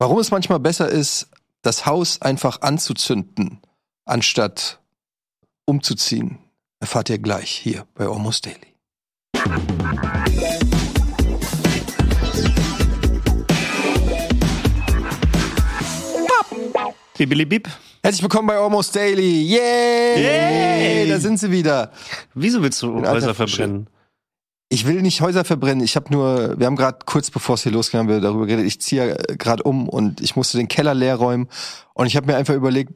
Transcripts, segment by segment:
Warum es manchmal besser ist, das Haus einfach anzuzünden, anstatt umzuziehen, erfahrt ihr gleich hier bei Almost Daily. Bibilibib. Herzlich willkommen bei Almost Daily. Yay! Yay! Da sind sie wieder. Wieso willst du Häuser verbrennen? Ich will nicht Häuser verbrennen. Ich habe nur, wir haben gerade kurz bevor es hier losging, haben wir darüber geredet. Ich ziehe gerade um und ich musste den Keller leer räumen. Und ich habe mir einfach überlegt,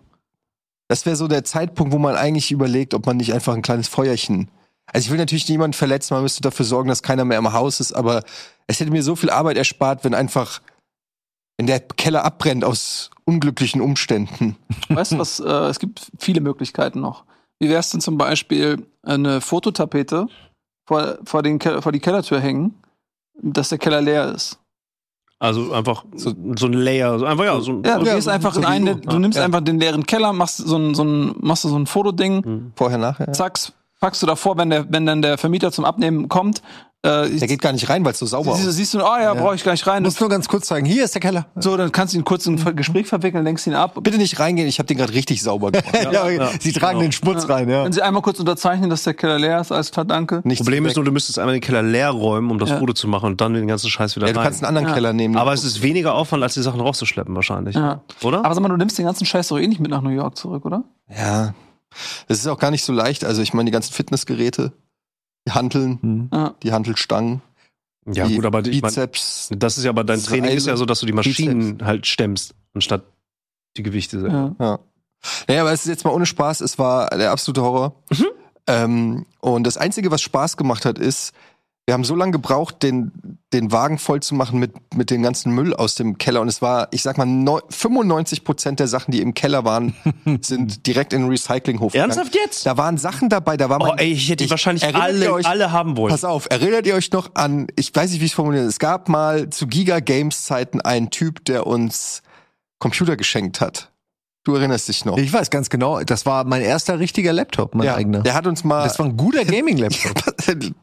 das wäre so der Zeitpunkt, wo man eigentlich überlegt, ob man nicht einfach ein kleines Feuerchen. Also ich will natürlich niemanden verletzen, man müsste dafür sorgen, dass keiner mehr im Haus ist, aber es hätte mir so viel Arbeit erspart, wenn einfach, wenn der Keller abbrennt aus unglücklichen Umständen. Weißt du was? Äh, es gibt viele Möglichkeiten noch. Wie wär's denn zum Beispiel eine Fototapete vor, vor, den vor die Kellertür hängen, dass der Keller leer ist? Also einfach so, so ein Layer, so einfach ja, so ein Ja, du Ja, gehst so- einfach so einen, du. nimmst Ja. einfach den leeren Keller, machst so ein, so ein, machst du so ein Fotoding, Hm. Vorher, nachher. zack, packst du davor, wenn der, wenn dann der Vermieter zum Abnehmen kommt, äh, Der geht gar nicht rein, weil es so sauber siehst, du- ist. siehst du, oh ja, brauche ich gar nicht rein. muss nur ganz kurz sagen, hier ist der Keller. So, dann kannst du ihn kurz in ein Gespräch verwickeln, lenkst ihn ab. Bitte nicht reingehen, ich habe den gerade richtig sauber gemacht. Ja, ja, sie tragen genau. den Schmutz rein, ja. Wenn sie einmal kurz unterzeichnen, dass der Keller leer ist, alles klar, danke. Nichts Problem ist weg. nur, du müsstest einmal den Keller leer räumen, um das Ja. Foto zu machen und dann den ganzen Scheiß wieder ja, du rein. kannst einen anderen Ja. Keller nehmen. Aber es ist weniger Aufwand, als die Sachen rauszuschleppen wahrscheinlich. Ja. Oder? Aber sag mal, du nimmst den ganzen Scheiß doch eh nicht mit nach New York zurück, oder? Ja, das ist auch gar nicht so leicht. Also ich meine, die ganzen Fitnessgeräte, die Hanteln, Hm. Ja. die Hantelstangen, ja die gut, aber ich mein, Bizeps. das ist ja aber dein Training ist Eisen- ja so, dass du die Maschinen Bizeps. halt stemmst, anstatt die Gewichte. Ja. ja. Naja, aber es ist jetzt mal ohne Spaß, es war der absolute Horror. Mhm. Ähm, und das Einzige, was Spaß gemacht hat, ist, wir haben so lange gebraucht, den, den Wagen voll zu machen mit, mit dem ganzen Müll aus dem Keller. Und es war, ich sag mal, neu, 95 Prozent der Sachen, die im Keller waren, sind direkt in den Recyclinghof gegangen. Ernsthaft jetzt? Da waren Sachen dabei, da war Oh mein- ey, ich hätte die wahrscheinlich alle, euch- alle haben wollen. Pass auf, erinnert ihr euch noch an, ich weiß nicht, wie ich es formuliere, es gab mal zu Giga Games Zeiten einen Typ, der uns Computer geschenkt hat. Du erinnerst dich noch. Ich weiß ganz genau, das war mein erster richtiger Laptop, mein ja, eigener. der hat uns mal Das war ein guter Gaming-Laptop.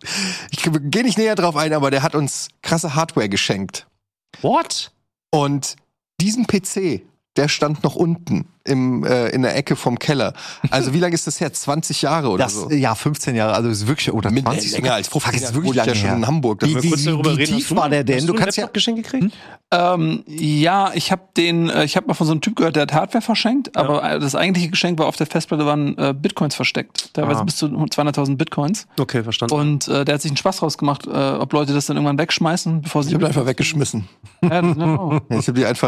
ich gehe nicht näher drauf ein, aber der hat uns krasse Hardware geschenkt. What? Und diesen PC, der stand noch unten im, äh, in der Ecke vom Keller. Also wie lange ist das her? 20 Jahre oder Das, so? ja, 15 Jahre, also ist wirklich, oder Mit- 20 länger als 15 Fuck, ist Jahre. wirklich ich ja lange schon her. in Hamburg. Wie, wie, wie reden, tief war der denn? Hast Du du kannst ja, ein Geschenk gekriegt? Ähm, ja, ich habe den, äh, ich habe mal von so einem Typ gehört, der hat Hardware verschenkt, aber äh, das eigentliche Geschenk war auf der Festplatte waren äh, Bitcoins versteckt, teilweise Ah. bis zu 200.000 Bitcoins. Okay, verstanden. Und äh, der hat sich einen Spaß draus gemacht, äh, ob Leute das dann irgendwann wegschmeißen, bevor sie Ich habe einfach weggeschmissen. Ja, genau. Ich habe die einfach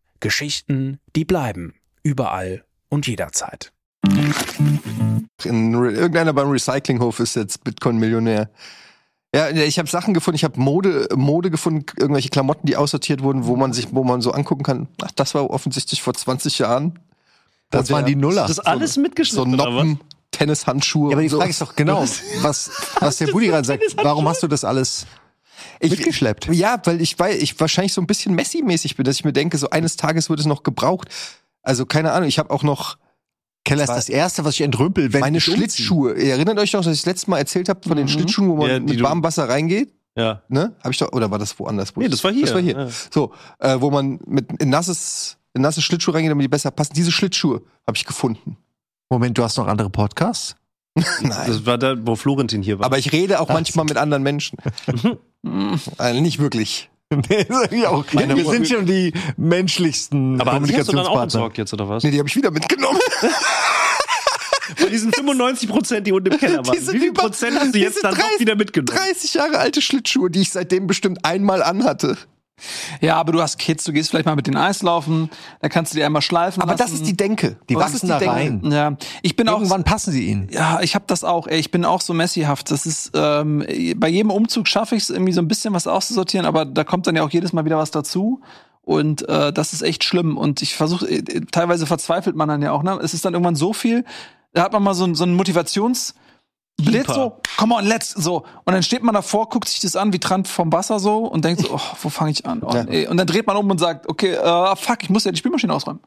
Geschichten, die bleiben. Überall und jederzeit. in, irgendeiner beim Recyclinghof ist jetzt Bitcoin-Millionär. Ja, ich habe Sachen gefunden, ich habe Mode, Mode gefunden, irgendwelche Klamotten, die aussortiert wurden, wo man sich, wo man so angucken kann. Ach, das war offensichtlich vor 20 Jahren. das waren die Nuller. das alles So mitgeschnitten, was? Noppen, Tennishandschuhe. Ja, aber die und so. Frage ist doch genau, was, was der Buddy gerade sagt. Warum hast du das alles Ich- mitgeschleppt? Ja, weil ich weil ich wahrscheinlich so ein bisschen Messi-mäßig bin, dass ich mir denke, so eines Tages wird es noch gebraucht. Also keine Ahnung, ich habe auch noch Keller ist das Erste, was ich entrümpel, wenn meine ich. Schlittschuhe. Ihr erinnert euch noch, dass ich das letzte Mal erzählt habe von den Schlittschuhen, wo man Ja, mit warmem Wasser reingeht? Ja. Ne? Hab ich doch, oder war das woanders? Wo Nee, das war hier. Das war hier. Ja. So, äh, wo man mit in nasses, in nasse Schlittschuhe reingeht, damit die besser passen. Diese Schlittschuhe habe ich gefunden. Moment, du hast noch andere Podcasts? Nein. Das war da, wo Florentin hier war. Aber ich rede auch manchmal mit anderen Menschen. also nicht wirklich. nee, sag ich auch. Meine Wir sind schon die menschlichsten Aber an sich hast du dann auch Kommunikationspartner. entsorgt jetzt, oder was? Nee, die habe ich wieder mitgenommen. Von diesen 95 Prozent, die unten im Keller waren. Die sind Wie viel Prozent hast du jetzt dann doch 30 wieder mitgenommen? 30 Jahre alte Schlittschuhe, die ich seitdem bestimmt einmal anhatte. Ja, aber du hast Kids, du gehst vielleicht mal mit den Eislaufen, da kannst du die einmal schleifen Aber lassen. das ist die Denke. Die das wachsen da Denke. rein. Ja, ich bin auch Irgendwann passen sie ihnen. Ja, ich habe das auch. Ey, ich bin auch so messihaft. Das ist ähm, bei jedem Umzug schaffe ich es irgendwie so ein bisschen was auszusortieren, aber da kommt dann ja auch jedes Mal wieder was dazu. Und äh, das ist echt schlimm. Und ich versuche, äh, teilweise verzweifelt man dann ja auch. Ne? Es ist dann irgendwann so viel. Da hat man mal so, so einen Motivationsblitz. Super. So, come on, let's so. Und dann steht man davor, guckt sich das an wie Trant vom Wasser so und denkt so, oh, wo fange ich an? Oh, Ja. nee. Und dann dreht man um und sagt, okay, äh, fuck, ich muss ja die Spielmaschine ausräumen.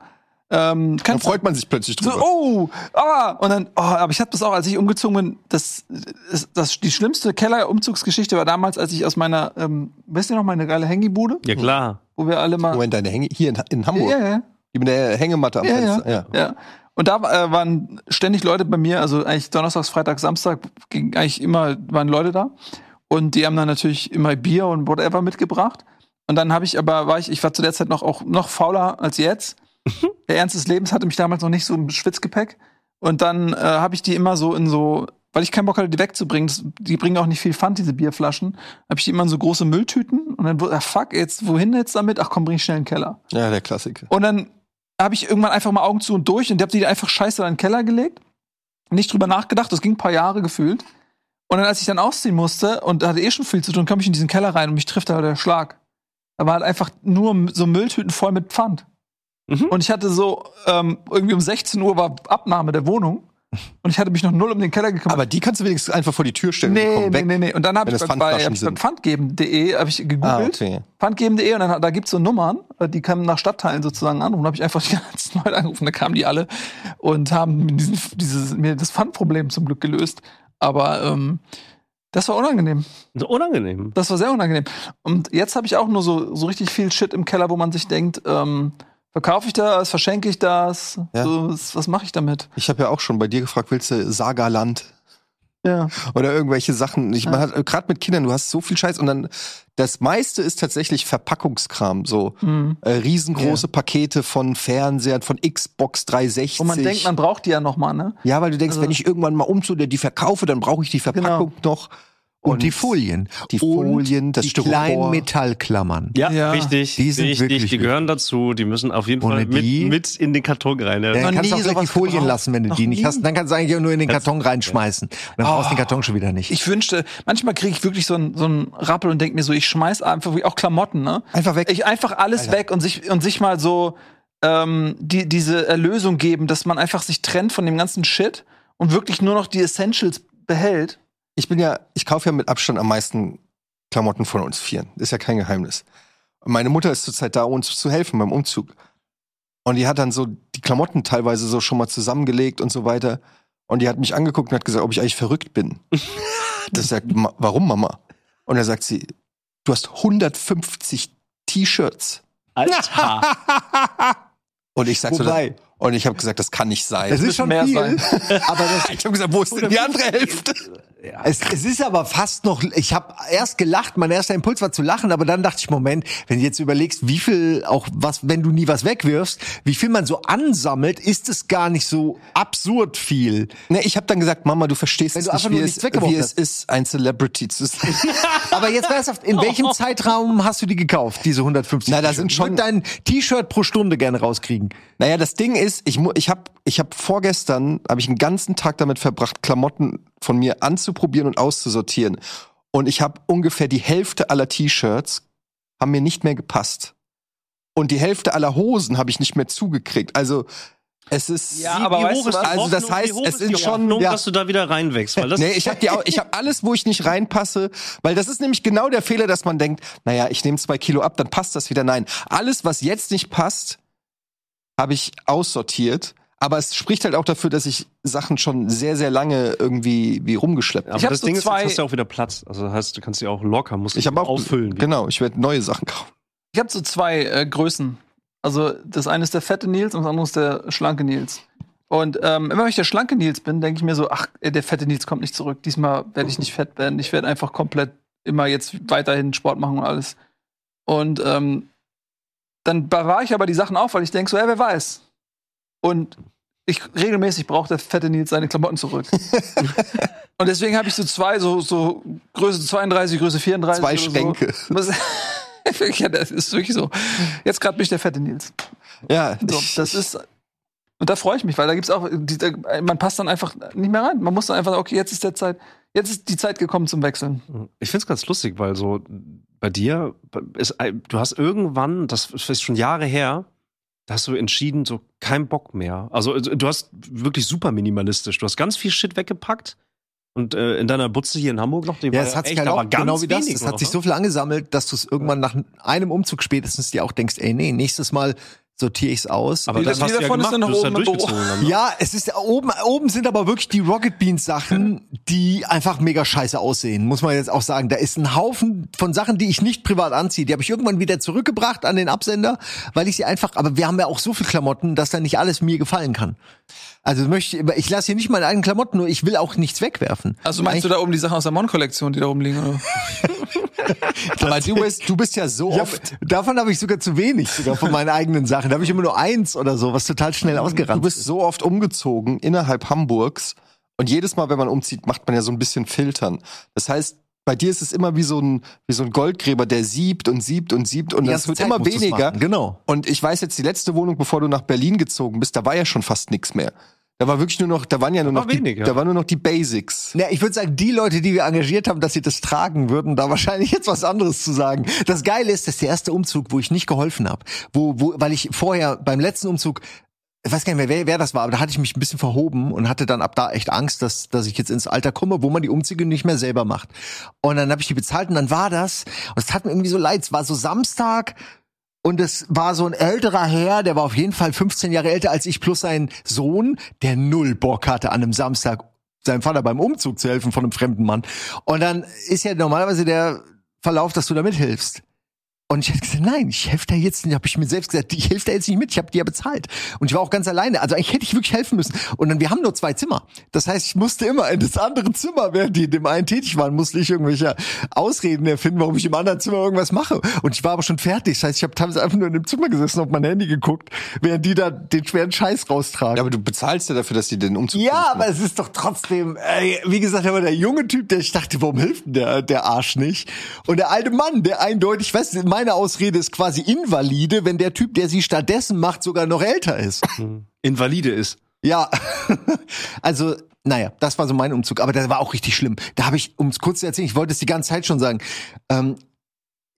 Ähm, Da kannst freut man sich plötzlich so, drüber. oh, ah, und dann, oh, aber ich habe das auch, als ich umgezogen bin, das, das, das die schlimmste Keller-Umzugsgeschichte war damals, als ich aus meiner, ähm, wisst ihr noch, meine geile Hängibude, Ja, klar. wo wir alle mal, Moment, deine Hänge hier in, in Hamburg. ja, ja, Die mit der Hängematte am ja, Fenster. ja, ja. Und da äh, waren ständig Leute bei mir, also eigentlich Donnerstags, Freitag, Samstag, ging eigentlich immer, waren Leute da. Und die haben dann natürlich immer Bier und whatever mitgebracht. Und dann habe ich aber, war ich, ich war zu der Zeit noch auch noch fauler als jetzt. der Ernst des Lebens hatte mich damals noch nicht so im Schwitzgepäck. Und dann äh, habe ich die immer so in so, weil ich keinen Bock hatte, die wegzubringen, das, die bringen auch nicht viel Pfand, diese Bierflaschen, habe ich die immer in so große Mülltüten. Und dann, wurde, ah, fuck, jetzt, wohin jetzt damit? Ach komm, bring ich schnell in den Keller. Ja, der Klassiker. Und dann habe ich irgendwann einfach mal Augen zu und durch und hab die einfach scheiße in den Keller gelegt. Nicht drüber nachgedacht, das ging ein paar Jahre gefühlt. Und dann, als ich dann ausziehen musste und hatte eh schon viel zu tun, kam ich in diesen Keller rein und mich trifft da der Schlag. Da war halt einfach nur so Mülltüten voll mit Pfand. Mhm. Und ich hatte so, ähm, irgendwie um 16 Uhr war Abnahme der Wohnung. Und ich hatte mich noch null um den Keller gekümmert. Aber die kannst du wenigstens einfach vor die Tür stellen. und Nee, nee, weg. nee, nee. Und dann habe ich, das bei- bei, Pfandflaschen hab ich bei sind. pfandgeben.de hab ich gegoogelt. Ah, okay. Pfandgeben.de und dann, da gibt's so Nummern, äh, die kamen nach Stadtteilen sozusagen an. Und dann habe ich einfach die ganzen Leute angerufen, da kamen die alle und haben mir diesen, dieses, mir das Pfandproblem zum Glück gelöst. Aber ähm, das war unangenehm. So unangenehm. Das war sehr unangenehm. Und jetzt habe ich auch nur so, so richtig viel Shit im Keller, wo man sich denkt, ähm, verkaufe ich das, verschenke ich das? Ja. So, was, was mache ich damit? Ich habe ja auch schon bei dir gefragt, willst du Sagaland Ja. oder irgendwelche Sachen? Ich, man hat gerade mit Kindern, du hast so viel Scheiß und dann das meiste ist tatsächlich Verpackungskram, so Mhm. äh, riesengroße Pakete von Fernsehern, von Xbox 360. Wo man denkt, man braucht die ja noch mal, ne? ja, weil du denkst, Also- wenn ich irgendwann mal umziehe, die verkaufe, dann brauche ich die Verpackung noch. Und, die Folien. Die Folien, das die Styropor. kleinen Metallklammern. Ja, Ja. richtig. Die sind richtig, wirklich die wichtig. gehören dazu. Die müssen auf jeden Ohne Fall mit, die- mit in den Karton rein. Ja. Dann Noch kannst du nie auch die Folien lassen, wenn du Noch die nicht nie. hast. Dann kannst du eigentlich auch nur in den Karton reinschmeißen. Und dann brauchst du den Karton schon wieder nicht. Ich wünschte, manchmal kriege ich wirklich so einen so einen Rappel und denke mir so, ich schmeiß einfach, wie auch Klamotten, ne? Einfach weg. Ich einfach alles Alter. weg und sich, und sich mal so ähm, die, diese Erlösung geben, dass man einfach sich trennt von dem ganzen Shit und wirklich nur noch die Essentials behält. Ich bin ja, ich kaufe ja mit Abstand am meisten Klamotten von uns Vieren. Ist ja kein Geheimnis. Und meine Mutter ist zurzeit da, uns zu helfen beim Umzug. Und die hat dann so die Klamotten teilweise so schon mal zusammengelegt und so weiter. Und die hat mich angeguckt und hat gesagt, ob ich eigentlich verrückt bin. das sagt, "Ma- warum Mama? Und da sagt sie, du hast 150 T-Shirts. Alter. Und ich sag so, Wobei? das- und ich habe gesagt, das kann nicht sein. Das ist schon mehr viel. sein. Aber das, ich habe gesagt, wo ist denn die andere Hälfte? Es, es ist aber fast noch, ich habe erst gelacht, mein erster Impuls war zu lachen, aber dann dachte ich, Moment, wenn du jetzt überlegst, wie viel auch was, wenn du nie was wegwirfst, wie viel man so ansammelt, ist es gar nicht so absurd viel. Ne, ich habe dann gesagt, Mama, du verstehst es du nicht, wie, es, wie es ist, ein Celebrity zu sein. Aber jetzt ernsthaft, in welchem Zeitraum hast du die gekauft, diese 150? Na, da sind Ich schon- würd dein T-Shirt pro Stunde gerne rauskriegen. Naja, das Ding ist, ich, mu- ich habe ich hab vorgestern, habe ich einen ganzen Tag damit verbracht, Klamotten von mir anzuprobieren und auszusortieren. Und ich habe ungefähr die Hälfte aller T-Shirts haben mir nicht mehr gepasst. Und die Hälfte aller Hosen habe ich nicht mehr zugekriegt. Also es ist Ja, aber wie hoch ist Also das heißt, es ist sind schon- Hoffnung, ja. dass du da wieder reinwächst. Weil das Nee, ich habe ich habe alles, wo ich nicht reinpasse, weil das ist nämlich genau der Fehler, dass man denkt, naja, ich nehme zwei Kilo ab, dann passt das wieder. Nein, alles, was jetzt nicht passt, habe ich aussortiert. Aber es spricht halt auch dafür, dass ich Sachen schon sehr, sehr lange irgendwie wie rumgeschleppt aber Ich hab das so Ding ist, jetzt hast du auch wieder Platz. Also das heißt, du kannst die auch locker, musst Ich habe auch auffüllen. Genau, ich werde neue Sachen kaufen. Ich habe so zwei äh, Größen. Also das eine ist der fette Nils und das andere ist der schlanke Nils. Und ähm, immer wenn ich der schlanke Nils bin, denke ich mir so, ach, äh, der fette Nils kommt nicht zurück. Diesmal werde ich nicht fett werden. Ich werde einfach komplett immer jetzt weiterhin Sport machen und alles. Und ähm, dann bewahre ich aber die Sachen auf, weil ich denke so, ja, wer weiß. Und ich regelmäßig braucht der fette Nils seine Klamotten zurück. und deswegen habe ich so zwei, so, so Größe 32, Größe 34. Zwei Schränke. So. Ja, das ist wirklich so. Jetzt gerade bin ich der fette Nils. Ja, So, das ist. Und da freue ich mich, weil da gibt's auch, die, da, man passt dann einfach nicht mehr rein. Man muss dann einfach sagen, okay, jetzt ist der Zeit, jetzt ist die Zeit gekommen zum Wechseln. Ich find's ganz lustig, weil so bei dir ist, du hast irgendwann, das ist schon Jahre her, da hast du entschieden, so kein Bock mehr. Also du hast wirklich super minimalistisch. Du hast ganz viel Shit weggepackt und äh, in deiner Butze hier in Hamburg noch, die Ja, war es hat sich halt auch genau wie das. Es hat noch, sich ne? so viel angesammelt, dass du es irgendwann nach einem Umzug spätestens dir auch denkst, ey, nee, nächstes Mal sortiere ich's aus. Aber das hast du ja davon ist noch du oben durchgezogen dann, ne? Ja, es ist oben, oben sind aber wirklich die Rocket Beans Sachen, die einfach mega scheiße aussehen, muss man jetzt auch sagen. Da ist ein Haufen von Sachen, die ich nicht privat anziehe. Die habe ich irgendwann wieder zurückgebracht an den Absender, weil ich sie einfach, aber wir haben ja auch so viel Klamotten, dass da nicht alles mir gefallen kann. Also möchte ich lasse hier nicht meine eigenen Klamotten, nur ich will auch nichts wegwerfen. Also meinst du da oben die Sachen aus der Mon-Kollektion, die da oben liegen? Oder? aber du bist, du bist ja so Ja, oft. davon habe ich sogar zu wenig, sogar von meinen eigenen Sachen. Da habe ich immer nur eins oder so, was total schnell Du ausgerannt bist so oft umgezogen innerhalb Hamburgs und jedes Mal, wenn man umzieht, macht man ja so ein bisschen Filtern. Das heißt, bei dir ist es immer wie so ein, wie so ein Goldgräber, der siebt und siebt und siebt und das ganze wird Zeit immer weniger. machen, Genau. Und ich weiß jetzt, die letzte Wohnung, bevor du nach Berlin gezogen bist, da war ja schon fast nichts mehr. Da war wirklich nur noch, da waren ja nur noch die, wenig, ja. da waren nur noch die Basics. Ja, ich würde sagen, die Leute, die wir engagiert haben, dass sie das tragen würden, da wahrscheinlich jetzt was anderes zu sagen. Das Geile ist, das ist der erste Umzug, wo ich nicht geholfen habe. Wo, wo, weil ich vorher beim letzten Umzug, ich weiß gar nicht mehr, wer, wer das war, aber da hatte ich mich ein bisschen verhoben und hatte dann ab da echt Angst, dass, dass ich jetzt ins Alter komme, wo man die Umzüge nicht mehr selber macht. Und dann habe ich die bezahlt und dann war das, und es tat mir irgendwie so leid, es war so Samstag, und es war so ein älterer Herr, der war auf jeden Fall 15 Jahre älter als ich, plus sein Sohn, der null Bock hatte, an einem Samstag seinem Vater beim Umzug zu helfen von einem fremden Mann. Und dann ist ja normalerweise der Verlauf, dass du da mithilfst. Und ich hätte gesagt, nein, ich helfe da jetzt nicht. Habe ich mir selbst gesagt, ich helfe da jetzt nicht mit. Ich habe die ja bezahlt. Und ich war auch ganz alleine. Also eigentlich hätte ich wirklich helfen müssen. Und dann, wir haben nur zwei Zimmer. Das heißt, ich musste immer in das andere Zimmer, während die in dem einen tätig waren, musste ich irgendwelche Ausreden erfinden, warum ich im anderen Zimmer irgendwas mache. Und ich war aber schon fertig. Das heißt, ich habe teilweise einfach nur in dem Zimmer gesessen und auf mein Handy geguckt, während die da den schweren Scheiß raustragen. Ja, aber du bezahlst ja dafür, dass die den Umzug Ja, aber es ist doch trotzdem, ey, wie gesagt, aber der junge Typ, der ich dachte, warum hilft denn der, der Arsch nicht? Und der alte Mann, der eindeutig, ich weiß, meine Ausrede ist quasi invalide, wenn der Typ, der sie stattdessen macht, sogar noch älter ist. Invalide ist. Ja, also, naja, das war so mein Umzug, aber der war auch richtig schlimm. Da habe ich, um es kurz zu erzählen, ich wollte es die ganze Zeit schon sagen, ähm,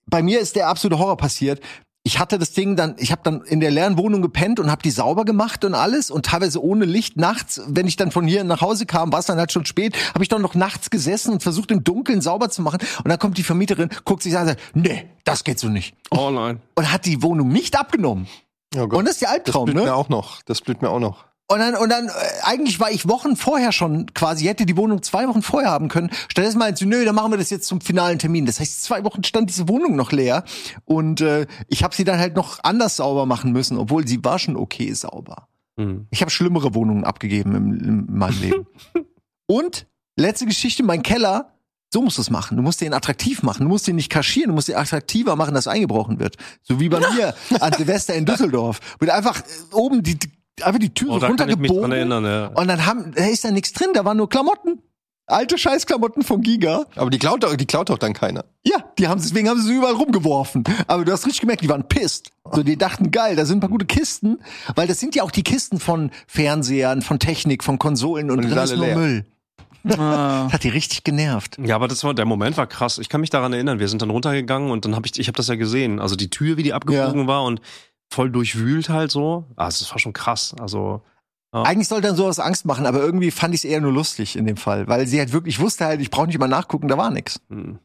bei mir ist der absolute Horror passiert. Ich hatte das Ding dann, ich habe dann in der leeren Wohnung gepennt und habe die sauber gemacht und alles und teilweise ohne Licht nachts, wenn ich dann von hier nach Hause kam, war es dann halt schon spät, habe ich dann noch nachts gesessen und versucht im Dunkeln sauber zu machen und dann kommt die Vermieterin, guckt sich an und sagt, nee, das geht so nicht Oh nein. und hat die Wohnung nicht abgenommen. Oh Gott. Und das ist der das Albtraum, blüht ne? mir auch noch. Das blüht mir auch noch. Und dann, und dann, äh, eigentlich war ich Wochen vorher schon quasi, hätte die Wohnung zwei Wochen vorher haben können. Stattdessen meinte sie, nö, dann machen wir das jetzt zum finalen Termin. Das heißt, zwei Wochen stand diese Wohnung noch leer. Und äh, ich habe sie dann halt noch anders sauber machen müssen, obwohl sie war schon okay sauber. Hm. Ich habe schlimmere Wohnungen abgegeben im, in meinem Leben. und letzte Geschichte, mein Keller. So musst du es machen. Du musst den attraktiv machen. Du musst den nicht kaschieren. Du musst den attraktiver machen, dass eingebrochen wird. So wie bei mir an Silvester in Düsseldorf. Wird einfach äh, oben die, einfach die Türe Oh, da kann ich mich dran runtergebogen. erinnern, ja. Und dann haben, da ist da nichts drin, da waren nur Klamotten. Alte Scheißklamotten von Giga. Aber die klaut, doch- die klaut doch dann keiner. Ja, die haben deswegen haben sie sie überall rumgeworfen. Aber du hast richtig gemerkt, die waren pisst. So, die dachten, geil, da sind ein paar gute Kisten, weil das sind ja auch die Kisten von Fernsehern, von Technik, von Konsolen und, Und drin ist nur leer. Müll. Ah. Das hat die richtig genervt. Ja, aber das war der Moment war krass. Ich kann mich daran erinnern. Wir sind dann runtergegangen und dann habe ich ich habe das ja gesehen. Also die Tür, wie die abgebogen war und voll durchwühlt halt so. Ah, das war schon krass. Also Eigentlich sollte dann sowas Angst machen, aber irgendwie fand ich es eher nur lustig in dem Fall, weil sie halt wirklich ich wusste halt, ich brauche nicht mal nachgucken, da war nix. hm.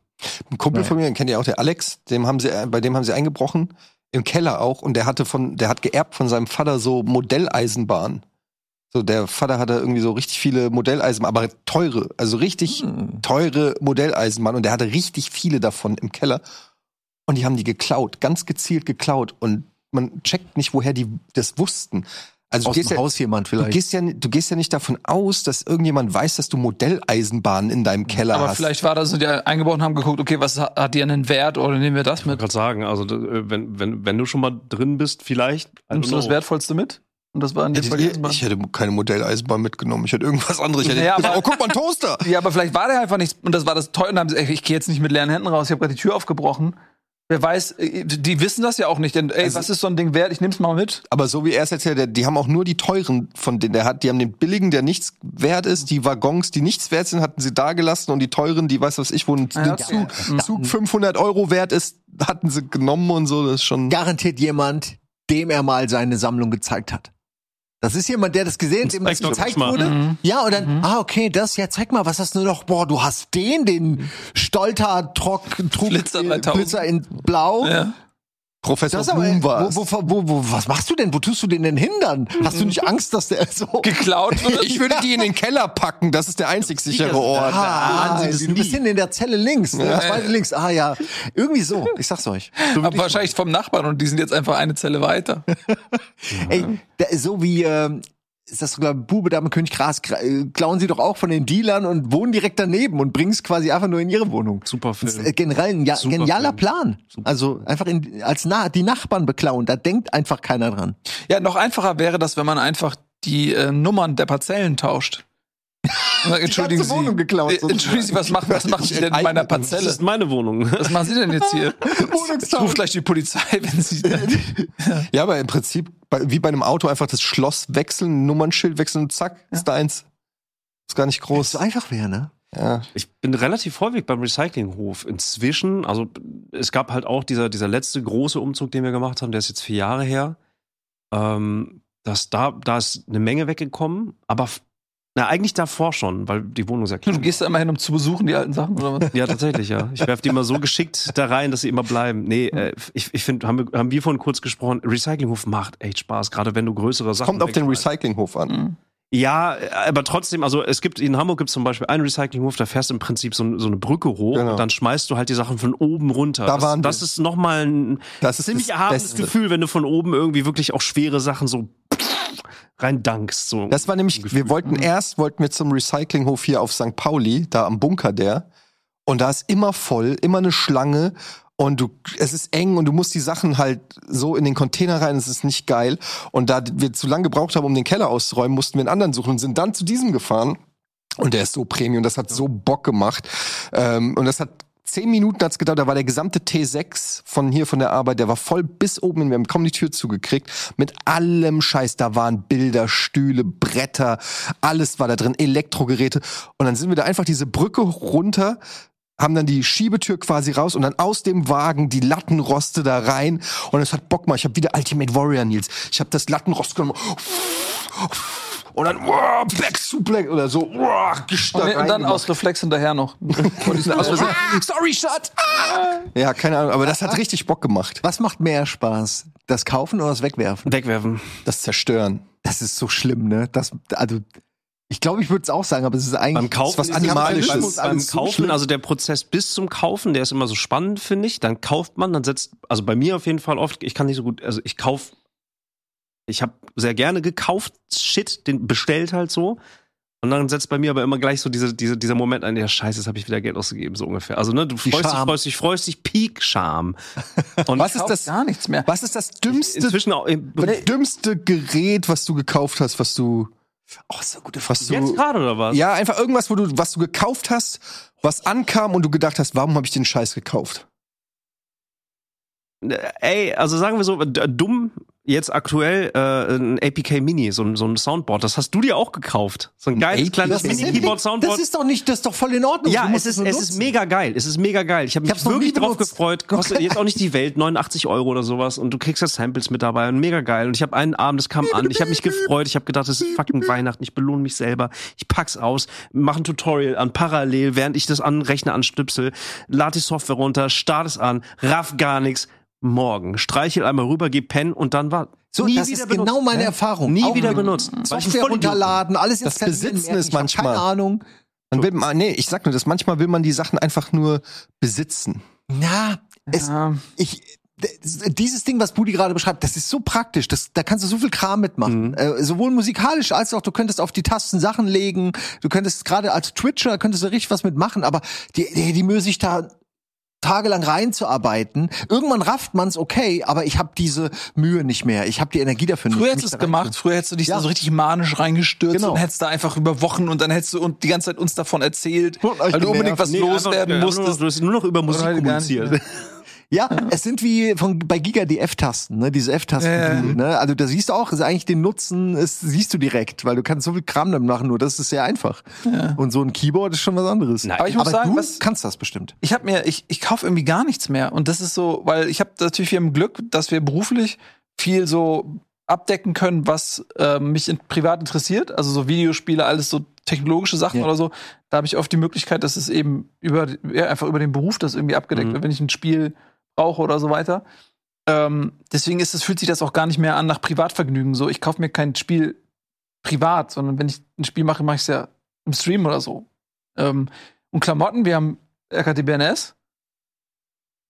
Ein Kumpel Naja. von mir, den kennt ihr auch, der Alex, dem haben sie, äh, bei dem haben sie eingebrochen, im Keller auch, und der hatte von, der hat geerbt von seinem Vater so Modelleisenbahn. So, der Vater hatte irgendwie so richtig viele Modelleisenbahnen, aber teure, also richtig Hm. teure Modelleisenbahn und der hatte richtig viele davon im Keller. Und die haben die geklaut, ganz gezielt geklaut. Und man checkt nicht, woher die das wussten. Also Aus du gehst dem ja, Haus jemand Du vielleicht. gehst, ja, du gehst ja nicht davon aus, dass irgendjemand weiß, dass du Modelleisenbahnen in deinem Keller Aber hast. vielleicht war das so, die eingebrochen haben geguckt, okay, was hat die einen Wert oder nehmen wir das Ich wollte mit? gerade sagen, also äh, wenn, wenn, wenn du schon mal drin bist, vielleicht. Nimmst du das. Wertvollste mit? Und das war in dem Fall ich hätte keine Modelleisenbahn mitgenommen. Ich hätte irgendwas anderes. Ich hätte Ja, gesagt, aber- oh, guck mal, ein Toaster. Ja, aber vielleicht war der einfach nicht, und das war das Teure, und dann haben sie, ey, ich gehe jetzt nicht mit leeren Händen raus, ich habe gerade die Tür aufgebrochen. Wer weiß, äh, die wissen das ja auch nicht. Denn, ey, Also- was ist so ein Ding wert? Ich nehm's mal mit. Aber so wie er es erzählt, die haben auch nur die teuren von denen der hat. Die haben den billigen, der nichts wert ist, die Waggons, die nichts wert sind, hatten sie da gelassen und die teuren, die weiß was ich, wo ein Ja, Zug. Zug 500 Euro wert ist, hatten sie genommen und so. Das ist schon. Garantiert jemand, dem er mal seine Sammlung gezeigt hat. Das ist jemand, der das gesehen hat, dem das gezeigt wurde. Mhm. Ja, und dann, ah, okay, das, ja, zeig mal, was hast du noch? Boah, du hast den, den Stolter, Trock, Trug, Blitzer äh, 3000. Blitzer in Blau. Ja. Professor Das ist aber, Blum war wo, wo, wo, was machst du denn? Wo tust du den denn hindern? Hast du nicht Angst, dass der so Geklaut wird. Ich würde die in den Keller packen, das ist der einzig sichere Ort. Ah, das du bist nie. hin in der Zelle links, ne? Zweite links. Ah ja, irgendwie so. Ich sag's euch. Aber wahrscheinlich vom Nachbarn und die sind jetzt einfach eine Zelle weiter. Ey, so wie ähm, ist das sogar Bube Dame König Gras gra- äh, klauen sie doch auch von den Dealern und wohnen direkt daneben und bringen es quasi einfach nur in ihre Wohnung. Super Das ist Film. äh, generell ein ja, Super genialer Film. Plan. Also einfach in, als na die Nachbarn beklauen, da denkt einfach keiner dran. Ja, noch einfacher wäre das, wenn man einfach die äh, Nummern der Parzellen tauscht. Entschuldigen ganze Wohnung Sie, geklaut, äh, entschuldigen Sie, was machen, was machen Sie denn in meiner Das Parzelle? ist meine Wohnung. Was machen Sie denn jetzt hier? Ich Wohnungstausch. ruf gleich die Polizei, wenn Sie. Ja, aber im Prinzip, wie bei einem Auto, einfach das Schloss wechseln, Nummernschild wechseln und zack, ist da eins. Ist gar nicht groß. So einfach wäre, ne? Ja. Ich bin relativ häufig beim Recyclinghof. Inzwischen, also es gab halt auch dieser, dieser letzte große Umzug, den wir gemacht haben, der ist jetzt vier Jahre her. Ähm, das, da, da ist eine Menge weggekommen, aber na, eigentlich davor schon, weil die Wohnung sehr Du klein gehst da immer hin, um zu besuchen, die alten Sachen, oder was? Ja, tatsächlich, ja. Ich werfe die immer so geschickt da rein, dass sie immer bleiben. Nee, äh, ich, ich finde, haben wir, haben wir vorhin kurz gesprochen, Recyclinghof macht echt Spaß, gerade wenn du größere Sachen Kommt auf den. Recyclinghof an. Ja, aber trotzdem, also es gibt in Hamburg gibt es zum Beispiel einen Recyclinghof, da fährst du im Prinzip so, so eine Brücke hoch Genau. und dann schmeißt du halt die Sachen von oben runter. Da das, waren wir. das ist nochmal ein Das ist ziemlich das erhabenes Beste. Gefühl, wenn du von oben irgendwie wirklich auch schwere Sachen so rein dankst. So. Das war nämlich, Gefühl. wir wollten erst, wollten wir zum Recyclinghof hier auf St. Pauli, da am Bunker der. Und da ist immer voll, immer eine Schlange. Und du, es ist eng und du musst die Sachen halt so in den Container rein, es ist nicht geil. Und da wir zu lange gebraucht haben, um den Keller auszuräumen, mussten wir einen anderen suchen und sind dann zu diesem gefahren. Und der ist so Premium, das hat so Bock gemacht. Ähm, und das hat zehn Minuten hat's gedauert, da war der gesamte T6 von hier von der Arbeit, der war voll bis oben wir haben kaum die Tür zugekriegt, mit allem Scheiß, da waren Bilder, Stühle, Bretter, alles war da drin, Elektrogeräte. Und dann sind wir da einfach diese Brücke runter, haben dann die Schiebetür quasi raus und dann aus dem Wagen die Lattenroste da rein und es hat Bock mal. Ich habe wieder Ultimate Warrior Nils. Ich habe das Lattenrost genommen und dann wow, Back Suplex oder so. Wow, Und, und dann aus Reflex hinterher noch. Versehen. Sorry, Shut. Ja, keine Ahnung, aber das hat richtig Bock gemacht. Was macht mehr Spaß? Das Kaufen oder das Wegwerfen? Wegwerfen. Das Zerstören. Das ist so schlimm, ne? Das, also, ich glaube, ich würde es auch sagen, aber es ist eigentlich Beim Kaufen was Animalisches. beim, Kaufen, also der Prozess bis zum Kaufen, der ist immer so spannend, finde ich. Dann kauft man, dann setzt, also bei mir auf jeden Fall oft, ich kann nicht so gut, also ich kauf, ich habe sehr gerne gekauft, Shit, den bestellt halt so. Und dann setzt bei mir aber immer gleich so diese, diese, dieser Moment ein, ja scheiße, jetzt habe ich wieder Geld ausgegeben, so ungefähr. Also ne, du Die freust dich, freust dich, freust dich, Peak-Scham. Und Was ist das? gar nichts mehr. Was ist das dümmste, inzwischen auch, das dümmste Gerät, was du gekauft hast, was du, oh, ist eine gute jetzt du, gerade oder was? ja, einfach irgendwas, wo du, was du gekauft hast, was ankam und du gedacht hast, warum habe ich den Scheiß gekauft? Ey, also sagen wir so, dumm jetzt aktuell äh, ein APK Mini, so, ein- so ein Soundboard. Das hast du dir auch gekauft. So ein geiles APK kleines Mini-Keyboard-Soundboard. das ist doch nicht, das ist doch voll in Ordnung. Ja, es ist, es nutzen. ist mega geil. Es ist mega geil. Ich habe mich wirklich drauf benutzt. gefreut. Kostet jetzt auch nicht die Welt, 89 Euro oder sowas. Und du kriegst ja Samples mit dabei und mega geil. Und ich habe einen Abend, es kam an, ich habe mich gefreut. Ich habe gedacht, es ist fucking Weihnachten. Ich belohne mich selber. Ich pack's aus, mache ein Tutorial an parallel, während ich das an Rechner anstüpsel, lade die Software runter, starte es an, raff gar nichts. Morgen streichel einmal rüber, geh pennen und dann war So, nie das wieder ist benutzt. genau meine Erfahrung. Nie Auch wieder benutzt. Software runterladen, alles Das installieren, Besitzen ist manchmal- Keine Ahnung. Man will, ma- nee, ich sag nur das, manchmal will man die Sachen einfach nur besitzen. Na, es, Ja. ich, dieses Ding, was Budi gerade beschreibt, das ist so praktisch. Das, da kannst du so viel Kram mitmachen. Äh, sowohl musikalisch als auch du könntest auf die Tasten Sachen legen. Du könntest gerade als Twitcher könntest du richtig was mitmachen. Aber die, die, die Mühe, sich da tagelang reinzuarbeiten. Irgendwann rafft man's okay, aber ich habe diese Mühe nicht mehr. Ich habe die Energie dafür nicht. Früher hättest du es gemacht, früher hättest du dich Ja. da so richtig manisch reingestürzt Genau. und hättest da einfach über Wochen und dann hättest du und die ganze Zeit uns davon erzählt, weil du unbedingt was Nee, loswerden musstest. Du hast nur noch über Musik kommuniziert. Ja, es sind wie von bei Giga die F-Tasten, ne? Diese F-Tasten, Ja, ja. ne? Also da siehst du auch, also eigentlich den Nutzen, ist, siehst du direkt, weil du kannst so viel Kram damit machen, nur das ist sehr einfach. Und so ein Keyboard ist schon was anderes. Nein, Aber ich muss Aber sagen, du was, kannst das bestimmt. ich habe mir, ich, ich kaufe irgendwie gar nichts mehr. Und das ist so, weil ich habe natürlich, wir haben Glück, dass wir beruflich viel so abdecken können, was äh, mich in, privat interessiert. Also so Videospiele, alles so technologische Sachen Ja. oder so. Da habe ich oft die Möglichkeit, dass es eben über, ja, einfach über den Beruf das irgendwie abgedeckt Mhm. wird, wenn ich ein Spiel brauche oder so weiter. Ähm, deswegen ist es, fühlt sich das auch gar nicht mehr an nach Privatvergnügen. So, ich kaufe mir kein Spiel privat, sondern wenn ich ein Spiel mache, mache ich es ja im Stream oder so. Ähm, und Klamotten, wir haben RKTBNS.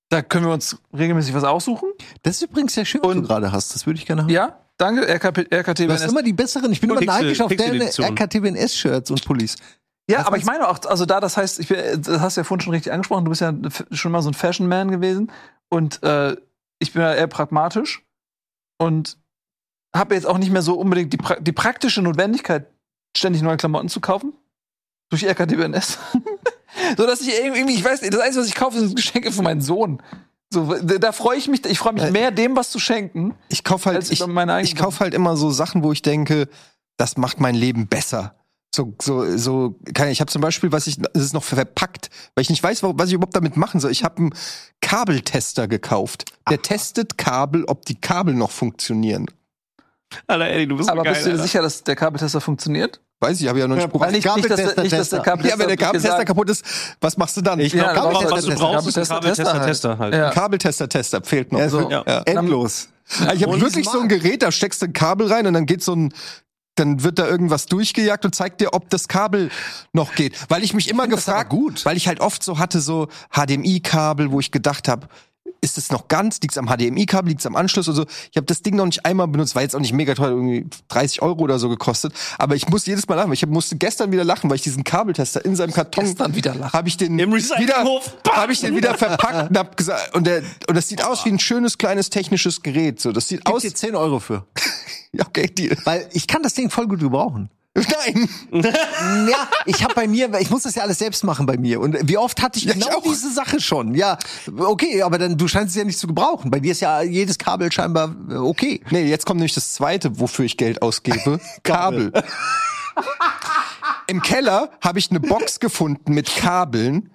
Da können wir uns regelmäßig was aussuchen. Das ist übrigens sehr schön, was du Und- gerade hast. Das würde ich gerne haben. Ja, danke, RKP, Du hast immer die besseren. Ich bin immer Pixel- neidisch auf deine Pixel-Edition. RKTBNS-Shirts und Pullis. Ja, Was aber ich meine auch, also da, das heißt, ich bin, das hast du ja vorhin schon richtig angesprochen, du bist ja schon mal so ein Fashion Man gewesen und äh, ich bin ja eher pragmatisch und habe jetzt auch nicht mehr so unbedingt die, pra die praktische Notwendigkeit, ständig neue Klamotten zu kaufen. Durch RKTBNS. so dass ich irgendwie, ich weiß nicht, das Einzige, was ich kaufe, sind Geschenke für meinen Sohn. So, da, freue ich mich, ich freue mich Äh, mehr, dem was zu schenken, Ich kaufe halt, ich, ich kauf halt immer so Sachen, wo ich denke, das macht mein Leben besser. So, so, so, kann ich, ich habe zum Beispiel, was ich, das ist noch verpackt, weil ich nicht weiß, wa- was ich überhaupt damit machen soll. Ich habe einen Kabeltester gekauft. Der testet Kabel, ob die Kabel noch funktionieren. Alter, Eddie, du bist aber geil, bist du dir sicher, dass der Kabeltester funktiest? Weiß ich, habe ich ja noch nicht Ja, probiert. Nicht, nicht, dass, der- nicht, dass der Tester. Kabeltester Ja, wenn der Kabeltester kaputt ist, was machst du dann? Ich Ja, glaube, aber was, du Kabeltester- brauchst, ist ein Kabeltester- Kabeltester, Tester halt. Ja. Kabeltester-Tester fehlt noch. Ja, so, Ja. Ja. Endlos. Also ich habe wirklich so ein Gerät, da steckst du ein Kabel rein und dann geht so ein dann wird da irgendwas durchgejagt und zeigt dir, ob das Kabel noch geht. Weil ich mich immer aber gefragt, weil ich halt oft so hatte so HDMI-Kabel, wo ich gedacht habe, ist es noch ganz? Liegt's am HDMI-Kabel? Liegt's am Anschluss? oder so? ich habe das Ding noch nicht einmal benutzt, war jetzt auch nicht mega teuer, irgendwie 30 Euro oder so gekostet. Aber ich muss jedes Mal lachen. Ich hab, musste gestern wieder lachen, weil ich diesen Kabeltester in seinem Karton Gestern wieder lachen. habe ich den Im wieder habe ich den wieder verpackt und hab gesagt und der und das sieht aus wie ein schönes kleines technisches Gerät. So, das sieht Gib aus. dir 10 Euro für. Ja, okay, Deal. Weil ich kann das Ding voll gut gebrauchen. Nein. Ja, ich habe bei mir, ich muss das ja alles selbst machen bei mir. Und wie oft hatte ich Ja, ich genau auch. diese Sache schon? Ja, okay, aber dann du scheinst es ja nicht zu gebrauchen. Bei dir ist ja jedes Kabel scheinbar äh, okay. Nee, jetzt kommt nämlich das zweite, wofür ich Geld ausgebe. Kabel. Im Keller habe ich eine Box gefunden mit Kabeln.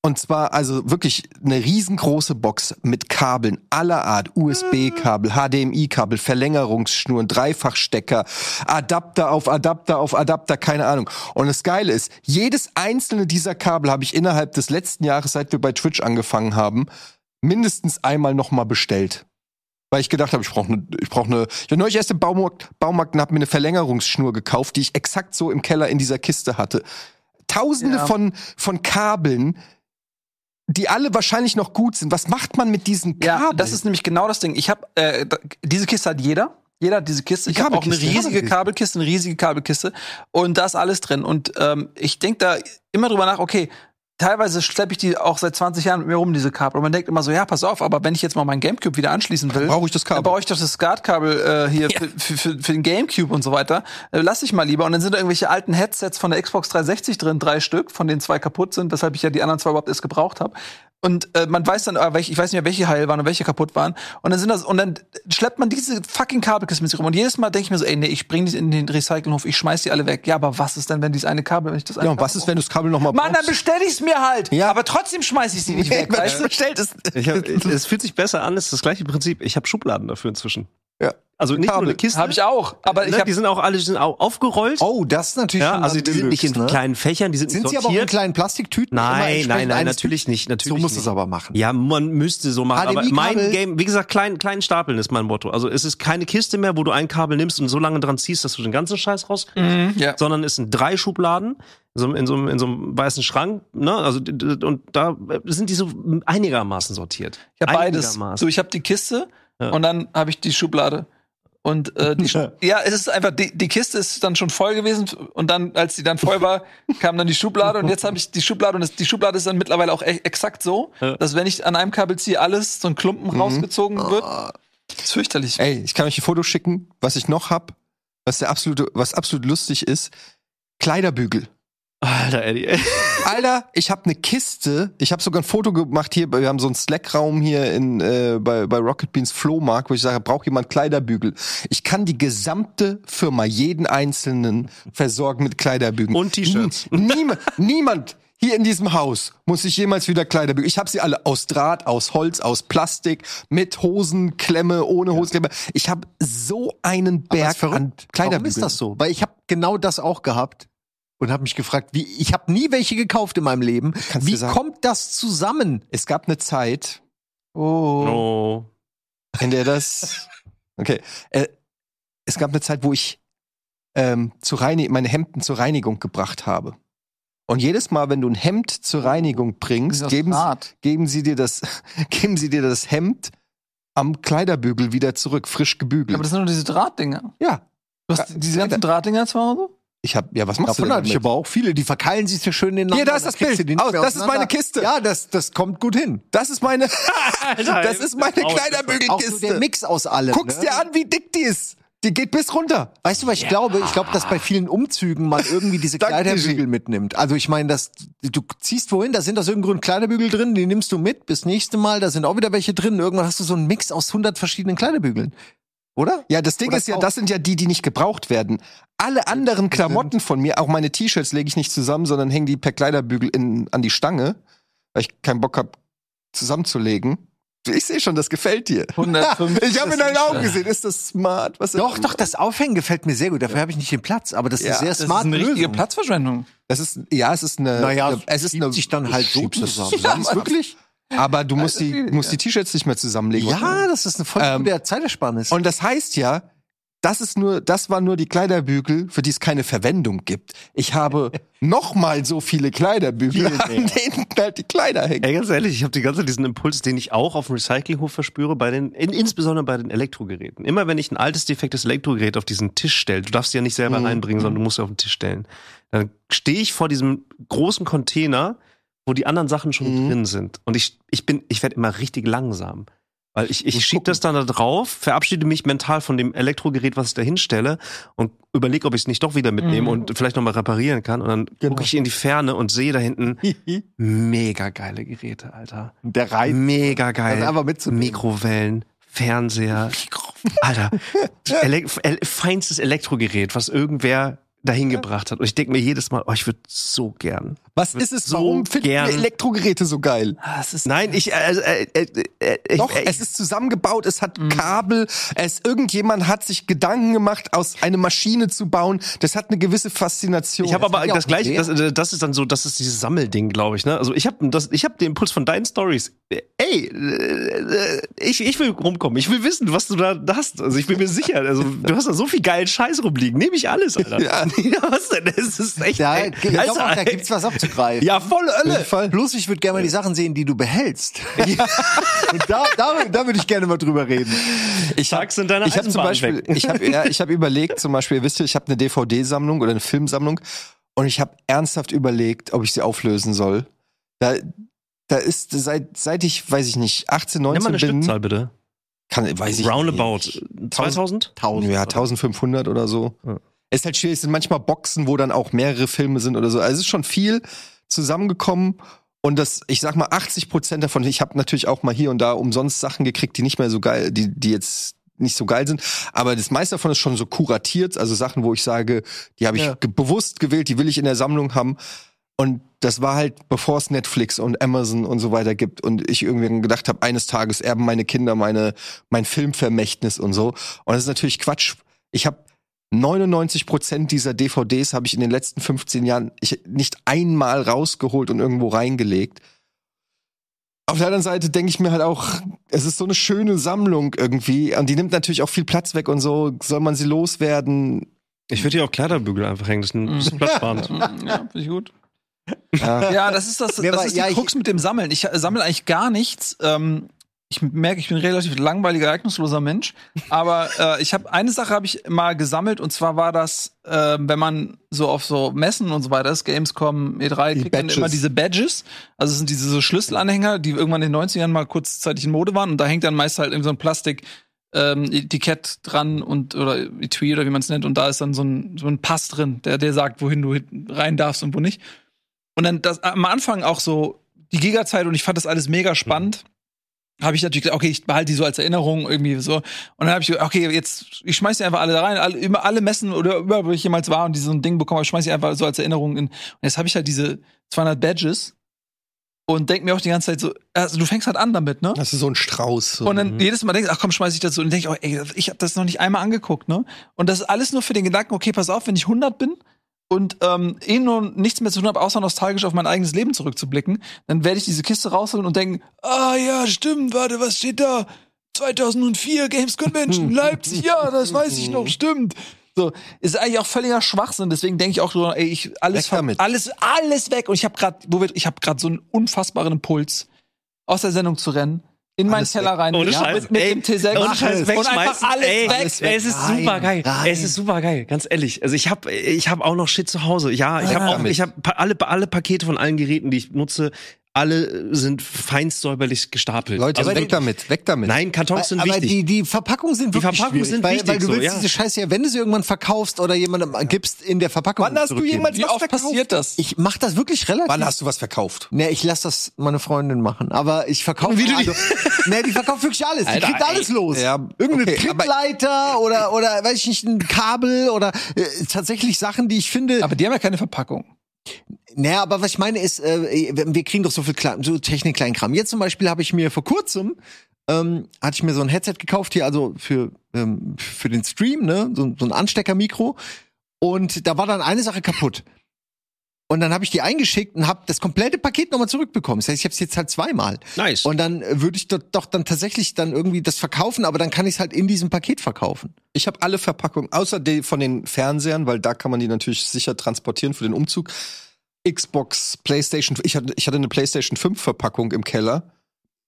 Und zwar also wirklich eine riesengroße Box mit Kabeln aller Art. USB-Kabel, HDMI-Kabel, Verlängerungsschnuren, Dreifachstecker, Adapter auf Adapter auf Adapter, keine Ahnung. Und das Geile ist, jedes einzelne dieser Kabel habe ich innerhalb des letzten Jahres, seit wir bei Twitch angefangen haben, mindestens einmal nochmal bestellt. Weil ich gedacht habe, ich brauche eine, ich brauche eine. Ich war neulich erst im Baumarkt, Baumarkt und habe mir eine Verlängerungsschnur gekauft, die ich exakt so im Keller in dieser Kiste hatte. Tausende Ja. von von Kabeln, die alle wahrscheinlich noch gut sind. Was macht man mit diesen Ja, Kabeln? das ist nämlich genau das Ding. Ich habe äh, diese Kiste hat jeder. Jeder hat diese Kiste. Ich habe auch eine riesige Kabelkiste. Eine riesige Kabelkiste und da ist alles drin. Und ähm, ich denke da immer drüber nach. Okay, teilweise schleppe ich die auch seit 20 Jahren mit mir rum diese Kabel. Und man denkt immer so, ja, pass auf. Aber wenn ich jetzt mal meinen GameCube wieder anschließen will, brauche ich das dann Kabel. brauche ich doch das SCART-Kabel äh, hier für, für, für, für den GameCube und so weiter. Äh, lass ich mal lieber. Und dann sind da irgendwelche alten Headsets von der Xbox 360 drin, drei Stück, von denen zwei kaputt sind, weshalb ich ja die anderen zwei überhaupt erst gebraucht habe. Und äh, man weiß dann, äh, welche, ich weiß nicht mehr, welche heil waren und welche kaputt waren. Und dann sind das, und dann schleppt man diese fucking Kabelkiste mit sich rum. Und jedes Mal denke ich mir so, ey, nee, ich bring die in den Recyclinghof, ich schmeiß die alle weg. Ja, aber was ist denn, wenn dieses eine Kabel, wenn ich das ja, und was ist, wenn du das Kabel noch mal Mann, dann brauchst? bestell ich's mir halt. Ja. Aber trotzdem schmeiß ich sie nicht weg. Weißt es du? bestellt ist. Ich hab, es fühlt sich besser an, es ist das gleiche Prinzip. Ich habe Schubladen dafür inzwischen. Ja. Also nicht Kabel. nur eine Kiste. Habe ich auch. Aber ich ne, habe die sind auch alle die sind auch aufgerollt. Oh, das ist natürlich ja, schon also die sind nicht in ne? kleinen Fächern, die sind, Sind nicht sie aber auch in sortiert. kleinen Plastiktüten? Nein, nein, nein, natürlich nicht. Natürlich So musst du es aber machen. Ja, man müsste so machen. Aber mein Game, wie gesagt, klein, kleinen Stapeln ist mein Motto. Also es ist keine Kiste mehr, wo du ein Kabel nimmst und so lange dran ziehst, dass du den ganzen Scheiß raus, Mhm, ja. sondern es sind drei Schubladen in so, einem- in so, einem- in so einem weißen Schrank. Ne? Also und da sind die so einigermaßen sortiert. Ich habe beides. Einigermaßen. So, ich habe die Kiste Ja. und dann habe ich die Schublade. Und äh, die ja, es ist einfach, die, die Kiste ist dann schon voll gewesen und dann, als die dann voll war, kam dann die Schublade und jetzt habe ich die Schublade und das, die Schublade ist dann mittlerweile auch e exakt so, Ja. dass wenn ich an einem Kabel ziehe, alles so ein Klumpen Mhm. rausgezogen wird. Das ist fürchterlich. Ey, ich kann euch ein Foto schicken, was ich noch hab, was der absolute, was absolut lustig ist. Kleiderbügel. Alter, Eddie. Alter, ich habe eine Kiste. Ich habe sogar ein Foto gemacht hier. Wir haben so einen Slack-Raum hier in äh, bei, bei Rocket Beans Flohmarkt, wo ich sage, braucht jemand Kleiderbügel? Ich kann die gesamte Firma, jeden einzelnen versorgen mit Kleiderbügeln. Und T-Shirts. Nie- Niemand, niemand hier in diesem Haus muss sich jemals wieder Kleider bügeln. Ich habe sie alle aus Draht, aus Holz, aus Plastik, mit Hosenklemme, ohne Hosenklemme. Ich habe so einen Berg an Kleiderbügeln. Warum ist das so? Weil ich habe genau das auch gehabt und habe mich gefragt, wie ich habe nie welche gekauft in meinem Leben. Kannst Wie sagen- kommt das zusammen? Es gab eine Zeit, Oh. Oh. in der das. Okay. Äh, es gab eine Zeit, wo ich ähm, zu reinig meine Hemden zur Reinigung gebracht habe. Und jedes Mal, wenn du ein Hemd zur Reinigung bringst, geben, geben sie dir das, geben sie dir das Hemd am Kleiderbügel wieder zurück, frisch Ja, gebügelt. aber das sind nur diese Drahtdinger. Ja, Du hast Ja, diese ganzen Drahtdinger zu Hause? Ich habe ja, was machst Davon du hatte denn ich damit? aber auch viele, die verkeilen sich so schön in den Hier, da ist das Bild. Aus, das ist meine Kiste. Ja, das, das kommt gut hin. Das ist meine, Alter, das ist meine Auch- Auch so der Kleiderbügelkiste. Mix aus allem. Guck's ne? dir an, wie dick die ist. Die geht bis runter. Weißt du, was ich glaube? Ich glaube, dass bei vielen Umzügen man irgendwie diese Kleiderbügel mitnimmt. Also ich meine, dass du ziehst wohin, da sind aus irgendeinem Grund Kleiderbügel drin, die nimmst du mit bis nächste Mal, da sind auch wieder welche drin. Irgendwann hast du so einen Mix aus 100 verschiedenen Kleiderbügeln. Oder? Ja, das Ding Oder ist ja, das sind ja die, die nicht gebraucht werden. Alle anderen Klamotten von mir, auch meine T-Shirts lege ich nicht zusammen, sondern hängen die per Kleiderbügel in, an die Stange, weil ich keinen Bock habe, zusammenzulegen. Ich sehe schon, das gefällt dir. 105. Ich habe in deinen Augen gesehen, ist das smart? Was Doch, doch, das Aufhängen gefällt mir sehr gut. Dafür habe ich nicht den Platz, aber das ist Ja, eine sehr Das ist smart eine richtige Lösung. Platzverschwendung. Das ist, ja, es ist eine, Naja, eine es ist eine, sich dann halt so das zusammen. Ja, wirklich? Aber du musst die, musst die T-Shirts nicht mehr zusammenlegen. Ja, das ist eine voll Ähm, gute Zeitersparnis. Und das heißt ja, das ist nur, das waren nur die Kleiderbügel, für die es keine Verwendung gibt. Ich habe noch mal so viele Kleiderbügel, an denen halt die Kleider hängen. Ey, ganz ehrlich, ich habe die ganze Zeit diesen Impuls, den ich auch auf dem Recyclinghof verspüre, bei den, in, insbesondere bei den Elektrogeräten. Immer wenn ich ein altes, defektes Elektrogerät auf diesen Tisch stelle, du darfst sie ja nicht selber Mhm. reinbringen, sondern du musst sie auf den Tisch stellen, dann stehe ich vor diesem großen Container, wo die anderen Sachen schon Mhm. drin sind. Und ich, ich bin, ich werde immer richtig langsam. Weil ich, ich Muss schieb gucken. das dann da drauf, verabschiede mich mental von dem Elektrogerät, was ich da hinstelle und überlege, ob ich es nicht doch wieder mitnehme Mhm. und vielleicht nochmal reparieren kann. Und dann Genau. gucke ich in die Ferne und sehe da hinten mega geile Geräte, Alter. der Reiz. Mega geil. Das einfach mitzunehmen. Mikrowellen, Fernseher. Alter, Ele el feinstes Elektrogerät, was irgendwer dahin gebracht hat. Und ich denke mir jedes Mal, oh, ich würde so gern. Was ist es? so Warum finden wir gern- Elektrogeräte so geil? Ist Nein, ich, äh, äh, äh, äh, ich, Doch, äh, es ist zusammengebaut, es hat Kabel, es irgendjemand hat sich Gedanken gemacht, aus eine Maschine zu bauen. Das hat eine gewisse Faszination. Ich habe aber das gleiche, das, äh, das ist dann so, das ist dieses Sammelding, glaube ich. Ne? Also ich habe das, ich habe den Impuls von deinen Stories. Ey, äh, ich, ich will rumkommen. Ich will wissen, was du da hast. Also ich bin mir sicher. Also du hast da so viel geilen Scheiß rumliegen. Nehme ich alles, Alter. Ja. Ja was denn? Es ist echt. Ja, ich glaube also, auch, da gibt's was abzugreifen. ja, voll Ölle. Fall. Bloß ich würde gerne mal die Sachen sehen, die du behältst. Und da, da, da würde ich gerne mal drüber reden. Ich habe Pack's in deiner ich hab zum Beispiel, weg. ich habe ja, ich hab überlegt, zum Beispiel, ihr wisst ja, ich habe eine DVD-Sammlung oder eine Filmsammlung und ich habe ernsthaft überlegt, ob ich sie auflösen soll. Da, da ist seit seit ich, weiß ich nicht, 18, Nimm 19 mal eine bin, Stückzahl bitte. kann, weiß ich Roundabout. nicht. 2000? Ja, 1500 oder so. Ja. Ist halt schwierig, es sind manchmal Boxen, wo dann auch mehrere Filme sind oder so. Also es ist schon viel zusammengekommen und das, ich sag mal, 80 Prozent davon, ich habe natürlich auch mal hier und da umsonst Sachen gekriegt, die nicht mehr so geil, die, die jetzt nicht so geil sind, aber das meiste davon ist schon so kuratiert, also Sachen, wo ich sage, die habe ich Ja. ge bewusst gewählt, die will ich in der Sammlung haben. Und das war halt, bevor es Netflix und Amazon und so weiter gibt und ich irgendwie gedacht habe, eines Tages erben meine Kinder meine mein Filmvermächtnis und so. Und das ist natürlich Quatsch. Ich habe 99 Prozent dieser DVDs habe ich in den letzten 15 Jahren ich, nicht einmal rausgeholt und irgendwo reingelegt. Auf der anderen Seite denke ich mir halt auch, es ist so eine schöne Sammlung irgendwie und die nimmt natürlich auch viel Platz weg und so. Soll man sie loswerden? Ich würde hier auch Kleiderbügel einfach hängen. Das ist ein das ist platzsparend. Ja, finde ich gut. Ja. Ja, das ist das, das ist die ja, ich- Krux mit dem Sammeln. Ich äh, sammle eigentlich gar nichts. Ähm, ich merke, ich bin ein relativ langweiliger, ereignungsloser Mensch. Aber äh, ich habe eine Sache habe ich mal gesammelt und zwar war das, äh, wenn man so auf so Messen und so weiter ist, Gamescom, E3, Die kriegt man Badges. immer diese Badges. Also es sind diese so Schlüsselanhänger, die irgendwann in den 90ern mal kurzzeitig in Mode waren und da hängt dann meist halt in so ein Plastik ähm, Etikett dran und oder Etui oder wie man es nennt und da ist dann so ein, so ein Pass drin, der der sagt, wohin du rein darfst und wo nicht. Und dann das am Anfang auch so die Giga-Zeit und ich fand das alles mega spannend. Habe ich natürlich gesagt, okay, ich behalte die so als Erinnerung irgendwie so. Und dann habe ich gesagt, okay, jetzt ich schmeiß die einfach alle da rein, alle, immer alle Messen oder überall, wo ich jemals war und die so ein Ding bekommen habe, schmeiß die einfach so als Erinnerung in. Und jetzt habe ich halt diese 200 Badges und denk mir auch die ganze Zeit so, also du fängst halt an damit, ne? Das ist so ein Strauß. So. Und dann jedes Mal denkst ach komm, schmeiß ich dazu. Und denk ich, oh, ey, ich habe das noch nicht einmal angeguckt, ne? Und das ist alles nur für den Gedanken, okay, pass auf, wenn ich 100 bin und ähm, eh nur nichts mehr zu tun habe, außer nostalgisch auf mein eigenes Leben zurückzublicken, dann werde ich diese Kiste rausholen und denken, ah ja, stimmt, warte, was steht da? 2004 Games Convention Leipzig, ja, das weiß ich noch, stimmt. So, ist eigentlich auch völliger Schwachsinn. Deswegen denke ich auch so, ey, ich alles alles alles weg und ich habe gerade, wo wir, ich habe gerade so einen unfassbaren Impuls aus der Sendung zu rennen, in meinen weg. rein, Ohne ja, Scheiß. mit, mit Ey, dem T6 ohne Scheiß, und einfach alles Ey, weg. alles weg. Es ist Rein, super geil. rein. Es ist super geil, ganz ehrlich. Also ich habe ich hab auch noch Shit zu Hause. Ja, ich Weg habe auch ich habe alle alle Pakete von allen Geräten, die ich nutze, alle sind feinst säuberlich gestapelt. Leute, also, weg damit, weg damit. Nein, Kartons sind aber wichtig. die, die Verpackungen sind Die wirklich Verpackungen schwierig, sind weil, wichtig, weil du so, willst ja. diese Scheiße ja, wenn du sie irgendwann verkaufst oder jemandem gibst, in der Verpackung Wann hast du jemals Wie was oft verkauft? passiert das? Ich mach das wirklich relativ. Wann hast du was verkauft? Ne, ich lass das meine Freundin machen, aber ich verkaufe also, ne, die verkauft wirklich alles. Die Alter, kriegt alles ey. los. Ja, Irgendeine okay, aber- Trittleiter oder oder weiß ich nicht, ein Kabel oder äh, tatsächlich Sachen, die ich finde. Aber die haben ja keine Verpackung. Naja, aber was ich meine ist, äh, wir kriegen doch so viel Klein, so Technik-Kleinkram. Jetzt zum Beispiel habe ich mir vor kurzem ähm, hatte ich mir so ein Headset gekauft hier, also für ähm, für den Stream, ne, so, so ein Ansteckermikro. Und da war dann eine Sache kaputt. Und dann habe ich die eingeschickt und habe das komplette Paket nochmal zurückbekommen. Das heißt, ich habe es jetzt halt zweimal. nice. Und dann äh, würde ich doch, doch dann tatsächlich dann irgendwie das verkaufen, aber dann kann ich es halt in diesem Paket verkaufen. Ich habe alle Verpackungen, außer die von den Fernsehern, weil da kann man die natürlich sicher transportieren für den Umzug. Xbox, PlayStation, ich hatte, ich hatte eine PlayStation 5 Verpackung im Keller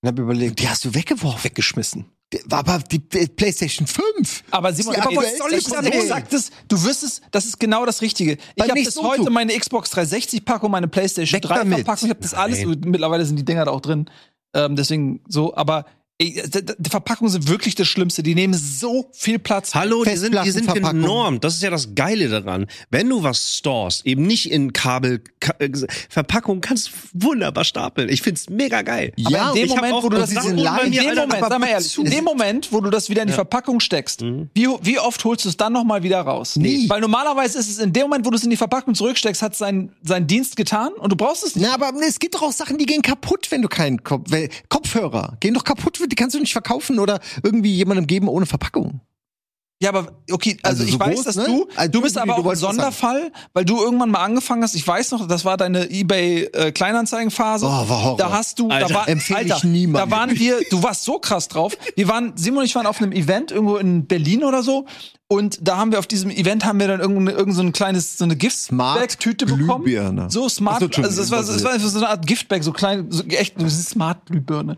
und habe überlegt, Die hast du weggeworfen. weggeschmissen. War aber die PlayStation 5. Aber Simon, aber was soll ich du damit? sagtest, du wirst es, das ist genau das Richtige. Ich habe nächsten heute meine Xbox 360 Packung, meine PlayStation Weg 3 damit. Verpackung, ich habe das alles, mittlerweile sind die Dinger da auch drin. Ähm, deswegen so, aber d- die Verpackungen sind wirklich das Schlimmste. Die nehmen so viel Platz. Hallo, die sind, die sind genormt. Das ist ja das Geile daran. Wenn du was storest, eben nicht in Kabel, Ka äh, Verpackung, kannst du wunderbar stapeln. Ich find's mega geil. Aber Ja, in dem Moment, auch wo du das in bei mir, dem Alter, Moment, aber sag mal ehrlich, in dem Moment, wo du das wieder in die Verpackung steckst, wie, wie oft holst du es dann nochmal wieder raus? Nie. Weil normalerweise ist es in dem Moment, wo du es in die Verpackung zurücksteckst, hat es seinen, seinen Dienst getan und du brauchst es nicht. Na, aber es gibt doch auch Sachen, die gehen kaputt, wenn du keinen Kopf, Kopfhörer gehen doch kaputt, die kannst du nicht verkaufen oder irgendwie jemandem geben ohne Verpackung. Ja, aber okay, also, Also ich so weiß, groß, dass ne? du, Also du bist aber auch ein. Sonderfall, weil du irgendwann mal angefangen hast. Ich weiß noch, das war deine eBay äh, Kleinanzeigenphase. Oh, war Horror. Da hast du, da Alter, war, empfehle ich Alter, niemandem. da waren wir, du warst so krass drauf. Wir waren, Simon und ich waren auf einem Event irgendwo in Berlin oder so. Und da haben wir auf diesem Event haben wir dann irgendein, irgend so ein kleines, so eine Giftbag-Tüte bekommen. Glühbirne. So smart, also das war, das war so eine Art Giftbag, so klein, so echt eine smart Glühbirne.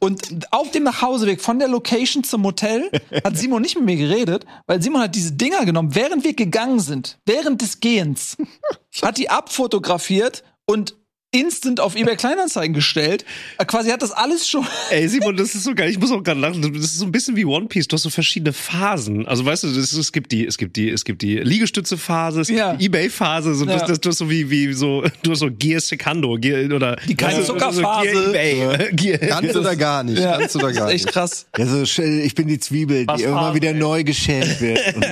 Und auf dem Nachhauseweg von der Location zum Hotel hat Simon nicht mit mir geredet, weil Simon hat diese Dinger genommen, während wir gegangen sind, während des Gehens, hat die abfotografiert und instant auf eBay Kleinanzeigen gestellt. Äh, Quasi hat das alles schon. Ey, Simon, das ist so geil. Ich muss auch gerade lachen. Das ist so ein bisschen wie One Piece. Du hast so verschiedene Phasen. Also weißt du, das ist, es gibt die, es gibt die, es gibt die Liegestütze-Phase, es Ja. gibt die Ebay-Phase. So, Ja. das, das, du hast so wie, wie so, du hast so Gear Secando, Gear, oder die keine Zuckerphase. So Gear Ebay. Gear. Ganz oder gar nicht. Ganz oder das gar ist echt nicht. krass. Also ich bin die Zwiebel, Was die irgendwann Farbe, wieder ey. neu geschält wird. Und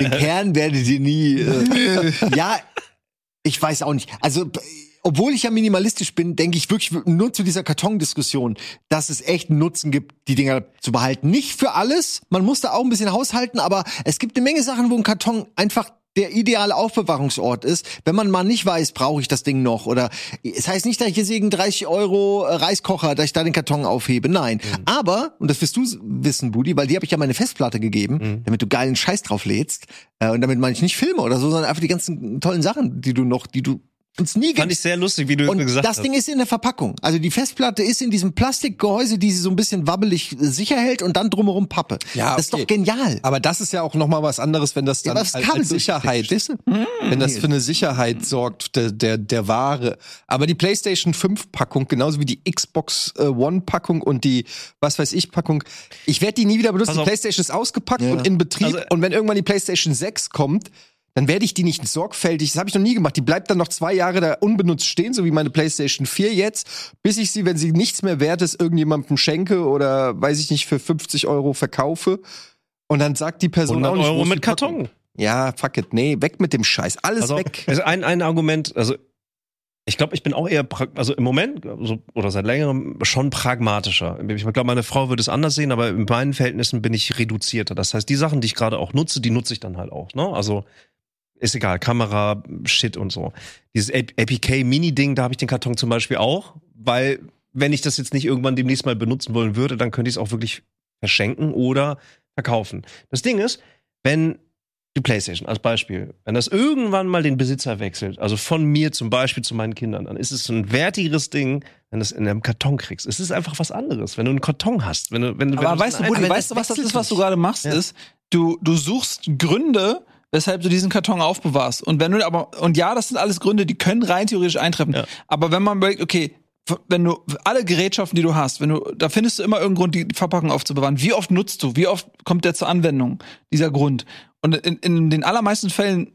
den Kern werdet ihr nie. Äh, ja, ich weiß auch nicht. Also obwohl ich ja minimalistisch bin, denke ich wirklich nur zu dieser Kartondiskussion, dass es echt einen Nutzen gibt, die Dinger zu behalten. Nicht für alles, man muss da auch ein bisschen haushalten, aber es gibt eine Menge Sachen, wo ein Karton einfach der ideale Aufbewahrungsort ist, wenn man mal nicht weiß, brauche ich das Ding noch oder es heißt nicht, dass ich jetzt wegen 30 Euro Reiskocher, dass ich da den Karton aufhebe, nein. Aber, und das wirst du wissen, Budi, weil die habe ich ja meine Festplatte gegeben, damit du geilen Scheiß drauf lädst äh, und damit meine ich nicht Filme oder so, sondern einfach die ganzen tollen Sachen, die du noch, die du uns nie Fand ich sehr lustig, wie du und gesagt das hast. Ding ist in der Verpackung. Also die Festplatte ist in diesem Plastikgehäuse, die sie so ein bisschen wabbelig äh, sicher hält und dann drumherum Pappe. Ja, Das ist doch genial. Aber das ist ja auch noch mal was anderes, wenn das Ja, dann aber das als, Kabel als Sicherheit, du? wenn das für eine Sicherheit sorgt der, der der Ware. Aber die PlayStation 5 Packung genauso wie die Xbox äh, One Packung und die was weiß ich Packung, ich werde die nie wieder benutzen. Die. PlayStation ist ausgepackt Ja. und in Betrieb Also- und wenn irgendwann die PlayStation 6 kommt, dann werde ich die nicht sorgfältig, das habe ich noch nie gemacht, die bleibt dann noch zwei Jahre da unbenutzt stehen, so wie meine PlayStation 4 jetzt, bis ich sie, wenn sie nichts mehr wert ist, irgendjemandem schenke oder weiß ich nicht, für 50 Euro verkaufe. Und dann sagt die Person 100 auch nicht, Euro mit? Karton. Ja, fuck it. Nee, weg mit dem Scheiß. Alles Also, weg. also ein, ein Argument, also ich glaube, ich bin auch eher, also im Moment also, oder seit längerem schon pragmatischer. Ich glaube, meine Frau würde es anders sehen, aber in meinen Verhältnissen bin ich reduzierter. Das heißt, die Sachen, die ich gerade auch nutze, die nutze ich dann halt auch. Ne? Also ist egal, Kamera, Shit und so. Dieses APK Mini-Ding, da habe ich den Karton zum Beispiel auch, weil wenn ich das jetzt nicht irgendwann demnächst mal benutzen wollen würde, dann könnte ich es auch wirklich verschenken oder verkaufen. Das Ding ist, wenn die PlayStation als Beispiel, wenn das irgendwann mal den Besitzer wechselt, also von mir zum Beispiel zu meinen Kindern, dann ist es ein wertigeres Ding, wenn du es in einem Karton kriegst. Es ist einfach was anderes, wenn du einen Karton hast. Wenn du, wenn, du- wenn Aber du weißt du, Buddy, weißt du, was das ist, was du gerade machst, Ja. ist, du, du suchst Gründe, weshalb du diesen Karton aufbewahrst. Und wenn du aber, und ja, das sind alles Gründe, die können rein theoretisch eintreffen. Ja. Aber wenn man überlegt, okay, wenn du alle Gerätschaften, die du hast, wenn du, da findest du immer irgendeinen Grund, die Verpackung aufzubewahren. Wie oft nutzt du? Wie oft kommt der zur Anwendung, dieser Grund? Und in, in den allermeisten Fällen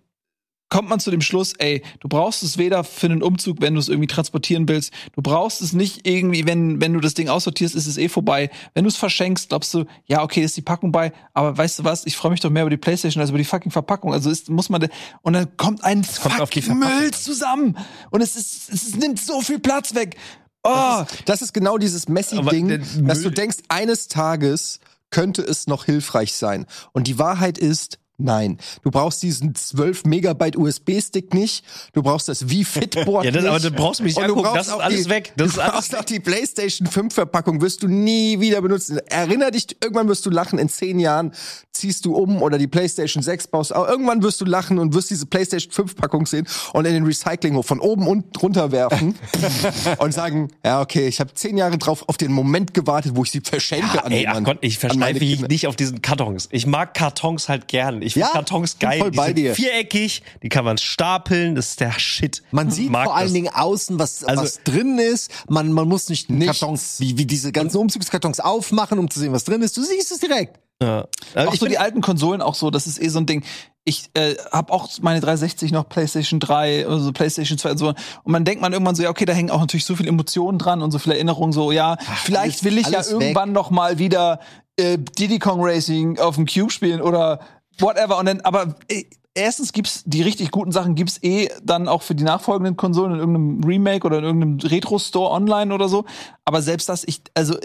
kommt man zu dem Schluss, ey, du brauchst es weder für einen Umzug, wenn du es irgendwie transportieren willst, du brauchst es nicht irgendwie, wenn, wenn du das Ding aussortierst, ist es eh vorbei. Wenn du es verschenkst, glaubst du, ja, okay, ist die Packung bei, aber weißt du was, ich freue mich doch mehr über die Playstation als über die fucking Verpackung. Also ist, muss man, und dann kommt ein kommt auf die fucking Müll zusammen und es ist, es nimmt so viel Platz weg. Oh, Das ist genau dieses Messi-Ding, dass du denkst, eines Tages könnte es noch hilfreich sein. Und die Wahrheit ist, nein. Du brauchst diesen 12 Megabyte USB-Stick nicht. Du brauchst das Wii-Fit-Board Ja, das- nicht. aber du brauchst mich nicht angucken, brauchst das ist alles die, weg. Das du ist brauchst auch die PlayStation 5-Verpackung, wirst du nie wieder benutzen. Erinner dich, irgendwann wirst du lachen, in zehn Jahren ziehst du um oder die PlayStation 6 baust. auch. Irgendwann wirst du lachen und wirst diese PlayStation 5-Packung sehen und in den Recyclinghof von oben und runter werfen und sagen, ja, okay, ich habe zehn Jahre drauf auf den Moment gewartet, wo ich sie verschenke an Ey, ach Gott, ich versteife mich nicht auf diesen Kartons. Ich mag Kartons halt gern. Ich finde Ja, Kartons geil. voll die bei sind dir. viereckig, die kann man stapeln, das ist der Shit. Man sieht vor allen das. Dingen außen, was, Also- was drin ist. Man, man muss nicht einen Nichts. Karton, wie, wie diese ganzen Umzugskartons aufmachen, um zu sehen, was drin ist. Du siehst es direkt. Ja. Aber auch ich so die alten Konsolen auch so, das ist eh so ein Ding. Ich äh, habe auch meine 360 noch PlayStation 3 oder so PlayStation 2 und so und man denkt man irgendwann so ja okay, da hängen auch natürlich so viele Emotionen dran und so viele Erinnerungen so ja, vielleicht alles- will ich ja weg. irgendwann noch mal wieder äh, Diddy Kong Racing auf dem Cube spielen oder whatever und dann aber äh, Erstens gibt's die richtig guten Sachen gibt's eh dann auch für die nachfolgenden Konsolen in irgendeinem Remake oder in irgendeinem Retro Store online oder so. Aber selbst das, ich also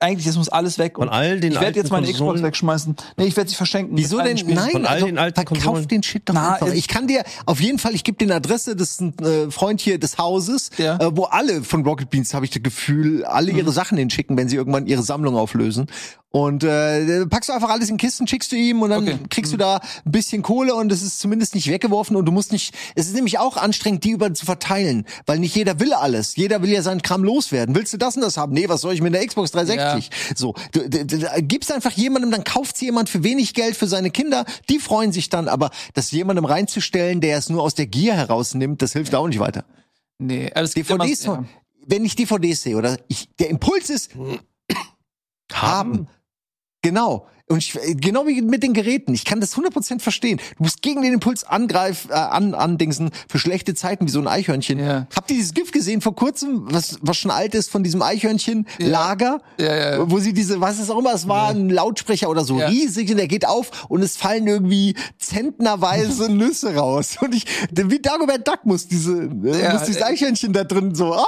eigentlich, es muss alles weg. Von all den ich werde jetzt meine alten Xbox Konsolen- wegschmeißen. Nee, ich werde sie verschenken. Wieso denn? Spielen. Nein, Von all also, den alten verkauf Konsolen. den Shit doch Na, einfach. Ich kann dir auf jeden Fall, ich gebe dir eine Adresse, das ist ein äh, Freund hier des Hauses, Ja. äh, wo alle von Rocket Beans, habe ich das Gefühl, alle ihre Sachen hinschicken, wenn sie irgendwann ihre Sammlung auflösen. Und äh, packst du einfach alles in Kisten, schickst du ihm und dann Okay. kriegst du da ein bisschen Kohle und es ist zumindest nicht weggeworfen und du musst nicht, es ist nämlich auch anstrengend, die über zu verteilen, weil nicht jeder will alles. Jeder will ja seinen Kram loswerden. Willst du das und das haben? Nee, was soll ich mit der Xbox 360? So, du, du, du, gibst einfach jemandem, dann kauft jemand für wenig Geld für seine Kinder, die freuen sich dann, aber das jemandem reinzustellen, der es nur aus der Gier herausnimmt, das hilft auch nicht weiter. Nee, also DVDs, immer- ja. wenn ich DVDs sehe oder ich, der Impuls ist, haben. Genau. Und ich, genau wie mit den Geräten. Ich kann das 100% verstehen. Du musst gegen den Impuls angreifen, äh, an, andingsen für schlechte Zeiten wie so ein Eichhörnchen. Ja. Habt ihr dieses GIF gesehen vor kurzem, was, was schon alt ist, von diesem Eichhörnchen-Lager? Ja, ja, ja. Wo sie diese, was es auch immer, es war ein Lautsprecher oder so, Ja. riesig und der geht auf und es fallen irgendwie zentnerweise Nüsse raus. Und ich, wie Dagobert Duck muss diese, äh, Ja, muss dieses äh, Eichhörnchen da drin so, ah!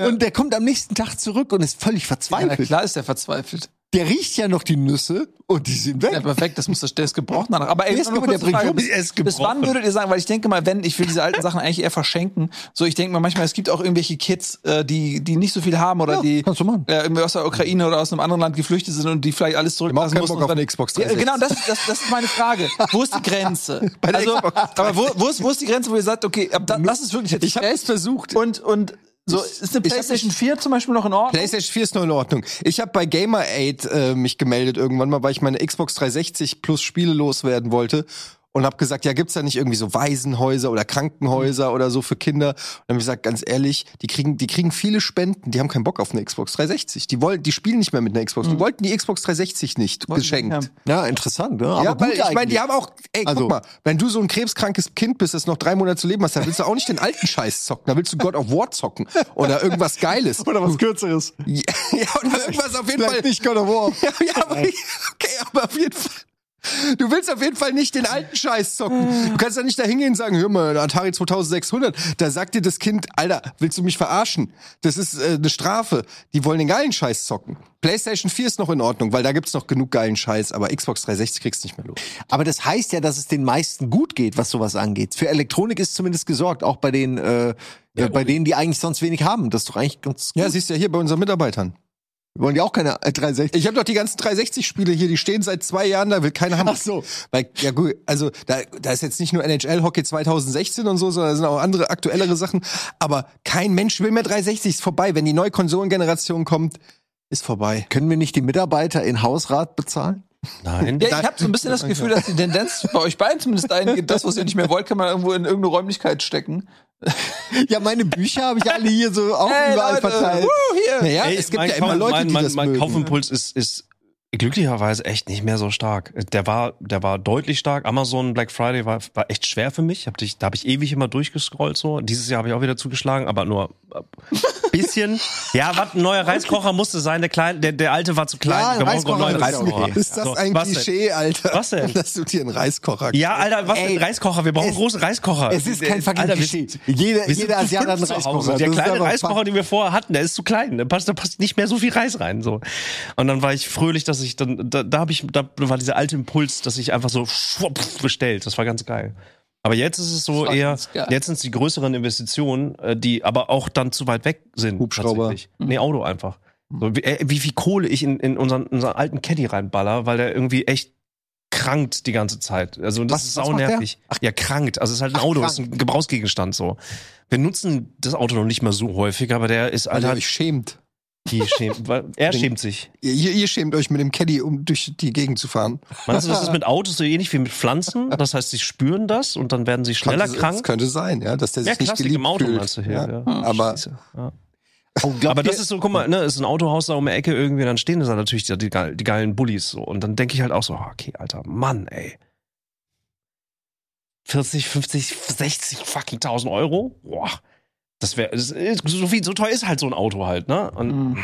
Und der kommt am nächsten Tag zurück und ist völlig Ja, verzweifelt. klar ist er verzweifelt. Der riecht ja noch die Nüsse und die sind weg. Ja, perfekt, das muss der ist gebrochen danach. Aber ey, Der ist kurze der Frage. bis, bis wann würdet ihr sagen, weil ich denke mal, wenn, ich will diese alten Sachen eigentlich eher verschenken. So, ich denke mal manchmal, es gibt auch irgendwelche Kids, äh, die, die nicht so viel haben oder Ja, die äh, irgendwie aus der Ukraine oder aus einem anderen Land geflüchtet sind und die vielleicht alles zurücklassen mussten. Bock auf eine Xbox Ja, 360. genau, das, ist- das, das ist meine Frage. Wo ist die Grenze? Bei der also, Xbox aber wo, wo, ist, wo ist die Grenze, wo ihr sagt, okay, ab da, das ist wirklich jetzt Ich habe es versucht. und, und so, ist eine ich PlayStation 4 zum Beispiel noch in Ordnung? PlayStation 4 ist noch in Ordnung. Ich habe bei Gamer Aid äh, mich gemeldet irgendwann mal, weil ich meine Xbox 360 plus Spiele loswerden wollte und habe gesagt, ja, gibt's da nicht irgendwie so Waisenhäuser oder Krankenhäuser oder so für Kinder? Und dann habe ich gesagt, ganz ehrlich, die kriegen die kriegen viele Spenden, die haben keinen Bock auf eine Xbox 360. Die wollen die spielen nicht mehr mit einer Xbox. Die wollten die Xbox 360 nicht geschenkt. Ja. Ja, interessant, ne? Aber ja, weil ich meine, die haben auch, ey, Also- guck mal, wenn du so ein krebskrankes Kind bist, das noch drei Monate zu leben hast, dann willst du auch nicht den alten Scheiß zocken. Da willst du God of War zocken oder irgendwas Geiles. Oder was Kürzeres. Ja, ja oder irgendwas auf jeden Fall. Vielleicht nicht God of War. Ja, ja, aber, okay, aber auf jeden Fall. Du willst auf jeden Fall nicht den alten Scheiß zocken. Du kannst ja nicht da hingehen und sagen, hör mal, Atari 2600. Da sagt dir das Kind, Alter, willst du mich verarschen? Das ist äh, eine Strafe. Die wollen den geilen Scheiß zocken. PlayStation 4 ist noch in Ordnung, weil da gibt's noch genug geilen Scheiß, aber Xbox 360 kriegst du nicht mehr los. Aber das heißt ja, dass es den meisten gut geht, was sowas angeht. Für Elektronik ist zumindest gesorgt, auch bei den, äh, äh, bei denen, die eigentlich sonst wenig haben. Das ist doch eigentlich ganz gut. Ja, siehst du ja hier bei unseren Mitarbeitern. Wir wollen ja auch keine äh, 360. Ich habe doch die ganzen 360-Spiele hier, die stehen seit zwei Jahren, da will keiner haben. Ach so. Weil, ja gut, also da, da ist jetzt nicht nur NHL Hockey 2016 und so, sondern da sind auch andere aktuellere Sachen. Aber kein Mensch will mehr 360, ist vorbei. Wenn die neue Konsolengeneration kommt, ist vorbei. Können wir nicht die Mitarbeiter in Hausrat bezahlen? Nein. Ja, ich habe so ein bisschen das Gefühl, dass die Tendenz bei euch beiden zumindest dahin geht, das, was ihr nicht mehr wollt, kann man irgendwo in irgendeine Räumlichkeit stecken. Ja, meine Bücher habe ich alle hier so auch Hey, überall Leute, verteilt. wuh, hier. Naja, Ey, es gibt mein ja immer Kauf- Leute, mein, die mein, das mein mögen. Kaufimpuls ist, ist glücklicherweise echt nicht mehr so stark. Der war, der war deutlich stark. Amazon Black Friday war, war echt schwer für mich. Hab dich, da habe ich ewig immer durchgescrollt so. Dieses Jahr habe ich auch wieder zugeschlagen, aber nur äh, bisschen. Ja, was ein neuer Reiskocher musste sein. Der kleine, der, der alte war zu klein. Ja, ein Wir brauchen einen Reiskocher ist Reiskocher. Ist das So, ein? Klischee, Alter? Was denn? Dass du dir einen Reiskocher Ja, Alter, was Ey, denn Reiskocher? Wir brauchen es- große Reiskocher. Es ist kein fucking Alter, Klischee. Jeder, jeder Asiater hat einen. Reiskocher. Der kleine Reiskocher, den wir vorher hatten, der ist zu klein. Da passt, da passt nicht mehr so viel Reis rein. So. Und dann war ich fröhlich, dass ich dann, da, da habe ich, da war dieser alte Impuls, dass ich einfach so schwupp bestellt. Das war ganz geil. Aber jetzt ist es so eher, jetzt sind es die größeren Investitionen, äh, die aber auch dann zu weit weg sind. Hubschrauber. tatsächlich. Nee, Auto einfach. So, wie, äh, wie viel Kohle ich in, in unseren, unseren alten Caddy reinballer, weil der irgendwie echt krankt die ganze Zeit. Also das Was- ist der? nervig. Ja, krankt. Also es ist halt ein Auto, krank. ist ein Gebrauchsgegenstand so. Wir nutzen das Auto noch nicht mehr so häufig, aber der ist Weil ihr Alter, euch schämt. Die schämt, er schämt sich. Ihr, ihr schämt euch mit dem Caddy, um durch die Gegend zu fahren. Meinst du, das ist mit Autos so ähnlich wie mit Pflanzen? Das heißt, sie spüren das und dann werden sie schneller Könnte- Das krank? könnte sein, ja, dass der Ja, sich nicht Klassik geliebt im Auto fühlt. meinst du hier. ja. Ja. Aber. Ja. Oh, Aber das ist so, guck mal, ne, ist ein Autohaus da um die Ecke irgendwie, dann stehen da natürlich die, die, die geilen Bullies so. Und dann denke ich halt auch so, ah, okay, Alter, Mann, ey. 40, 50, 60 fucking 1000 Euro? Boah. Das wäre, so viel, so teuer ist halt so ein Auto halt, ne? Und, Mhm.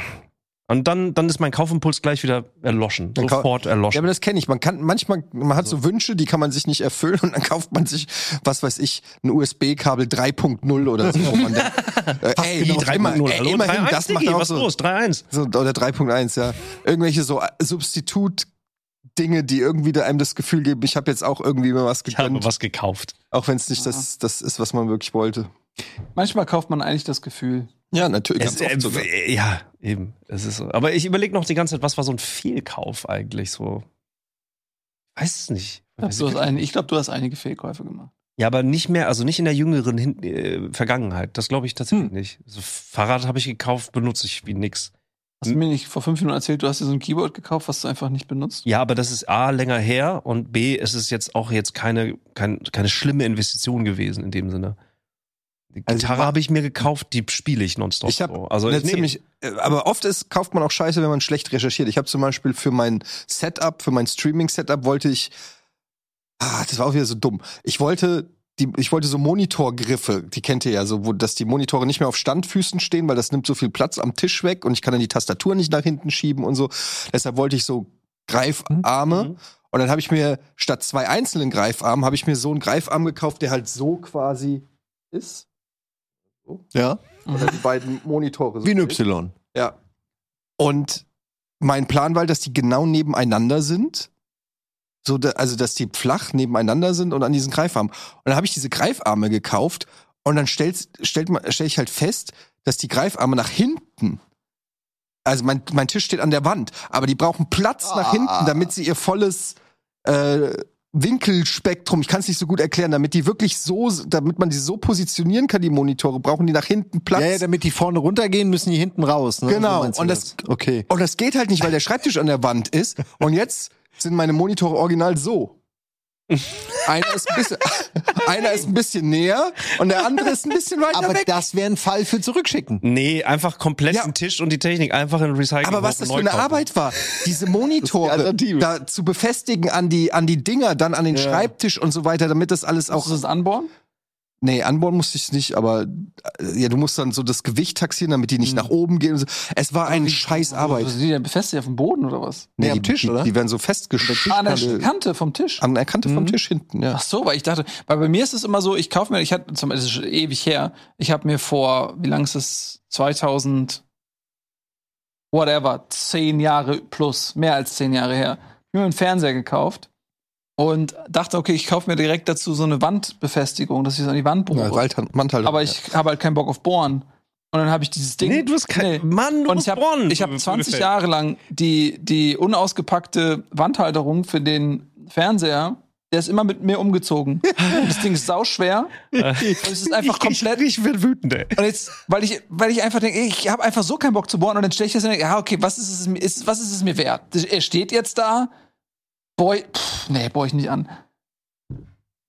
und dann, dann ist mein Kaufimpuls gleich wieder erloschen. Dann Sofort Ja, erloschen. aber das kenne ich. Man kann manchmal, man hat so Wünsche, die kann man sich nicht erfüllen und dann kauft man sich, was weiß ich, ein USB-Kabel 3.0 oder so. man denkt, äh, ey, Wie immer, 3.0? ey, Hallo, immerhin, 3.1, das macht Diggi, auch was so, los? 3.1. so oder 3.1, ja. Irgendwelche so Substitut Dinge, die irgendwie da einem das Gefühl geben, ich habe jetzt auch irgendwie mal was Ich habe gegönnt, was gekauft. auch wenn es nicht das, das ist, was man wirklich wollte. Manchmal kauft man eigentlich das Gefühl. Ja, natürlich. Es, Ganz äh, oft sogar. äh, ja, eben. Es ist so. Aber ich überlege noch die ganze Zeit, was war so ein Fehlkauf eigentlich so? Weiß es nicht. Ich glaube, Weiß ein- ich glaub, du hast einige Fehlkäufe gemacht. Ja, aber nicht mehr, also nicht in der jüngeren Hin äh, Vergangenheit. Das glaube ich tatsächlich Hm. nicht. So, Fahrrad habe ich gekauft, benutze ich wie nix. Hast du mir nicht vor fünf Minuten erzählt, du hast dir so ein Keyboard gekauft, was du einfach nicht benutzt? Ja, aber das ist A, länger her und B, es ist jetzt auch jetzt keine, kein, keine schlimme Investition gewesen in dem Sinne. Die Also, Gitarre wa- habe ich mir gekauft, die spiele ich nonstop. Ich habe so. also eine nee. ziemlich, äh, aber oft ist, kauft man auch Scheiße, wenn man schlecht recherchiert. Ich habe zum Beispiel für mein Setup, für mein Streaming-Setup wollte ich, ah, das war auch wieder so dumm. Ich wollte die, ich wollte so Monitorgriffe, die kennt ihr ja so, wo, dass die Monitore nicht mehr auf Standfüßen stehen, weil das nimmt so viel Platz am Tisch weg und ich kann dann die Tastatur nicht nach hinten schieben und so. Deshalb wollte ich so Greifarme. Mhm. Und dann habe ich mir statt zwei einzelnen Greifarmen, habe ich mir so einen Greifarm gekauft, der halt so quasi ist. Ja, Oder die beiden Monitore. so wie ein. Y. Ja. Und mein Plan war, dass die genau nebeneinander sind. So, da, also dass die flach nebeneinander sind und an diesen Greifarmen. Und dann habe ich diese Greifarme gekauft und dann stellt, stellt man, stell ich halt fest, dass die Greifarme nach hinten, also mein, mein Tisch steht an der Wand, aber die brauchen Platz nach Ah. hinten, damit sie ihr volles äh, Winkelspektrum, ich kann es nicht so gut erklären, damit die wirklich so, damit man die so positionieren kann, die Monitore, brauchen die nach hinten Platz. Ja, ja, damit die vorne runtergehen, müssen die hinten raus. Ne? Genau, So und das- Okay. Und das geht halt nicht, weil der Schreibtisch an der Wand ist. Und jetzt sind meine Monitore original so. Einer ist ein bisschen, einer ist ein bisschen näher und der andere ist ein bisschen weiter Aber weg. das wäre ein Fall für zurückschicken. Nee, einfach komplett Ja. den Tisch und die Technik einfach in Recycling. Aber was das für eine Arbeit war, diese Monitore Alternative. da zu befestigen an die, an die Dinger, dann an den Schreibtisch und so weiter, damit das alles Auch auch. das anbohren? Nee, anbauen musste ich nicht, aber äh, ja, du musst dann so das Gewicht taxieren, damit die nicht nach oben gehen. Und so. Es war eine scheiß Arbeit. Sind die denn befestigt auf dem Boden oder was? Nee, am die, Tisch, die, oder? Die werden so festgestellt. Ah, an der Kante vom Tisch. An der Kante vom Tisch hinten, ja. Ach so, weil ich dachte, weil bei mir ist es immer so, ich kaufe mir, ich hatte, zum Beispiel, das ist schon ewig her, ich habe mir vor, wie lang ist es, 2000, whatever, zehn Jahre plus, mehr als zehn Jahre her, mir einen Fernseher gekauft und dachte, okay, ich kaufe mir direkt dazu so eine Wandbefestigung, dass ich es an die Wand bohre. Ja, Wandhaltung. Aber ich habe halt keinen Bock auf Bohren. Und dann habe ich dieses Ding. Nee, du hast kein. Mann, du Und ich habe bohren. ich hab 20 Jahre lang die, die unausgepackte Wandhalterung für den Fernseher. Der ist immer mit mir umgezogen. das Ding ist sauschwer. es ist einfach komplett. Ich, ich werde wütend, ey. Und jetzt, weil ich, weil ich einfach denke, ich habe einfach so keinen Bock zu bohren und dann stelle ich das und denke, ja, okay, was ist es, mir- ist, was ist es mir wert? Er steht jetzt da. Boy, pff, nee, bohr ich nicht an.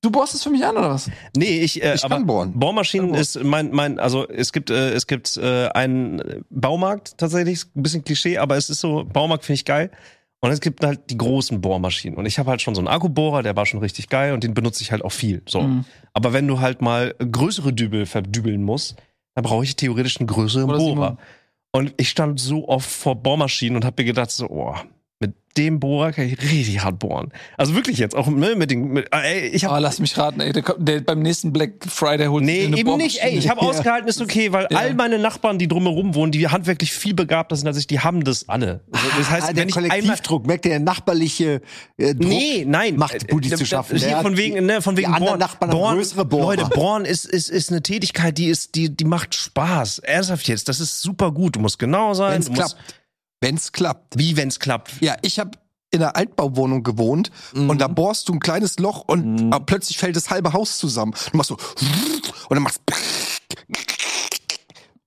Du bohrst es für mich an, oder was? Nee, ich, äh, Ich kann bohren. Bohrmaschinen ist mein, mein, also es gibt, äh, es gibt äh, einen Baumarkt tatsächlich, ein bisschen Klischee, aber es ist so, Baumarkt finde ich geil. Und es gibt halt die großen Bohrmaschinen. Und ich habe halt schon so einen Akkubohrer, der war schon richtig geil und den benutze ich halt auch viel. So. Mhm. Aber wenn du halt mal größere Dübel verdübeln musst, dann brauche ich theoretisch einen größeren Oder Bohrer. Und ich stand so oft vor Bohrmaschinen und habe mir gedacht, so, oh, mit dem Bohrer kann ich richtig hart bohren. Also wirklich jetzt, auch ne, mit den, mit, ey, ich habe Aber lass mich raten, ey, der, kommt- der beim nächsten Black Friday holt Nee, eine eben nicht. Ey, ich habe Bohrmaschine. ausgehalten, ist okay, weil Ja. all meine Nachbarn, die drumherum wohnen, die handwerklich viel begabter sind als ich, die haben das alle. Also, das heißt, ah, der wenn ich einmal Kollektivdruck, merkt der nachbarliche äh, Druck? Nee, nein. macht Buddy Äh, zu äh, schaffen. Hier von wegen, ne, von die wegen anderen Born. Nachbarn haben größere Bohrer. Leute, Born ist, ist, ist eine Tätigkeit, die ist, die, die macht Spaß. Ernsthaft jetzt, das ist super gut. Du musst genau sein. Wenn's du musst, klappt. Wenn's klappt. Wie wenn's klappt. Ja, ich habe in einer Altbauwohnung gewohnt und da bohrst du ein kleines Loch und äh, plötzlich fällt das halbe Haus zusammen. Du machst so und dann machst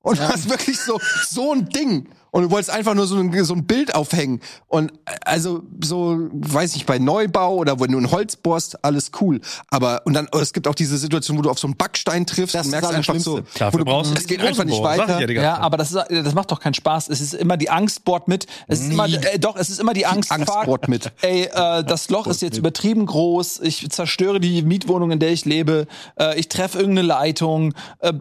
und du hast wirklich so so ein Ding und du wolltest einfach nur so ein, so ein Bild aufhängen und also so weiß ich bei Neubau oder wenn du ein Holz bohrst alles cool aber und dann es gibt auch diese Situation wo du auf so einen Backstein triffst Das und merkst einfach so Schlimmste. Dafür wo du, es geht einfach nicht weiter ja Ja, aber das, ist, das macht doch keinen Spaß. Es ist immer die Angst bohrt mit. Es ist immer, äh, doch, es ist immer die Angst. Angst bohrt mit. Ey, äh, das Loch ist jetzt übertrieben groß. Ich zerstöre die Mietwohnung, in der ich lebe. Äh, ich treffe irgendeine Leitung. Äh,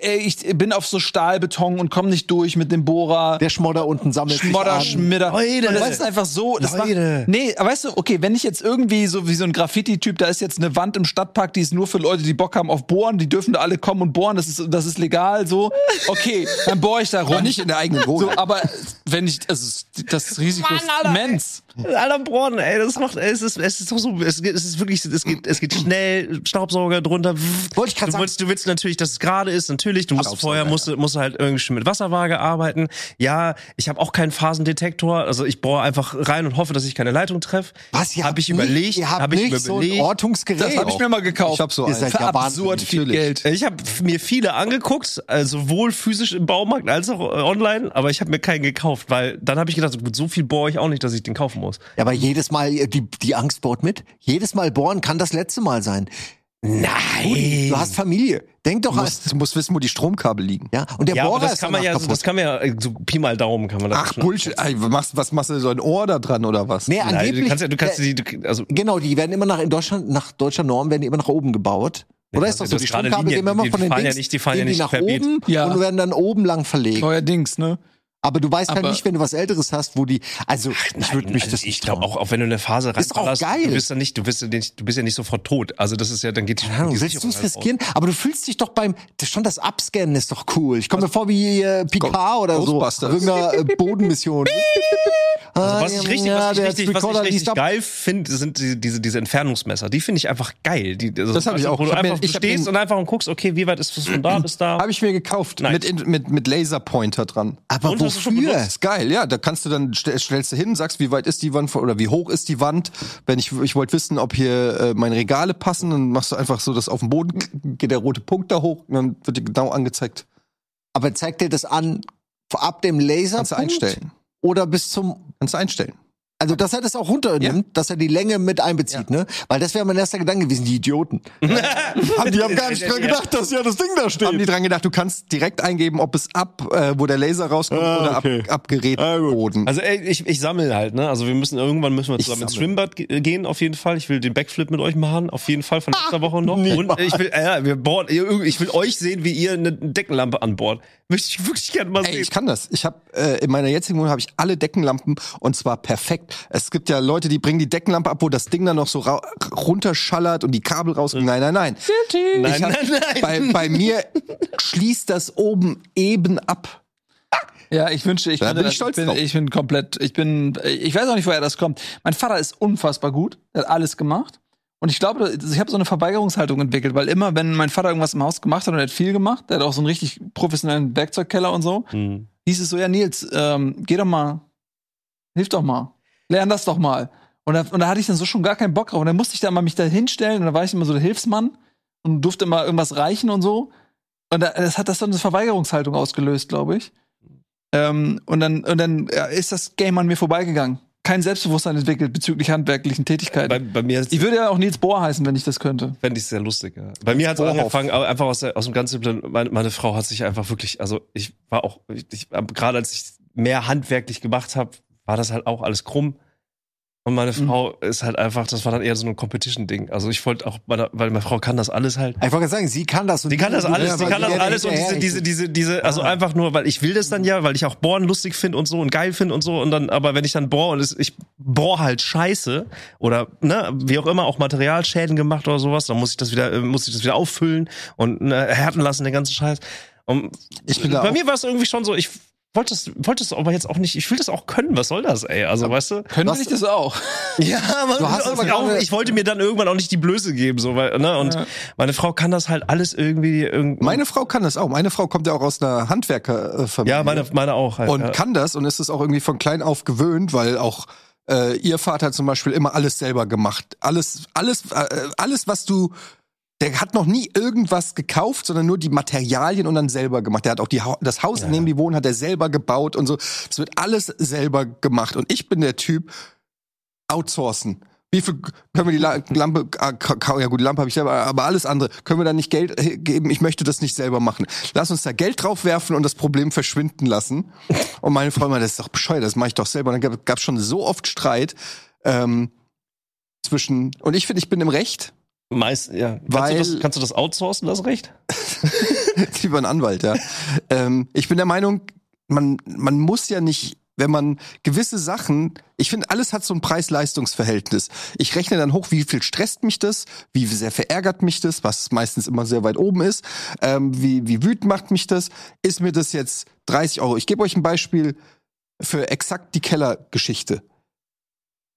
äh, ich bin auf so Stahlbeton und komme nicht durch mit dem Bohrer. Der Schmodder unten sammelt sich Schmodder, an. Schmidder. Leute. Und das ist einfach so. Das Leute. Macht, nee, aber weißt du, okay, wenn ich jetzt irgendwie so wie so ein Graffiti-Typ, da ist jetzt eine Wand im Stadtpark, die ist nur für Leute, die Bock haben auf Bohren, die dürfen da alle kommen und bohren, das ist, das ist legal so. Okay, dann bohre ich da rum. aber nicht in der eigenen Wohnung So, aber wenn ich, also das Risiko ist immens. Alter Born, ey, das macht, es ist, es ist doch so, es, geht- es ist wirklich, es geht, es geht schnell, Staubsauger drunter. Wollte ich grad du sagen. willst, du willst natürlich, dass es gerade ist, natürlich. Du musst vorher musst, du- musst du halt irgendwie schon mit Wasserwaage arbeiten. Ja, ich habe auch keinen Phasendetektor, also ich bohre einfach rein und hoffe, dass ich keine Leitung treffe. Was, ihr Hab habt ich nicht- überlegt, Ihr habt hab ich nicht mir so ein überlegt. Ortungsgerät. Das habe ich mir mal gekauft. ich hab so Ihr seid Für ja absurd viel. Geld. Ich habe mir viele angeguckt, also sowohl physisch im Baumarkt als auch äh, online, aber ich habe mir keinen gekauft, weil dann habe ich gedacht, gut, so viel bohre ich auch nicht, dass ich den kaufen muss. Ja, aber jedes Mal, äh, die, die Angst bohrt mit. Jedes Mal bohren kann das letzte Mal sein. Nein. Du hast Familie. Denk doch du an. musst, du musst wissen wo die Stromkabel liegen Ja, und der ja, Bohrer das ist kann man ja, kaputt. das kann man ja, äh, so Pi mal Daumen kann man das Ach Bullshit, was machst, was machst du so ein Ohr da dran oder was? Nee, Nein, angeblich. du kannst ja, du kannst die, du, also Genau, die werden immer nach in Deutschland, nach deutscher Norm werden die immer nach oben gebaut. Oder Ja, ist doch du so, die Stromkabel Linien, gehen immer die von den fahren ja Dings, nicht- die fahren ja nicht nach querbeet. oben Ja. und werden dann oben lang verlegt. Neuerdings, ne? Aber du weißt halt Aber- nicht, wenn du was Älteres hast, wo die, also ich würde mich also das ich nicht glaube auch, auch wenn du eine Phase reinballerst, du bist ja nicht, du bist ja nicht, du bist ja nicht sofort tot. Also das ist ja, dann geht die, Ahnung, die willst du es halt riskieren? Aber du fühlst dich doch beim, das, schon das Abscannen ist doch cool. Ich komme mir vor wie äh, Picard oder so. Irgendeiner äh, Bodenmission. Also was ich richtig, ja, was ich richtig, was ich richtig geil finde, sind diese, diese, diese Entfernungsmesser. Die finde ich einfach geil. Die, also, Das hab ich du, auch. Wo Ich du mir- einfach ich hab stehst und einfach und guckst, okay, wie weit ist das von da bis da? Habe ich mir gekauft. Nice. Mit, mit, mit Laserpointer dran. Aber du schon wofür? benutzt? Ist geil, ja. Da kannst du dann stell, stellst du hin, sagst, wie weit ist die Wand oder wie hoch ist die Wand. Wenn ich ich wollte wissen, ob hier äh, meine Regale passen, dann machst du einfach so, dass auf dem Boden geht der rote Punkt da hoch und dann wird dir genau angezeigt. Aber zeigt dir das an ab dem Laser Kannst du einstellen. oder bis zum Kannst du einstellen. Also dass er das auch runternimmt, dass er die Länge mit einbezieht, ne? Weil das wäre mein erster Gedanke gewesen, die Idioten. haben die haben gar nicht dran gedacht, dass ja das Ding da steht. Haben die dran gedacht, du kannst direkt eingeben, ob es ab, äh, wo der Laser rauskommt Ah, oder okay. ab, ab Gerätboden. Also ey, ich, ich sammle halt, ne? Also wir müssen irgendwann müssen wir zusammen ins. Schwimmbad ge- gehen, auf jeden Fall. Ich will den Backflip mit euch machen, auf jeden Fall von letzter Woche noch. Und ich will, äh, ja, wir bohren, ich will euch sehen, wie ihr eine Deckenlampe anbohrt. Möchte ich wirklich gerne mal Ey, sehen. ich kann das. Ich habe äh, in meiner jetzigen Wohnung habe ich alle Deckenlampen und zwar perfekt. Es gibt ja Leute, die bringen die Deckenlampe ab, wo das Ding dann noch so runterschallert und die Kabel raus. Nein, nein, nein. nein, Ich hab, nein, nein. Bei, bei mir schließt das oben eben ab. Ja, ich wünsche, ich, Da bin ich stolz bin, drauf. ich bin komplett, ich bin, ich weiß auch nicht, woher das kommt. Mein Vater ist unfassbar gut, er hat alles gemacht. Und ich glaube, ich habe so eine Verweigerungshaltung entwickelt, weil immer, wenn mein Vater irgendwas im Haus gemacht hat und er hat viel gemacht, der hat auch so einen richtig professionellen Werkzeugkeller und so, Hm. hieß es so, ja, Nils, ähm, geh doch mal, hilf doch mal, lern das doch mal. Und da, und da hatte ich dann so schon gar keinen Bock drauf. Und dann musste ich da mal mich da hinstellen und da war ich immer so der Hilfsmann und durfte immer irgendwas reichen und so. Und da, das hat das dann eine Verweigerungshaltung ausgelöst, glaube ich. Ähm, und dann, und dann ja, ist das Game an mir vorbeigegangen. Kein Selbstbewusstsein entwickelt bezüglich handwerklichen Tätigkeiten. Bei, bei mir ich würde ja auch Nils Bohr heißen, wenn ich das könnte. Fände ich sehr lustig, ja. Bei mir hat es angefangen, aber einfach aus, der, aus dem ganz simplen, meine, meine Frau hat sich einfach wirklich, also ich war auch, ich, ich, gerade als ich mehr handwerklich gemacht habe, war das halt auch alles krumm. Und meine Mhm. Frau ist halt einfach, das war dann eher so ein Competition-Ding. Also ich wollte auch, meine, weil meine Frau kann das alles halt. Ich wollte gerade sagen, sie kann das. und Die kann das alles, die kann das alles und diese, diese, diese, diese, also Ah. einfach nur, weil ich will das dann ja, weil ich auch Bohren lustig finde und so und geil finde und so und dann, aber wenn ich dann bohr und es, ich bohr halt scheiße oder, ne, wie auch immer, auch Materialschäden gemacht oder sowas, dann muss ich das wieder, äh, muss ich das wieder auffüllen und ne, härten lassen, den ganzen Scheiß. Und Ich bin da bei mir war es irgendwie schon so, ich wollte es, wollte es aber jetzt auch nicht, ich will das auch können, was soll das, ey? Also, weißt du? Können Was- ich das auch? Ja, aber, Du hast aber auch, ich wollte mir dann irgendwann auch nicht die Blöße geben, so, weil, ne, und Ja. meine Frau kann das halt alles irgendwie, irgendwie Meine Frau kann das auch. Meine Frau kommt ja auch aus einer Handwerkerfamilie. ja, meine, meine auch halt. und ja. kann das und ist es auch irgendwie von klein auf gewöhnt, weil auch äh, ihr Vater zum Beispiel immer alles selber gemacht. Alles, alles, äh, alles, was du. Der hat noch nie irgendwas gekauft, sondern nur die Materialien und dann selber gemacht. Der hat auch die, das Haus, in dem die wohnen, hat er selber gebaut und so. Es wird alles selber gemacht. Und ich bin der Typ, outsourcen. Wie viel können wir die La Lampe, ah, ja gut, die Lampe habe ich selber, aber alles andere, können wir da nicht Geld äh, geben? Ich möchte das nicht selber machen. Lass uns da Geld drauf werfen und das Problem verschwinden lassen. Und meine Frau immer, das ist doch bescheuert, das mache ich doch selber. Und dann gab es schon so oft Streit ähm, zwischen, und ich finde, ich bin im Recht, Meist, ja. Kannst, Weil- du das, kannst du das outsourcen, das Recht? lieber ein Anwalt, ja. ähm, ich bin der Meinung, man, man muss ja nicht, wenn man gewisse Sachen, ich finde, alles hat so ein Preis-Leistungs-Verhältnis. Ich rechne dann hoch, wie viel stresst mich das, wie sehr verärgert mich das, was meistens immer sehr weit oben ist, ähm, wie, wie wütend macht mich das, ist mir das jetzt 30 Euro. Ich gebe euch ein Beispiel für exakt die Kellergeschichte.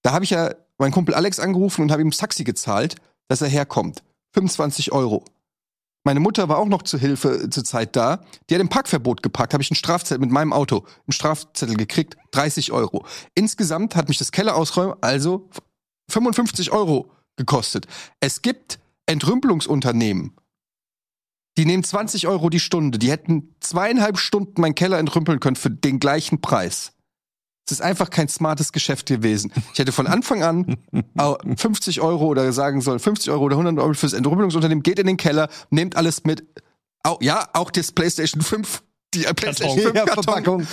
Da habe ich ja meinen Kumpel Alex angerufen und habe ihm Taxi gezahlt, dass er herkommt. 25 Euro. Meine Mutter war auch noch zur Hilfe zur Zeit da. Die hat im Parkverbot geparkt. Habe ich einen Strafzettel mit meinem Auto, einen Strafzettel gekriegt, 30 Euro. Insgesamt hat mich das Keller ausräumen also 55 Euro gekostet. Es gibt Entrümpelungsunternehmen, die nehmen 20 Euro die Stunde. Die hätten zweieinhalb Stunden meinen Keller entrümpeln können für den gleichen Preis. Es ist einfach kein smartes Geschäft gewesen. Ich hätte von Anfang an au- 50 Euro oder sagen soll 50 Euro oder 100 Euro fürs Entrümpelungsunternehmen, geht in den Keller, nehmt alles mit. Au, ja, auch das PlayStation 5, die äh, PlayStation 5 Ja, Karton.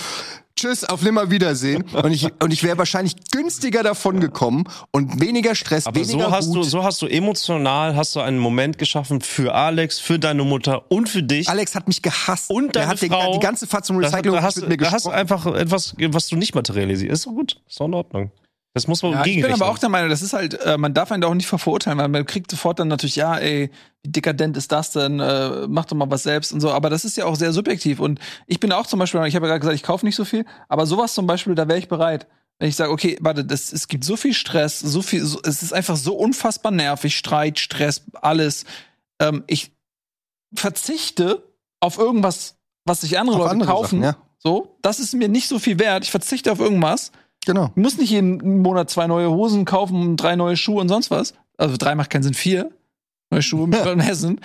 Tschüss, auf Nimmerwiedersehen. Und ich, und ich wäre wahrscheinlich günstiger davon gekommen und weniger Stress, Aber weniger so hast Wut. du, so hast du emotional, hast du einen Moment geschaffen für Alex, für deine Mutter und für dich. Alex hat mich gehasst. Und er hat Frau. die ganze Fahrt zum da, Recycling da, hast, mit mir da hast du einfach etwas, was du nicht materialisierst. Ist doch gut. Ist doch in Ordnung. Das muss man Ja, ich bin aber auch der Meinung, das ist halt, äh, man darf einen da auch nicht verurteilen, weil man kriegt sofort dann natürlich, ja, ey, wie dekadent ist das denn? Äh, mach doch mal was selbst und so. Aber das ist ja auch sehr subjektiv. Und ich bin auch zum Beispiel, ich habe ja gerade gesagt, ich kaufe nicht so viel, aber sowas zum Beispiel, da wäre ich bereit. Wenn ich sage, okay, warte, das, es gibt so viel Stress, so viel, so, es ist einfach so unfassbar nervig, Streit, Stress, alles. Ähm, ich verzichte auf irgendwas, was sich andere Auf Leute andere kaufen. Sachen, ja. So, das ist mir nicht so viel wert. Ich verzichte auf irgendwas. Genau. Ich muss nicht jeden Monat zwei neue Hosen kaufen, drei neue Schuhe und sonst was. Also drei macht keinen Sinn, vier neue Schuhe mit ja. Hessen.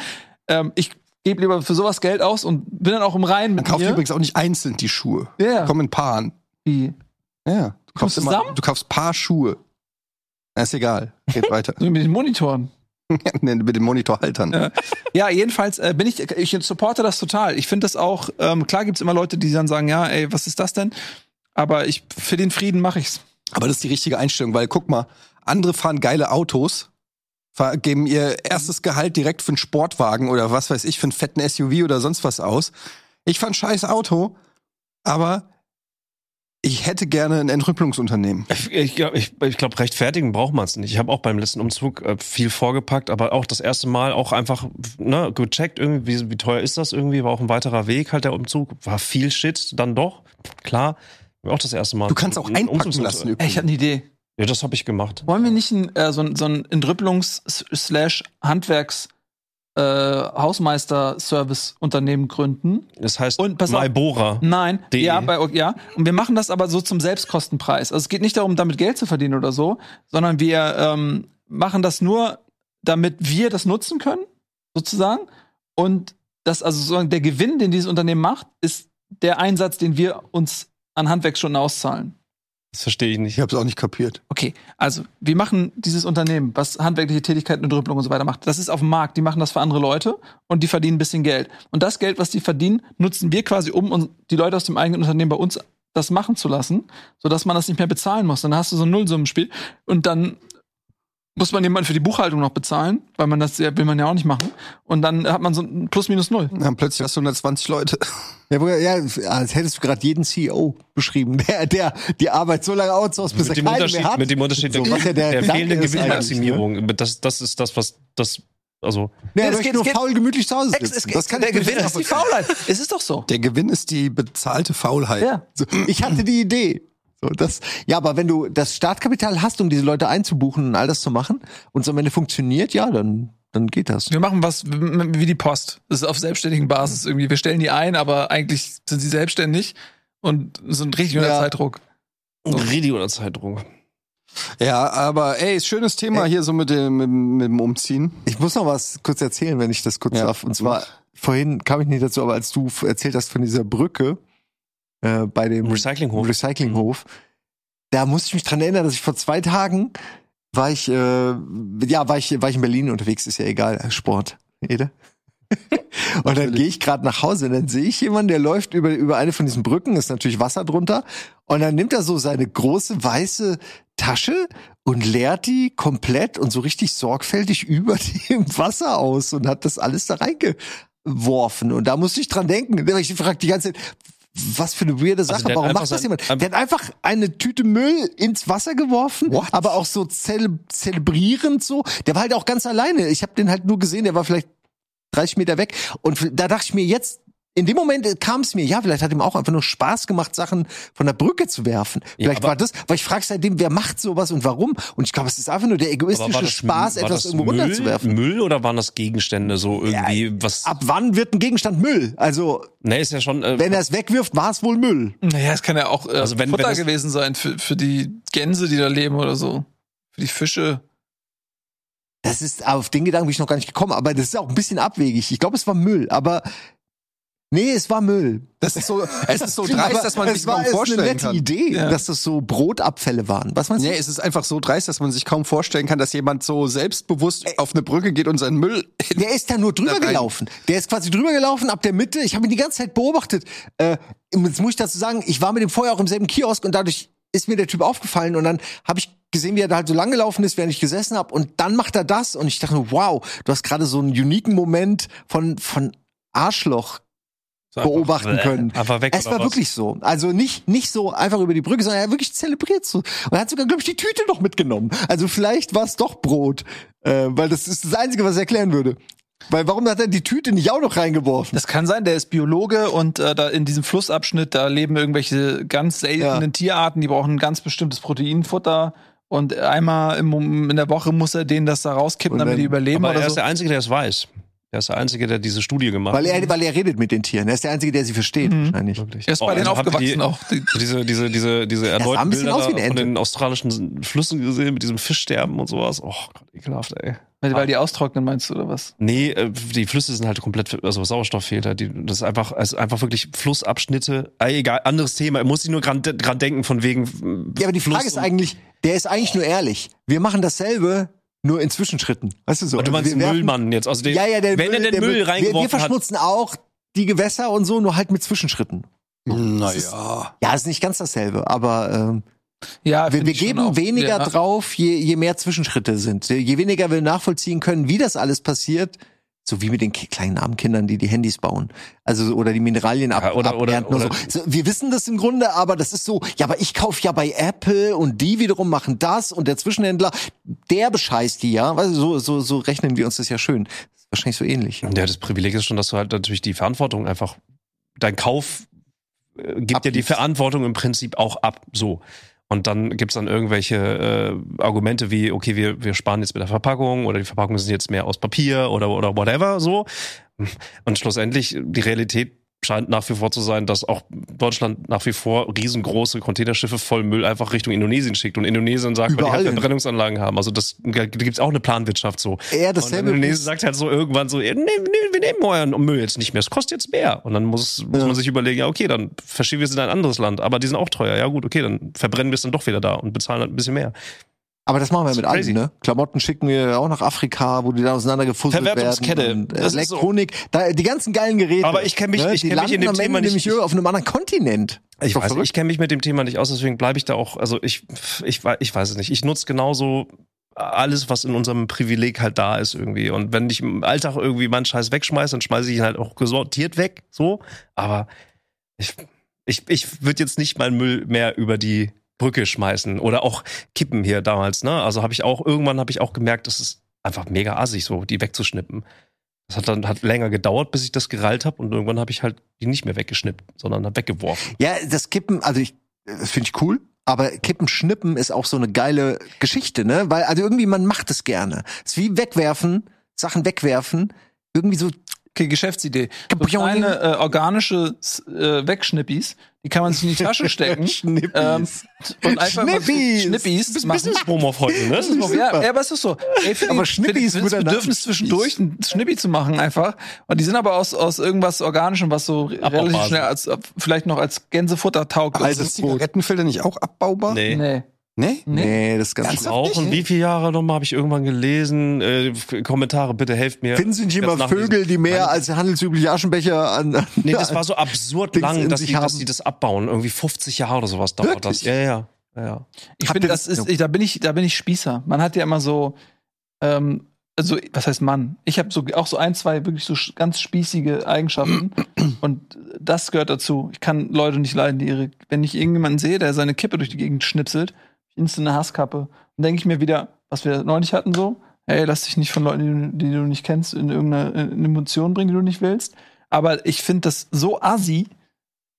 Ähm, ich gebe lieber für sowas Geld aus und bin dann auch im Reinen Man mit kauft übrigens auch nicht einzeln die Schuhe. Ja. Kommen in Paaren. Wie? Ja. Du kaufst, immer, zusammen? du kaufst Paar Schuhe. Na, ist egal. Geht weiter. So mit den Monitoren. nee, mit den Monitorhaltern. Ja. Ja, jedenfalls äh, bin ich, ich supporte das total. Ich finde das auch, ähm, klar gibt's immer Leute, die dann sagen, ja, ey, was ist das denn? Aber ich, für den Frieden mache ich's. Aber das ist die richtige Einstellung, weil guck mal, andere fahren geile Autos, geben ihr erstes Gehalt direkt für einen Sportwagen oder was weiß ich, für einen fetten SUV oder sonst was aus. Ich fahr ein scheiß Auto, aber ich hätte gerne ein Entrüppelungsunternehmen. Ich, ich glaube, ich, ich glaub, rechtfertigen braucht man es nicht. Ich habe auch beim letzten Umzug äh, viel vorgepackt, aber auch das erste Mal auch einfach ne, gecheckt, irgendwie, wie, wie teuer ist das irgendwie, war auch ein weiterer Weg halt der Umzug, war viel Shit, dann doch, klar. Auch das erste Mal. Du kannst auch Ein einpacken lassen Ey, ich übrigens. habe eine Idee. Ja, das habe ich gemacht. Wollen wir nicht ein, äh, so, ein- so ein Entrüppelungs-Handwerks- äh, Hausmeister-Service-Unternehmen gründen? Das heißt Und pass auf- Maibora. Nein, De. ja, bei, ja. Und wir machen das aber so zum Selbstkostenpreis. Also es geht nicht darum, damit Geld zu verdienen oder so, sondern wir ähm, machen das nur, damit wir das nutzen können, sozusagen. Und das, also sozusagen der Gewinn, den dieses Unternehmen macht, ist der Einsatz, den wir uns an Handwerksstunden auszahlen. Das verstehe ich nicht. Ich hab's auch nicht kapiert. Okay, also wir machen dieses Unternehmen, was handwerkliche Tätigkeiten und Rüppelung und so weiter macht. Das ist auf dem Markt, die machen das für andere Leute und die verdienen ein bisschen Geld. Und das Geld, was die verdienen, nutzen wir quasi, um uns, die Leute aus dem eigenen Unternehmen bei uns das machen zu lassen, sodass man das nicht mehr bezahlen muss. Dann hast du so ein Nullsummenspiel und dann muss man jemanden für die Buchhaltung noch bezahlen, weil man das ja, will man ja auch nicht machen. Und dann hat man so ein Plus minus null. Dann plötzlich hast du 120 Leute. Ja, wo- ja, als hättest du gerade jeden CEO beschrieben, der, der die Arbeit so lange outsourced, bis Mit er dem, keine Unterschied, mehr hat. mit dem Unterschied So, der, ja der der Gedanke fehlenden Gewinnmaximierung. Das, das ist das, was das, also Nee, Es er geht- nur es geht- faul gemütlich zu Hause Es, sitzen. es, das kann der ich Gewinn ist die Faulheit. Es ist doch so. Der Gewinn ist die bezahlte Faulheit. Ja. So, ich hatte die Idee. So, das, ja, aber wenn du das Startkapital hast, um diese Leute einzubuchen und all das zu machen, und es am Ende funktioniert, ja, dann, dann geht das. Wir machen was wie die Post. Das ist auf selbstständigen Basis irgendwie. Wir stellen die ein, aber eigentlich sind sie selbstständig und sind richtig unter Ja. Zeitdruck. richtig unter Zeitdruck. Ja, aber ey, ist schönes Thema hier so mit dem, mit, dem- mit dem Umziehen. Ich muss noch was kurz erzählen, wenn ich das kurz Ja. darf. Und zwar, vorhin kam ich nicht dazu, aber als du erzählt hast von dieser Brücke äh, bei dem Recyclinghof. Recyclinghof, da musste ich mich dran erinnern, dass ich vor zwei Tagen war ich, äh, ja, war ich, war ich in Berlin unterwegs, ist ja egal, äh, Sport, Ede. und dann gehe ich gerade nach Hause und dann sehe ich jemanden, der läuft über, über eine von diesen Brücken, ist natürlich Wasser drunter. Und dann nimmt er so seine große weiße Tasche und leert die komplett und so richtig sorgfältig über dem Wasser aus und hat das alles da reingeworfen. Und da musste ich dran denken. Ich frage die ganze Zeit, was für eine weirde Sache. Also der hat Warum macht das jemand? Der hat einfach eine Tüte Müll ins Wasser geworfen, What? aber auch so zele zelebrierend so. Der war halt auch ganz alleine. Ich habe den halt nur gesehen, der war vielleicht 30 Meter weg. Und da dachte ich mir jetzt, in dem Moment kam es mir, ja, vielleicht hat ihm auch einfach nur Spaß gemacht, Sachen von der Brücke zu werfen. Ja, Vielleicht aber- war das, weil ich frage seitdem, wer macht sowas und warum? Und ich glaube, es ist einfach nur der egoistische Spaß, etwas irgendwo Müll, runterzuwerfen. Müll oder waren das Gegenstände so irgendwie, was, Ab wann wird ein Gegenstand Müll? Also, ne, ist ja schon, äh, wenn er es wegwirft, war es wohl Müll. Naja, es kann ja auch äh, Also wenn- Futter wenn es- gewesen sein für, für die Gänse, die da leben oder so. Für die Fische. Das ist, auf den Gedanken bin ich noch gar nicht gekommen, aber das ist auch ein bisschen abwegig. Ich glaube, es war Müll, aber nee, es war Müll. Das ist so, es ist so dreist, dass man sich war kaum es eine vorstellen nette kann. Idee, Ja. dass das so Brotabfälle waren. Was meinst du? Nee, es ist einfach so dreist, dass man sich kaum vorstellen kann, dass jemand so selbstbewusst auf eine Brücke geht und seinen Müll. Der ist da nur drüber Da gelaufen. Der ist quasi drüber gelaufen ab der Mitte. Ich habe ihn die ganze Zeit beobachtet. Äh, jetzt muss ich dazu sagen, ich war mit dem vorher auch im selben Kiosk und dadurch ist mir der Typ aufgefallen und dann habe ich gesehen, wie er da halt so lang gelaufen ist, während ich gesessen habe und dann macht er das und ich dachte, wow, du hast gerade so einen uniken Moment von von Arschloch beobachten äh, können. Einfach weg Es oder war was? wirklich so. Also nicht, nicht so einfach über die Brücke, sondern er hat wirklich zelebriert so. Und er hat sogar, glaube ich, die Tüte noch mitgenommen. Also vielleicht war es doch Brot. Äh, weil das ist das Einzige, was er erklären würde. Weil warum hat er die Tüte nicht auch noch reingeworfen? Das kann sein, der ist Biologe und äh, da in diesem Flussabschnitt, da leben irgendwelche ganz seltenen Ja. Tierarten, die brauchen ein ganz bestimmtes Proteinfutter. Und einmal im, in der Woche muss er denen das da rauskippen, Und damit wenn- die überleben Aber er oder ist so. der Einzige, der es weiß. Er ist der Einzige, der diese Studie gemacht Weil hat. er, weil er redet mit den Tieren. Er ist der Einzige, der sie versteht, wahrscheinlich. Wirklich. Er ist bei denen also ihr aufgewachsen die, auch. Die- Diese, diese, diese, diese erneuten ein bisschen Bilder aus von Ente. den australischen Flüssen gesehen mit diesem Fischsterben und sowas. Oh Gott, ekelhaft, ey. Weil die austrocknen, meinst du, oder was? Nee, äh, die Flüsse sind halt komplett, also Sauerstoff fehlt halt. Die, das ist einfach, also einfach wirklich Flussabschnitte. Egal, anderes Thema. Muss ich nur dran, dran denken von wegen. Ja, aber die Frage Fluss ist eigentlich, der ist eigentlich nur ehrlich. Wir machen dasselbe, nur in Zwischenschritten. Weißt du so? Und du meinst Also den wir werfen- Müllmann jetzt. Also den, Ja, ja, der wenn er den Müll wir, reingeworfen wir hat. verschmutzen auch die Gewässer und so, nur halt mit Zwischenschritten. Naja. Ja, ist nicht ganz dasselbe, aber ähm, Ja, wir, wir geben auch. weniger Ja. drauf, je, je mehr Zwischenschritte sind. Je weniger wir nachvollziehen können, wie das alles passiert, so wie mit den kleinen armen Kindern, die die Handys bauen. Also so- oder die Mineralien ab, Ja, oder- oder- abernten oder- so. so. Wir wissen das im Grunde, aber das ist so, ja, aber ich kaufe ja bei Apple und die wiederum machen das und der Zwischenhändler, der bescheißt die ja. Du, so, so, so rechnen wir uns das ja schön. Das ist wahrscheinlich so ähnlich. Ja, das Privileg ist schon, dass du halt natürlich die Verantwortung einfach, dein Kauf äh, gibt dir die Abgibst. Verantwortung im Prinzip auch ab. So. Und dann gibt's dann irgendwelche äh, Argumente wie, okay, wir, wir sparen jetzt mit der Verpackung oder die Verpackungen sind jetzt mehr aus Papier oder, oder whatever so. Und schlussendlich, die Realität scheint nach wie vor zu sein, dass auch Deutschland nach wie vor riesengroße Containerschiffe voll Müll einfach Richtung Indonesien schickt. Und Indonesien sagt, weil die Überall halt. Verbrennungsanlagen haben. Also das, da gibt's auch eine Planwirtschaft so. Und dasselbe. Indonesien sagt halt so irgendwann so, ja, nee, nee, wir nehmen euren Müll jetzt nicht mehr, es kostet jetzt mehr. Und dann muss, muss Ja. man sich überlegen, ja, okay, dann verschieben wir es in ein anderes Land, aber die sind auch teuer. Ja gut, okay, dann verbrennen wir es dann doch wieder da und bezahlen halt ein bisschen mehr. Aber das machen wir Das mit crazy. ne? Klamotten schicken wir auch nach Afrika, wo die dann auseinandergefusselt Verwertungskette. werden. Und Das ist so. Elektronik, da, die ganzen geilen Geräte. Aber ich kenn mich- ne? ich die kenn mich in dem Thema nicht- auf einem anderen Kontinent. Ich weiß, verrückt. ich kenne mich mit dem Thema nicht aus, deswegen bleibe ich da auch, also ich, ich, ich weiß es nicht. Ich nutze genauso alles, was in unserem Privileg halt da ist irgendwie. Und wenn ich im Alltag irgendwie meinen Scheiß wegschmeiße, dann schmeiße ich ihn halt auch gesortiert weg, so. Aber ich, ich, ich würde jetzt nicht meinen Müll mehr über die Brücke schmeißen oder auch kippen hier damals, ne? Also habe ich auch, irgendwann habe ich auch gemerkt, das ist einfach mega assig, so, die wegzuschnippen. Das hat dann hat länger gedauert, bis ich das gereilt habe und irgendwann habe ich halt die nicht mehr weggeschnippt, sondern hab weggeworfen. Ja, das Kippen, also ich, das finde ich cool. Aber Kippen, Schnippen ist auch so eine geile Geschichte, ne? Weil, also irgendwie, man macht es gerne. Es ist wie wegwerfen, Sachen wegwerfen. Irgendwie so, Okay, Geschäftsidee. So kleine äh, organische äh, Wegschnippis, die kann man sich in die Tasche stecken. Schnippis. ähm, und einfach mal Schnippis. Schnippis machen. Business-Promo auf heute, ne? Ja, ja, aber es ist so. Ey, für Aber die- Schnippis, für die- das. Bedürfnis zwischendurch ein Schnippi zu machen einfach. Und die sind aber aus, aus irgendwas Organischem, was so relativ schnell als vielleicht noch als Gänsefutter taugt. Also ist Zigarettenfilter nicht auch abbaubar? Nee. Nee. Nee? Nee. nee, das ist ganz Ernsthaft? Rauchen, wie viele Jahre nochmal habe ich irgendwann gelesen? Äh, Kommentare, bitte helft mir. Finden Sie nicht immer. Vögel, die mehr als handelsübliche Aschenbecher an, an Nee, das war so absurd Dings lang, dass sich die, dass die das abbauen. Irgendwie 50 Jahre oder sowas dauert das. Wirklich? Ja, ja, ja. ja. Ich finde, das das- ist, ich, da bin ich, da bin ich Spießer. Man hat ja immer so, ähm, also was heißt Mann? Ich habe so auch so ein, zwei wirklich so ganz spießige Eigenschaften und das gehört dazu. Ich kann Leute nicht leiden, die ihre, wenn ich irgendjemanden sehe, der seine Kippe durch die Gegend schnipselt, instant eine Hasskappe. Dann denke ich mir wieder, was wir neulich hatten so, hey, lass dich nicht von Leuten, die, du- die du nicht kennst, in irgendeine in eine Emotion bringen, die du nicht willst. Aber ich finde das so assi,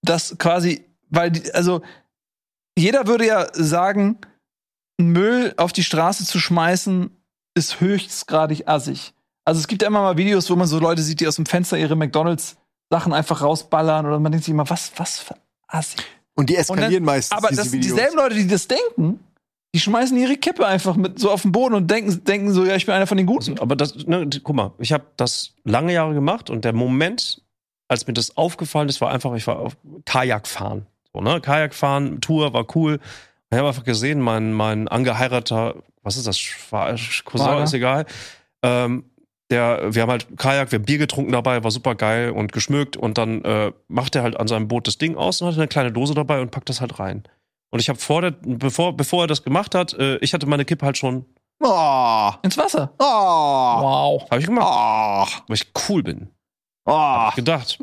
dass quasi, weil die, also jeder würde ja sagen, Müll auf die Straße zu schmeißen, ist höchstgradig assig. Also es gibt ja immer mal Videos, wo man so Leute sieht, die aus dem Fenster ihre McDonalds-Sachen einfach rausballern oder man denkt sich immer, was, was für assi. Und die Und eskalieren dann- meistens Aber diese das, Videos. dieselben Leute, die das denken, die schmeißen ihre Kippe einfach mit so auf den Boden und denken, denken so, ja, ich bin einer von den Guten. Aber das, ne, guck mal, ich habe das lange Jahre gemacht und der Moment, als mir das aufgefallen ist, war einfach, ich war auf Kajak fahren. So, ne? Kajak fahren, Tour war cool. Ich habe einfach gesehen, mein, mein angeheirateter, was ist das, Cousin, Schwager. ist egal. Ähm, der, wir haben halt Kajak, wir haben Bier getrunken dabei, war super geil und geschmückt und dann äh, macht er halt an seinem Boot das Ding aus und hat eine kleine Dose dabei und packt das halt rein. Und ich habe vor der, bevor, bevor er das gemacht hat, äh, ich hatte meine Kippe halt schon, Oh, Ins Wasser. oh, Wow. habe ich gemacht, oh, weil ich cool bin. Oh. Hab ich gedacht.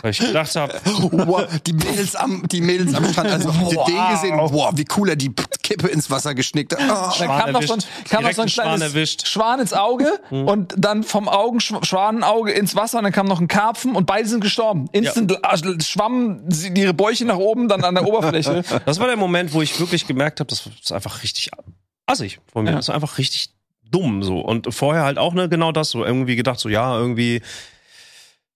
Weil ich gedacht habe, Wow, die Mädels am, die Mädels am Strand, also habt ihr den gesehen? Boah, wie cool er die Kippe ins Wasser geschnickt. Oh. Dann kam noch so ein, kam noch so ein einen Schwan kleines erwischt. Schwan ins Auge und dann vom Augen Schwanenauge ins Wasser und dann kam noch ein Karpfen und beide sind gestorben. Instant äh, schwammen sie ihre Bäuche nach oben, dann an der Oberfläche. Das war der Moment, wo ich wirklich gemerkt habe, das ist einfach richtig assig von mir. Ja. Das ist einfach richtig dumm so. Und vorher halt auch ne, genau das, so irgendwie gedacht, so ja, irgendwie.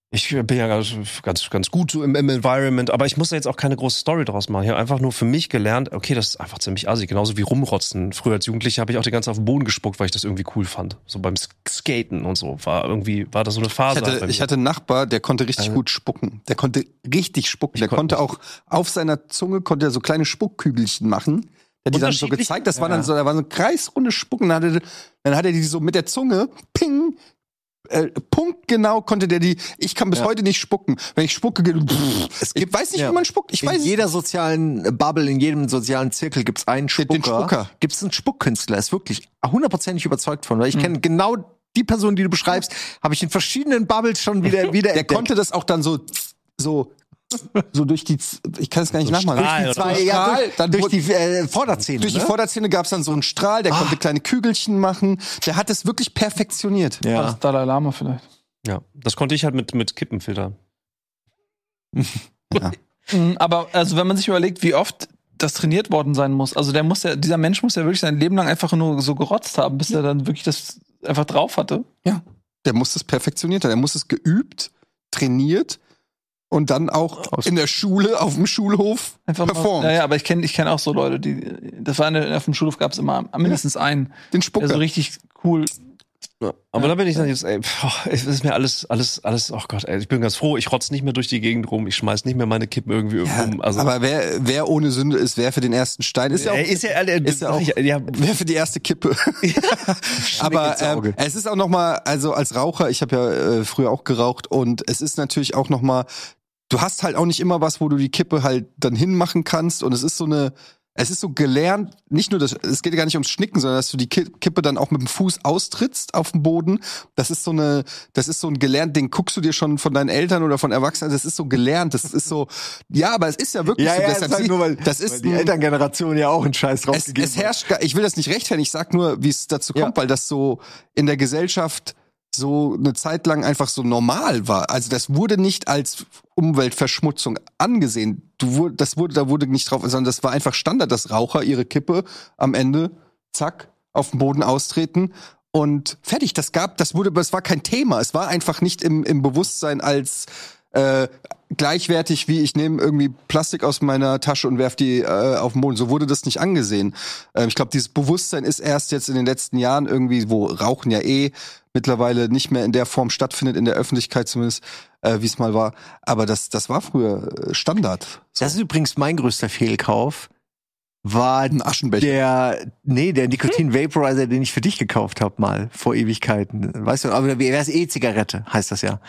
Ich bin ja ganz, ganz, gut so im, im Environment, aber ich muss da jetzt auch keine große Story draus machen. Ich habe einfach nur für mich gelernt, okay, das ist einfach ziemlich assig. Genauso wie rumrotzen. Früher als Jugendlicher habe ich auch die ganze Zeit auf den Boden gespuckt, weil ich das irgendwie cool fand. So beim Sk- Skaten und so. War irgendwie, war das so eine Ich Phase. halt hatte, ich hatte einen Nachbar, der konnte richtig Also- gut spucken. Der konnte richtig spucken. Der konnte auch auf seiner Zunge konnte er so kleine Spuckkügelchen machen. Der hat die dann so gezeigt, das war dann so, da war so eine kreisrunde Spucken. Dann hat er, dann hat er die so mit der Zunge, ping, äh, punktgenau konnte der die. Ich kann bis heute nicht spucken. Wenn ich spucke, geht, pff, Es ich gibt- weiß nicht, ja. wie man spuckt. Ich in weiß jeder sozialen Bubble, in jedem sozialen Zirkel gibt's einen Spucker. Den Spucker. Gibt's einen Spuckkünstler. Ist wirklich hundertprozentig überzeugt von. Mhm. Weil ich kenne genau die Person, die du beschreibst, habe ich in verschiedenen Bubbles schon wieder wieder Der entdeckt. konnte das auch dann so, so, so durch die, Z- ich kann es gar nicht nachmachen. Strahl Durch die zwei, ja, Strahl, durch, dann durch die äh, Vorderzähne. Durch die ne? Vorderzähne gab es dann so einen Strahl, der konnte kleine Kügelchen machen. Der hat es wirklich perfektioniert. ja. Das Dalai Lama vielleicht. ja, das konnte ich halt mit, mit Kippenfiltern. Mhm, Aber also wenn man sich überlegt, wie oft das trainiert worden sein muss, also der muss ja, dieser Mensch muss ja wirklich sein Leben lang einfach nur so gerotzt haben, bis er dann wirklich das einfach drauf hatte. Der muss es perfektioniert haben. Der muss es geübt, trainiert und dann auch in der Schule, auf dem Schulhof Einfach mal, performt. ja, ja, aber ich kenne ich kenn auch so Leute, die, das war eine, auf dem Schulhof gab es immer mindestens einen, Den der Spucker. so richtig cool. Ja, aber da bin ich dann jetzt, ey, boah, es ist mir alles, alles, alles, oh Gott, ey, ich bin ganz froh, ich rotz nicht mehr durch die Gegend rum, ich schmeiß nicht mehr meine Kippen irgendwie irgendwo rum. Also, aber wer, wer ohne Sünde ist, wer für den ersten Stein ist ja auch, ist ja, äh, ist ja auch- ja, wer für die erste Kippe. aber ähm, es ist auch noch mal, also als Raucher, ich habe ja äh, früher auch geraucht und es ist natürlich auch noch mal, du hast halt auch nicht immer was, wo du die Kippe halt dann hinmachen kannst und es ist so eine es ist so gelernt, nicht nur das, es geht gar nicht ums Schnicken, sondern dass du die Ki- Kippe dann auch mit dem Fuß austrittst auf dem Boden. Das ist so eine, das ist so ein gelernt, den guckst du dir schon von deinen Eltern oder von Erwachsenen, das ist so gelernt, das ist so, ja, aber es ist ja wirklich Ja, so. ja, deshalb das, halt nur, weil, das ist weil die ein- Elterngeneration ja auch einen Scheiß drauf es, es herrscht, gar- ich will das nicht rechtfertigen, ich sag nur, wie es dazu Ja. kommt, weil das so in der Gesellschaft so eine Zeit lang einfach so normal war. Also das wurde nicht als Umweltverschmutzung angesehen. Du das wurde, da wurde nicht drauf, sondern das war einfach Standard, dass Raucher ihre Kippe am Ende, zack, auf dem Boden austreten und fertig. Das gab, das wurde, das war kein Thema. Es war einfach nicht im, im Bewusstsein als äh, gleichwertig wie ich nehme irgendwie Plastik aus meiner Tasche und werf die äh, auf den Boden. So wurde das nicht angesehen. Ähm, ich glaube, dieses Bewusstsein ist erst jetzt in den letzten Jahren irgendwie, wo Rauchen ja eh mittlerweile nicht mehr in der Form stattfindet, in der Öffentlichkeit zumindest, äh, wie es mal war. Aber das, das war früher äh, Standard. So. Das ist übrigens mein größter Fehlkauf. War ein Aschenbecher. der, nee, der Nikotin Vaporizer, den ich für dich gekauft habe, mal vor Ewigkeiten. Weißt du, aber wer ist E-Zigarette, heißt das ja.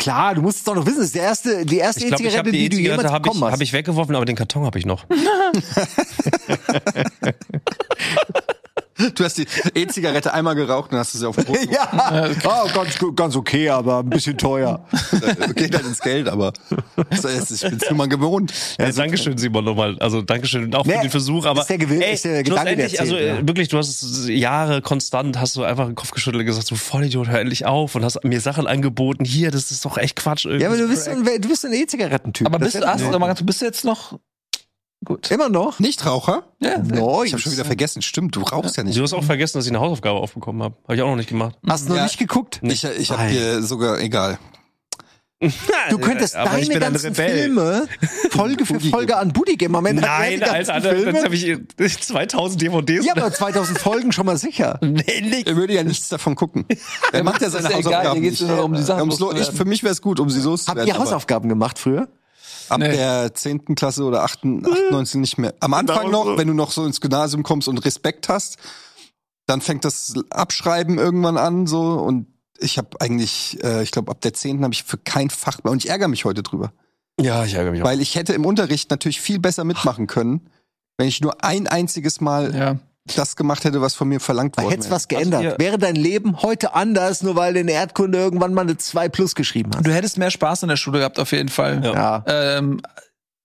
Klar, du musst es doch noch wissen, das ist der erste, die erste ich ich E-Zigarette, habe die die du jemals habe ich, bekommen hast. hab ich weggeworfen, aber den Karton habe ich noch. Du hast die E-Zigarette einmal geraucht und hast du sie auf den Boden. ja, oh, ganz, ganz okay, aber ein bisschen teuer. Geht halt ins Geld, aber das ist, ich bin's nur mal gewohnt. Ja, Dankeschön, Simon, nochmal. Also Dankeschön auch für Nee, den Versuch. Aber ist der Gewill- ey, ist der Gedanke, der also zählt, äh, ja. wirklich, du hast Jahre konstant, hast du einfach den Kopf geschüttelt und gesagt, so Vollidiot, hör endlich auf und hast mir Sachen angeboten. Hier, das ist doch echt Quatsch. Ja, aber du bist, ein, du bist ein E-Zigarettentyp. Aber bist, ist ja- hast, ganz- bist du jetzt noch gut? Immer noch? Nichtraucher? Ja, No, Ich habe schon wieder vergessen. Stimmt, du rauchst ja nicht. Du hast auch vergessen, dass ich eine Hausaufgabe aufbekommen habe. Habe ich auch noch nicht gemacht. Hast du noch Ja. nicht geguckt? Ich, ich habe hier sogar, egal. Du könntest Aber deine ganzen. Filme Folge für Folge an Buddy geben. Am Ende hat die Nein, Alter, Filme. jetzt habe ich 2000 DVDs. Ja, aber 2000 Folgen schon mal sicher. Er würde ja nichts davon gucken. Er macht ja seine ist ja egal, Hausaufgaben geht's nicht. nur darum, die Sachen ich, für mich wäre es gut, um sie Habt loszuwerden. ihr aber Hausaufgaben gemacht früher? Ab Nee. der 10. Klasse oder 8., 8. 19 nicht mehr. Am Anfang noch, wenn du noch so ins Gymnasium kommst und Respekt hast, dann fängt das Abschreiben irgendwann an so und ich habe eigentlich, äh, ich glaube ab der 10. habe ich für kein Fach mehr und ich ärgere mich heute drüber, Ja, ich ärgere mich auch. weil ich hätte im Unterricht natürlich viel besser mitmachen können, wenn ich nur ein einziges Mal ja. Das gemacht hätte, was von mir verlangt worden hätte wäre. was geändert. ihr- Wäre dein Leben heute anders, nur weil du in Erdkunde irgendwann mal eine 2 plus geschrieben hast? Du hättest mehr Spaß in der Schule gehabt, auf jeden Fall. Ja. Ja. Ähm,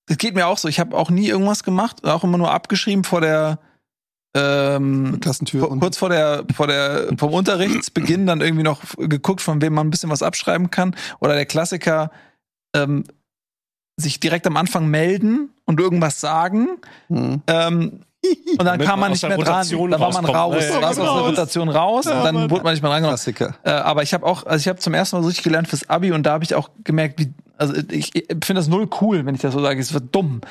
das geht mir auch so. Ich habe auch nie irgendwas gemacht, auch immer nur abgeschrieben vor der ähm, Klassentür. vor, und- kurz vor der vor der vom Unterrichtsbeginn dann irgendwie noch geguckt, von wem man ein bisschen was abschreiben kann oder der Klassiker ähm, sich direkt am Anfang melden und irgendwas sagen Mhm. ähm, und dann kam man aus nicht mehr dran, da war man raus, Ja, war aus genau. der Rotation raus und dann wurde man nicht mehr. Klassiker. Äh, aber ich habe auch, also ich habe zum ersten Mal so richtig gelernt fürs Abi und da habe ich auch gemerkt, wie, also ich, ich finde das null cool, wenn ich das so sage, es wird dumm.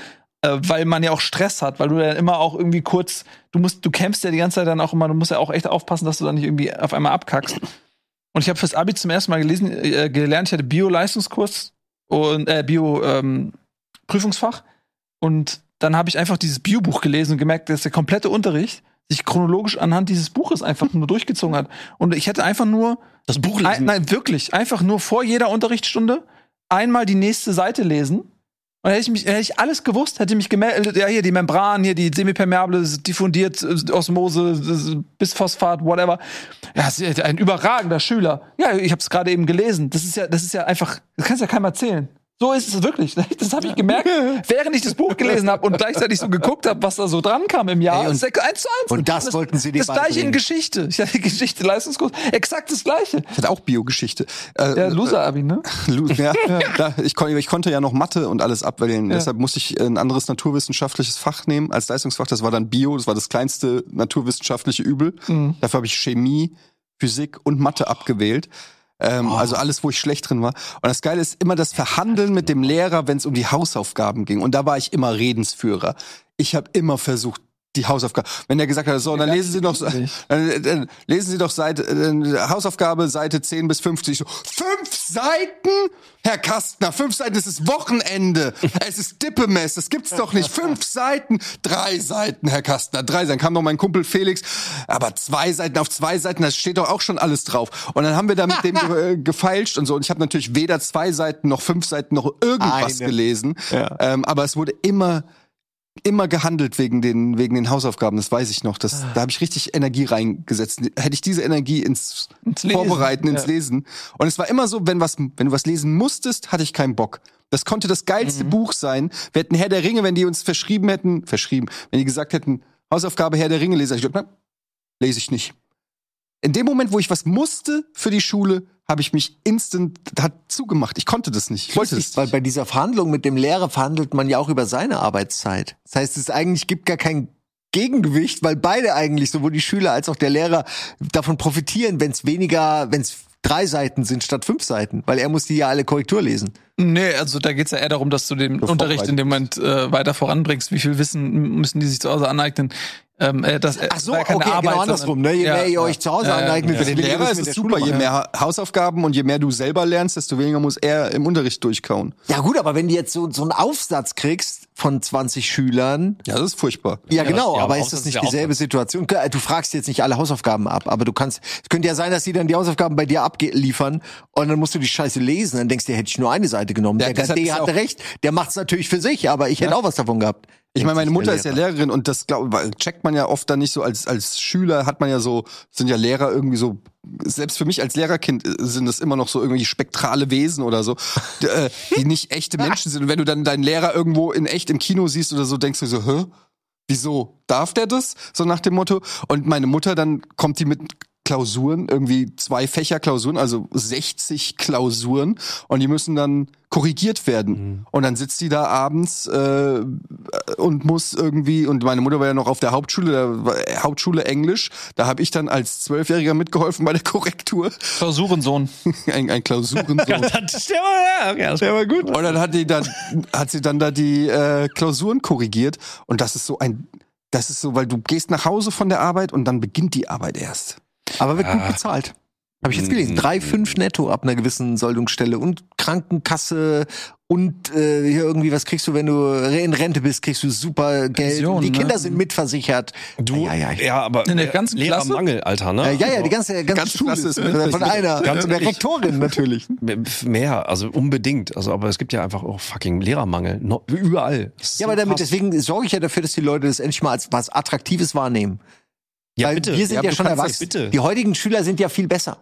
Äh, weil man ja auch Stress hat, weil du dann immer auch irgendwie kurz, du musst, du kämpfst ja die ganze Zeit dann auch immer, du musst ja auch echt aufpassen, dass du dann nicht irgendwie auf einmal abkackst. Und ich habe fürs Abi zum ersten Mal gelesen, äh, gelernt, ich hatte Bio-Leistungskurs und äh, Bio-Prüfungsfach. und dann habe ich einfach dieses Bio-Buch gelesen und gemerkt, dass der komplette Unterricht sich chronologisch anhand dieses Buches einfach nur durchgezogen hat. Und ich hätte einfach nur Das Buch ein, nein, wirklich. Einfach nur vor jeder Unterrichtsstunde einmal die nächste Seite lesen. Und hätte ich mich, hätte ich alles gewusst, hätte ich mich gemeldet, ja, hier die Membran, hier die semipermeable, diffundiert, äh, Osmose, äh, Bisphosphat, whatever. Ja, ein überragender Schüler. Ja, ich habe es gerade eben gelesen. Das ist ja, das ist ja einfach, das kannst ja keinem erzählen. So ist es wirklich. Das habe ich gemerkt, während ich das Buch gelesen habe und gleichzeitig so geguckt habe, was da so dran kam im Jahr. Ey, und- Das ist eins zu eins. und das wollten sie dir Das gleiche in. Geschichte. Ich hatte Geschichte, Leistungskurs. Exakt das gleiche. Ich hatte auch Biogeschichte. Äh, Ja, Loser-Abi, ne? Lu- ja, Da, ich, konnte, ich konnte ja noch Mathe und alles abwählen. Ja. Deshalb musste ich ein anderes naturwissenschaftliches Fach nehmen als Leistungsfach. Das war dann Bio. Das war das kleinste naturwissenschaftliche Übel. Mhm. Dafür habe ich Chemie, Physik und Mathe abgewählt. Ähm, Also alles, wo ich schlecht drin war. Und das Geile ist immer das Verhandeln mit dem Lehrer, wenn es um die Hausaufgaben ging. Und da war ich immer Redensführer. Ich habe immer versucht, die Hausaufgaben. Wenn der gesagt hat, so, dann lesen Sie doch, dann, dann lesen Sie doch Seite, äh, Hausaufgabe Seite 10 bis 50. So, fünf Seiten? Herr Kastner, fünf Seiten, es ist Wochenende. es ist Dippemess, das gibt's doch nicht. Fünf Seiten, drei Seiten, Herr Kastner, drei Seiten. Kam noch mein Kumpel Felix, aber zwei Seiten auf zwei Seiten, da steht doch auch schon alles drauf. Und dann haben wir da mit dem ge gefeilscht und so. Und ich habe natürlich weder zwei Seiten noch fünf Seiten noch irgendwas Eine. gelesen. Ähm, aber es wurde immer immer gehandelt wegen den wegen den Hausaufgaben, das weiß ich noch. Das, da habe ich richtig Energie reingesetzt. Hätte ich diese Energie ins, Ins Lesen, Vorbereiten, ins ja. Lesen. Und es war immer so, wenn was, wenn du was lesen musstest, hatte ich keinen Bock. Das konnte das geilste Buch sein. Wir hätten Herr der Ringe, wenn die uns verschrieben hätten, verschrieben, wenn die gesagt hätten, Hausaufgabe Herr der Ringe lesen, ich nein, lese ich nicht. In dem Moment, wo ich was musste für die Schule, habe ich mich instant hat zugemacht. Ich konnte das nicht. Ich wollte das Weil nicht. bei dieser Verhandlung mit dem Lehrer verhandelt man ja auch über seine Arbeitszeit. Das heißt, es eigentlich gibt gar kein Gegengewicht, weil beide eigentlich, sowohl die Schüler als auch der Lehrer, davon profitieren, wenn es weniger, wenn es drei Seiten sind statt fünf Seiten, weil er muss die ja alle Korrektur lesen. Nee, also da geht's ja eher darum, dass du den Unterricht in dem Moment äh, weiter voranbringst. Wie viel Wissen müssen die sich zu Hause aneignen? Ähm, äh, das, äh, Ach so, okay, Arbeit, genau andersrum, ne? Je Ja, mehr ihr euch zu Hause Ja, aneignet, ja. Für desto den weniger Lehrer ist es super. Schule Je mehr Ha- Hausaufgaben und je mehr du selber lernst, desto weniger muss er im Unterricht durchkauen. Ja gut, aber wenn du jetzt so, so einen Aufsatz kriegst von 20 Schülern, Ja, das ist furchtbar. ja, genau, ja, aber ist das nicht dieselbe. Situation? Du fragst jetzt nicht alle Hausaufgaben ab, aber du kannst, es könnte ja sein, dass die dann die Hausaufgaben bei dir abliefern und dann musst du die Scheiße lesen, dann denkst du, hätte ich nur eine Seite genommen. Ja, der KD hatte auch- recht, der macht's natürlich für sich, aber ich hätte auch was davon gehabt. Ich meine, meine Mutter ist ja Lehrer. Lehrerin und das glaub, checkt man ja oft dann nicht so als als Schüler hat man ja so sind ja Lehrer irgendwie so selbst für mich als Lehrerkind äh, sind das immer noch so irgendwie spektrale Wesen oder so, die, äh, die nicht echte Menschen sind und wenn du dann deinen Lehrer irgendwo in echt im Kino siehst oder so denkst du so, hä? Wieso darf der das? So nach dem Motto und meine Mutter dann kommt die mit Klausuren, irgendwie zwei Fächer Klausuren, also 60 Klausuren und die müssen dann korrigiert werden. Und dann sitzt die da abends äh, und muss irgendwie, und meine Mutter war ja noch auf der Hauptschule, war, äh, Hauptschule Englisch, da habe ich dann als Zwölfjähriger mitgeholfen bei der Korrektur. Klausurensohn. ein, ein Klausurensohn. Das, ja, okay, das war gut. Und dann hat die dann, hat sie dann da die äh, Klausuren korrigiert. Und das ist so ein, das ist so, weil du gehst nach Hause von der Arbeit und dann beginnt die Arbeit erst. Aber wird gut Ah. bezahlt. Habe ich jetzt gelesen. Drei, fünf netto ab einer gewissen Soldungsstelle und Krankenkasse und äh, hier irgendwie, was kriegst du, wenn du in Rente bist, kriegst du super Geld. Pension, die ne? Kinder sind mitversichert. Du, Ja, ja, ja. aber In der ganzen Lehrermangel, Alter, ne? Äh, ja, ja, die ganze, ganze, Ganze Schule Klasse ist mit, mit- von einer, Ganz von der. Rektorin natürlich. Mehr, also unbedingt. Also, aber es gibt ja einfach auch fucking Lehrermangel. No, überall. Ja, so aber damit, krass. deswegen sorge ich ja dafür, dass die Leute das endlich mal als was Attraktives wahrnehmen. Ja, Weil bitte. wir sind Ja, ja, du schon erwachsen. bitte. Die heutigen Schüler sind ja viel besser.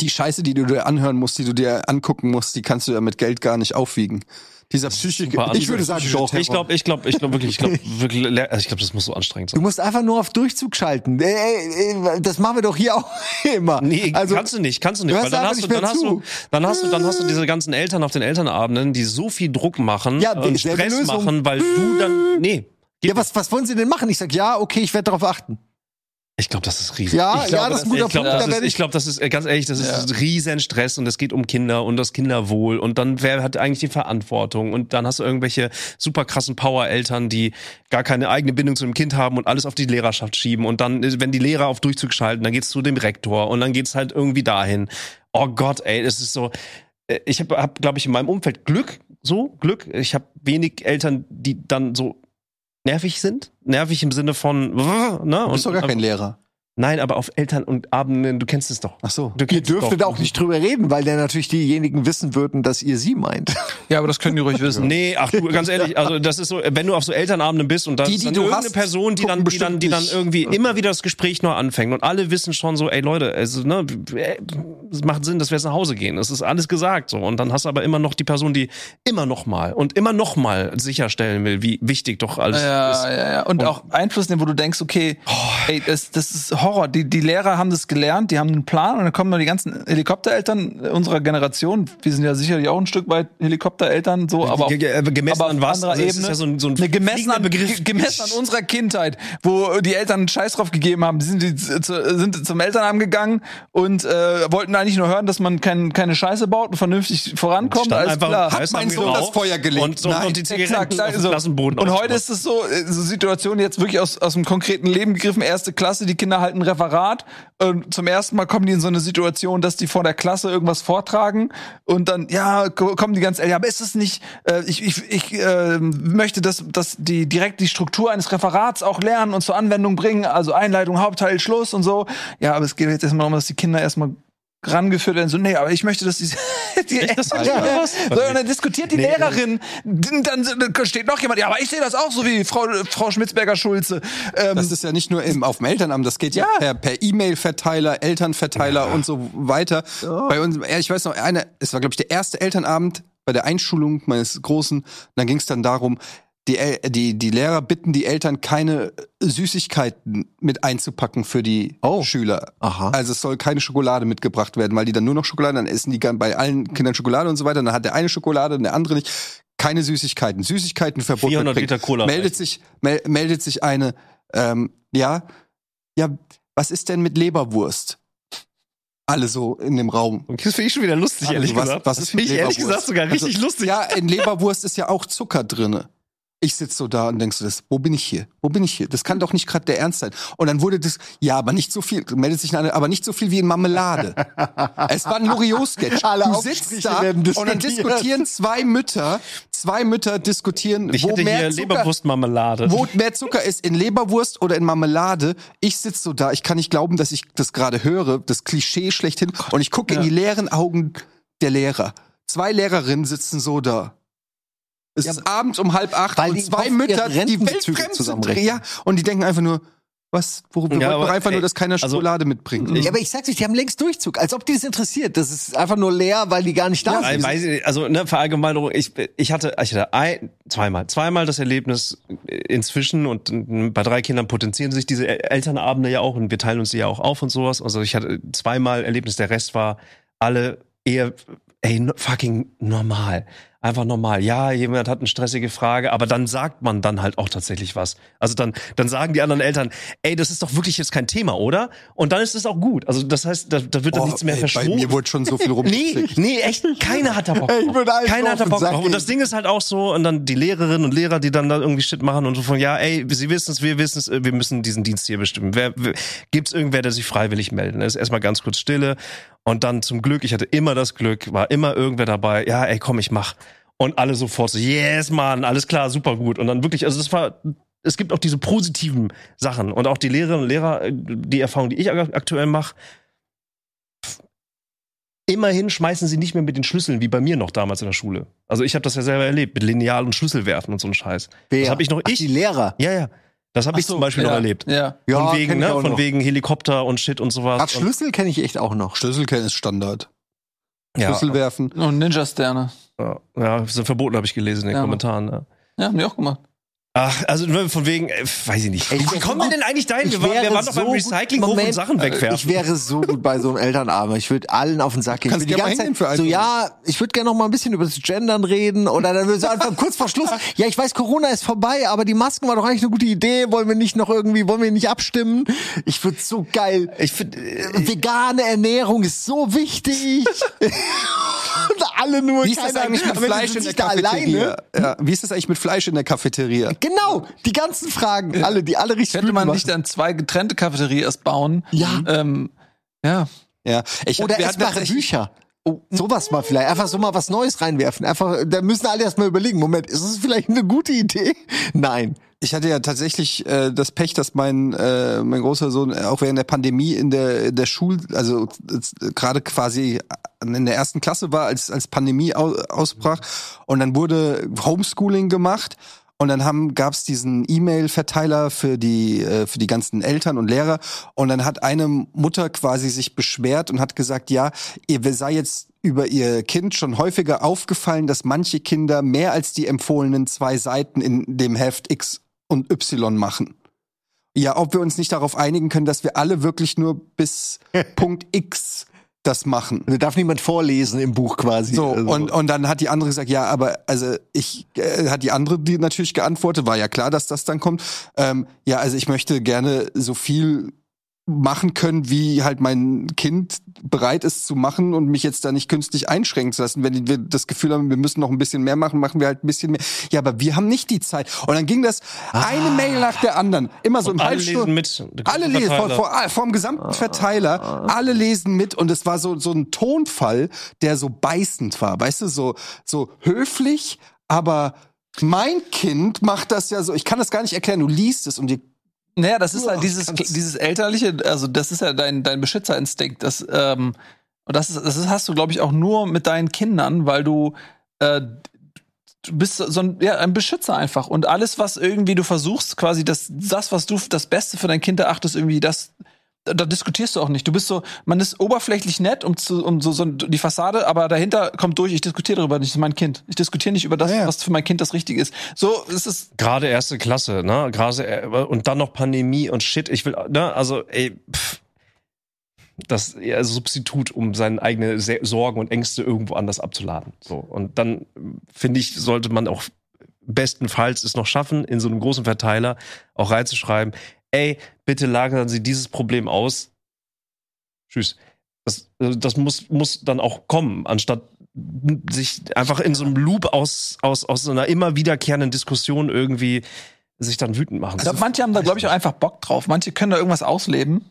die Scheiße, die du dir anhören musst, die du dir angucken musst, die kannst du ja mit Geld gar nicht aufwiegen. Dieser psychische, super ich würde sagen, psychische doch. Ich glaube, ich glaube, ich glaube wirklich, ich glaube wirklich, also ich glaube, das muss so anstrengend Du sein. musst einfach nur auf Durchzug schalten. Ey, ey, das machen wir doch hier auch immer. Nee, also, kannst du nicht, kannst du nicht, du weil dann hast du, dann hast zu. du, dann hast du, dann hast du diese ganzen Eltern auf den Elternabenden, die so viel Druck machen Ja, und Stress Lösung. machen, weil du dann, nee. ja, was, was wollen sie denn machen? Ich sag, ja, okay, ich werde darauf achten. Ich glaube, das ist riesig. Ja, ich ja, das ist ein guter ich glaube, Punkt, da das, ist- ich- ich glaube, das ist äh, ganz ehrlich, das ist riesen Stress und es geht um Kinder und das Kinderwohl und dann wer hat eigentlich die Verantwortung und dann hast du irgendwelche super krassen Power-Eltern, die gar keine eigene Bindung zu dem Kind haben und alles auf die Lehrerschaft schieben und dann, äh, wenn die Lehrer auf Durchzug schalten, dann geht's zu dem Rektor und dann geht's halt irgendwie dahin. Oh Gott, ey, das ist so. äh, Ich habe, hab, glaube ich, in meinem Umfeld Glück, so Glück. Ich habe wenig Eltern, die dann so nervig sind, nervig im Sinne von, ne? Du bist doch gar kein Lehrer. Nein, aber auf Eltern und Abenden, du kennst es doch. Ach so. Du Ihr dürftet auch nicht drüber reden, weil dann natürlich diejenigen wissen würden, dass ihr sie meint. Ja, aber das können die ruhig wissen. Nee, ach du, ganz ehrlich, also das ist so, wenn du auf so Elternabenden bist und da Die, ist die dann du irgendeine hast, Person, die dann, die dann, die dann irgendwie immer wieder das Gespräch neu anfängt und alle wissen schon so, ey Leute, also, ne, äh, macht Sinn, dass wir jetzt nach Hause gehen. Es ist alles gesagt so. Und dann hast du aber immer noch die Person, die immer noch mal und immer noch mal sicherstellen will, wie wichtig doch alles Ja, ist. ja, ja. Und, auch Einfluss nehmen, wo du denkst, okay, ey, das, das ist Horror. Die, die Lehrer haben das gelernt, die haben einen Plan und dann kommen noch die ganzen Helikoptereltern unserer Generation. Wir sind ja sicherlich auch ein Stück weit Helikoptereltern, so, aber, Ge- ge- gemessen aber an was? anderer Also Ebene. ja so ein- so ein Ne, gemessen, an, ge- gemessen an unserer Kindheit, wo die Eltern einen Scheiß drauf gegeben haben, sind die zu, sind zum Elternabend gegangen und äh, wollten eigentlich nur hören, dass man kein, keine Scheiße baut und vernünftig vorankommt. Stand Alles einfach klar. Hat mein Sohn das Feuer gelegt? Und, und, und die Zigaretten Exakt, so. Klassenboden Und heute ist es so, äh, so Situation jetzt wirklich aus, aus dem konkreten Leben gegriffen. Erste Klasse, die Kinder halten ein Referat. Und zum ersten Mal kommen die in so eine Situation, dass die vor der Klasse irgendwas vortragen. Und dann, ja, ko- kommen die ganz ehrlich, aber ist es nicht, äh, ich, ich, ich äh, möchte, dass, dass die direkt die Struktur eines Referats auch lernen und zur Anwendung bringen. Also Einleitung, Hauptteil, Schluss und so. Ja, aber es geht jetzt erstmal darum, dass die Kinder erstmal rangeführt werden. So, nee, aber ich möchte, dass die, die das ja, ja. ja. So, und dann diskutiert die Nee. Lehrerin, dann, dann steht noch jemand, ja, aber ich sehe das auch so wie Frau, Frau Schmitzberger-Schulze. Ähm, Das ist ja nicht nur im, auf dem Elternamt, das geht ja, Ja. per, E-Mail-Verteiler, Elternverteiler und so weiter. Bei uns, ja, ich weiß noch, eine, es war, glaube ich, der erste Elternabend bei der Einschulung meines Großen. Und dann ging es dann darum, die, die, die Lehrer bitten die Eltern, keine Süßigkeiten mit einzupacken für die Schüler. Aha. Also es soll keine Schokolade mitgebracht werden, weil die dann nur noch Schokolade, dann essen die bei allen Kindern Schokolade und so weiter. Dann hat der eine Schokolade und der andere nicht. Keine Süßigkeiten. Süßigkeitenverbot 400 mitbringen. Liter Cola Meldet sich, mel meldet sich eine, ähm, ja, ja, was ist denn mit Leberwurst? Alle so in dem Raum. Das finde ich schon wieder lustig, Also, ehrlich was- gesagt. was ist finde mit ich ehrlich Leberwurst? gesagt sogar richtig Also, lustig. Ja, in Leberwurst ist ja auch Zucker drinne. Ich sitz so da und denkst du das, wo bin ich hier? Wo bin ich hier? Das kann doch nicht gerade der Ernst sein. Und dann wurde das, ja, aber nicht so viel, meldet sich eine, aber nicht so viel wie in Marmelade. es war ein Loriot-Sketch. Du sitzt da und dann diskutieren zwei Mütter, zwei Mütter diskutieren, Ich wo hätte mehr hier Zucker, Leberwurstmarmelade. wo mehr Zucker ist, in Leberwurst oder in Marmelade. Ich sitz so da, ich kann nicht glauben, dass ich das gerade höre, das Klischee schlechthin. Und ich gucke in die leeren Augen der Lehrer. Zwei Lehrerinnen sitzen so da. Es ist abends um halb acht Weil und zwei Mütter, die weltfremd sind. Ja, und die denken einfach nur, was, wo, wir Ja, aber, einfach ey, nur, dass keiner also- Schokolade mitbringt. ja, aber ich sag's euch, die haben längst Durchzug, als ob die das interessiert. Das ist einfach nur leer, weil die gar nicht da Nein, sind. weiß ich nicht. Also, ne, Verallgemeinerung, ich, ich hatte, ich hatte ein, zweimal, zweimal das Erlebnis inzwischen und bei drei Kindern potenzieren sich diese El- Elternabende ja auch und wir teilen uns die ja auch auf und sowas. Also ich hatte zweimal Erlebnis, der Rest war alle eher, ey, fucking normal. Einfach normal. Ja, jemand hat eine stressige Frage, aber dann sagt man dann halt auch tatsächlich was. Also dann, dann sagen die anderen Eltern, ey, das ist doch wirklich jetzt kein Thema, oder? Und dann ist es auch gut. Also das heißt, da, da wird dann Oh, nichts mehr ey, bei mir wurde schon so viel Nee, rumgeklickt. nee, echt, keiner hat da Bock drauf. Keiner hat da Bock drauf. Und das. Ding ist halt auch so, und dann die Lehrerinnen und Lehrer, die dann da irgendwie Shit machen und so von, ja, ey, sie wissen es, wir wissen es, wir müssen diesen Dienst hier bestimmen. Wer, wer, gibt's irgendwer, der sich freiwillig meldet? Ist erstmal ganz kurz Stille. Und dann zum Glück, ich hatte immer das Glück, war immer irgendwer dabei, ja, ey, komm, ich mach. Und alle sofort so, yes, Mann, alles klar, super gut. Und dann wirklich, also das war, es gibt auch diese positiven Sachen. Und auch die Lehrerinnen und Lehrer, äh, die Erfahrung, die ich ak- aktuell mache, immerhin schmeißen sie nicht mehr mit den Schlüsseln wie bei mir noch damals in der Schule. Also ich habe das ja selber erlebt mit Lineal und Schlüsselwerfen und so ein Scheiß. Wer? Das habe ich noch Ach, ich. die Lehrer. Ja, ja. Das habe ich Ach so, zum Beispiel ja, noch erlebt. Ja. Ja, von wegen, ne? Von noch. wegen Helikopter und Shit und sowas. Grad Schlüssel kenne ich echt auch noch. Schlüsselkennen ist Standard. ja, Schlüssel werfen. Und Ninja-Sterne. ja, ja, sind verboten, habe ich gelesen in den Ja. Kommentaren. Ne? Ja, haben die auch gemacht. Ach, also nur von wegen, äh, weiß ich nicht. Ey, Wie kommen wir denn eigentlich dahin? Wir Ich waren, wir waren doch beim so gut- Recyclinghof und Sachen wegwerfen. Ich wäre so gut bei so einem Elternabend. Ich würde allen auf den Sack gehen. Ich Kannst würd die ganze hingehen für Zeit so, einen. ja, ich würde gerne noch mal ein bisschen über das Gendern reden oder dann würde so einfach kurz vor Schluss, ja, ich weiß, Corona ist vorbei, aber die Masken war doch eigentlich eine gute Idee. Wollen wir nicht noch irgendwie, wollen wir nicht abstimmen? Ich würde so geil. ich finde, Vegane Ernährung ist so wichtig. Und alle nur Wie ist das eigentlich mit Fleisch in der Cafeteria? Ja, wie ist das eigentlich mit Fleisch in der Cafeteria? Genau, die ganzen Fragen, alle, die alle richtig Könnte man machen. nicht dann zwei getrennte Cafeterias bauen? Ja. Ähm, ja. Ja, ich, Oder essbare Bücher. Oh, sowas mal vielleicht. Einfach so mal was Neues reinwerfen. Einfach, da müssen alle erst mal überlegen. Moment, ist es vielleicht eine gute Idee? Nein. Ich hatte ja tatsächlich äh, das Pech, dass mein äh, mein großer Sohn äh, auch während der Pandemie in der in der Schul also äh, gerade quasi in der ersten Klasse war, als als Pandemie au ausbrach und dann wurde Homeschooling gemacht und dann haben gab's diesen E-Mail-Verteiler für die äh, für die ganzen Eltern und Lehrer und dann hat eine Mutter quasi sich beschwert und hat gesagt, ja, ihr sei jetzt über ihr Kind schon häufiger aufgefallen, dass manche Kinder mehr als die empfohlenen zwei Seiten in dem Heft X und Y machen. Ja, ob wir uns nicht darauf einigen können, dass wir alle wirklich nur bis Punkt X das machen. Da darf niemand vorlesen im Buch quasi. So, Also. und, und dann hat die andere gesagt, ja, aber also ich, äh, hat die andere die natürlich geantwortet, war ja klar, dass das dann kommt. Ähm, ja, also ich möchte gerne so viel machen können, wie halt mein Kind bereit ist zu machen und mich jetzt da nicht künstlich einschränken zu lassen. Wenn wir das Gefühl haben, wir müssen noch ein bisschen mehr machen, machen wir halt ein bisschen mehr. Ja, aber wir haben nicht die Zeit. Und dann ging das eine Mail nach der anderen. Immer so Und im alle lesen mit. Alle lesen, vor, vor, vom gesamten Verteiler, alle lesen mit und es war so, so ein Tonfall, der so beißend war, weißt du, so, so höflich, aber mein Kind macht das ja so, ich kann das gar nicht erklären, du liest es und dir Naja, das ist halt dieses, dieses elterliche, also das ist ja dein, dein Beschützerinstinkt. Das, ähm, und das, ist, das hast du, glaube ich, auch nur mit deinen Kindern, weil du, äh, du bist so ein, ja, ein Beschützer einfach. Und alles, was irgendwie du versuchst, quasi das, das, was du das Beste für dein Kind erachtest, irgendwie das, da, diskutierst du auch nicht. Du bist so, man ist oberflächlich nett, um, zu, um so, so die Fassade, aber dahinter kommt durch, ich diskutiere darüber nicht, das ist mein Kind. Ich diskutiere nicht über das, Ja, ja. was für mein Kind das Richtige ist. So ist es Gerade erste Klasse, ne? Gerade äh, und dann noch Pandemie und Shit. Ich will, ne? Also, ey, pff, das ja, Substitut, um seine eigene Se Sorgen und Ängste irgendwo anders abzuladen. So und dann finde ich, sollte man auch bestenfalls es noch schaffen, in so einem großen Verteiler auch reinzuschreiben, ey, bitte lagern Sie dieses Problem aus. Tschüss. Das, äh, das muss, muss dann auch kommen, anstatt sich einfach in so einem Loop aus, aus, aus so einer immer wiederkehrenden Diskussion irgendwie sich dann wütend machen. Ich glaube, manche haben da, glaube ich, auch einfach Bock drauf. Manche können da irgendwas ausleben.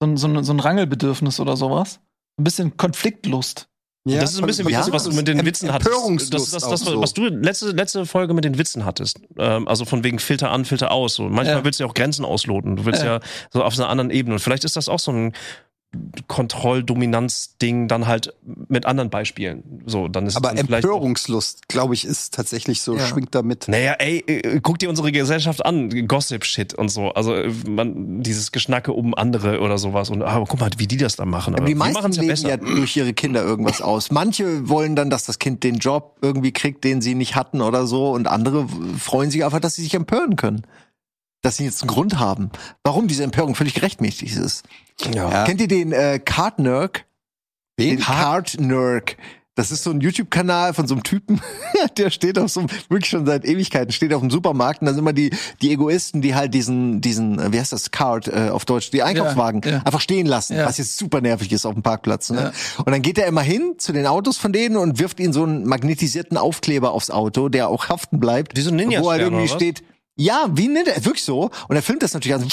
So so so ein Rangelbedürfnis oder sowas. Ein bisschen Konfliktlust. Ja, das ist ein bisschen wie das, was du mit den Witzen hattest. Das ist das, das, so. was du letzte, letzte Folge mit den Witzen hattest. Ähm, also von wegen Filter an, Filter aus. So. Manchmal Ja. willst du ja auch Grenzen ausloten. Du willst ja. Ja. so auf einer anderen Ebene. Und vielleicht ist das auch so ein Kontrolldominanz-Ding dann halt mit anderen Beispielen. So, dann ist aber es dann Empörungslust, glaube ich, ist tatsächlich so, Ja. schwingt da mit. Naja, ey, äh, guck dir unsere Gesellschaft an, Gossip-Shit und so. Also äh, man, dieses Geschnacke um andere oder sowas. Und aber guck mal, wie die das da machen. Aber die meisten machen's ja leben ja durch ihre Kinder irgendwas aus. Manche wollen dann, dass das Kind den Job irgendwie kriegt, den sie nicht hatten oder so. Und andere freuen sich einfach, dass sie sich empören können. Dass sie jetzt einen Grund haben. Warum diese Empörung völlig gerechtmäßig ist. Ja. Kennt ihr den äh, Card Nerk? Den Card Nerk. Das ist so ein YouTube-Kanal von so einem Typen, der steht auf so einem, wirklich schon seit Ewigkeiten, steht auf dem Supermarkt und da sind immer die, die Egoisten, die halt diesen, diesen, äh, wie heißt das, Card äh, auf Deutsch, die Einkaufswagen Ja, ja. einfach stehen lassen, Ja. was jetzt super nervig ist auf dem Parkplatz. Ne? Ja. Und dann geht er immer hin zu den Autos von denen und wirft ihnen so einen magnetisierten Aufkleber aufs Auto, der auch haften bleibt. Wie so ein Ninja-Stern, Wo halt irgendwie steht, ja, wie nennt er? Wirklich so. Und er filmt das natürlich also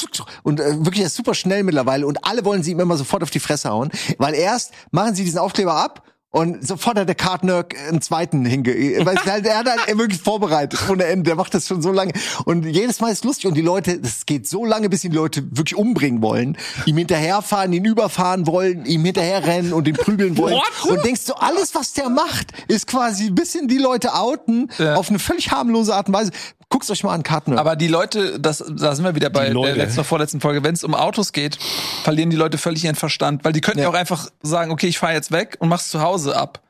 und äh, wirklich er super schnell mittlerweile und alle wollen sie ihm immer sofort auf die Fresse hauen, weil erst machen sie diesen Aufkleber ab Und sofort hat der Kartnerk einen zweiten hinge... Weil er hat halt wirklich vorbereitet ohne Ende. Der macht das schon so lange. Und jedes Mal ist lustig. Und die Leute, das geht so lange, bis die Leute wirklich umbringen wollen. Ihm hinterherfahren, ihn überfahren wollen, ihm hinterherrennen und ihn prügeln wollen. Und denkst du, alles, was der macht, ist quasi ein bisschen die Leute outen Ja. auf eine völlig harmlose Art und Weise. Guckt's euch mal an, Kartnerk. Aber die Leute, das, da sind wir wieder bei Die Leute. der letzten oder vorletzten Folge, wenn es um Autos geht, verlieren die Leute völlig ihren Verstand, weil die könnten ja Ja. auch einfach sagen, okay, ich fahre jetzt weg und mach's zu Hause ab.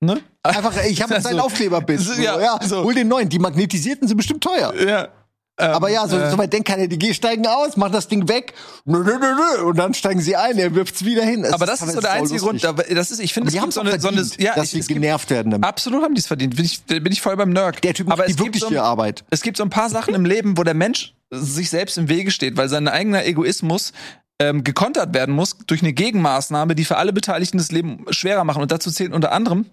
Ne? Einfach, ich habe Also, seinen Aufkleber bis. so, ja, ja, so. Hol den neuen. Die magnetisierten sind bestimmt teuer. Ja. Ähm, Aber ja, so, äh, so weit denkt keiner, die gehen- steigen aus, machen das Ding weg, nö, nö, nö, nö, und dann steigen sie ein, er wirft's wieder hin. Es aber das ist so der einzige Grund. Aber das ist, ich finde, es die haben es so eine, so eine, verdient, ja, dass ich, sie es gibt, genervt werden damit. absolut haben die es verdient. Bin ich, bin ich voll beim Nerd. Der Typ macht aber die es gibt wirkliche so, Arbeit. es gibt so ein paar Sachen im Leben, wo der Mensch sich selbst im Wege steht, weil sein eigener Egoismus ähm, gekontert werden muss durch eine Gegenmaßnahme, die für alle Beteiligten das Leben schwerer machen. Und dazu zählen unter anderem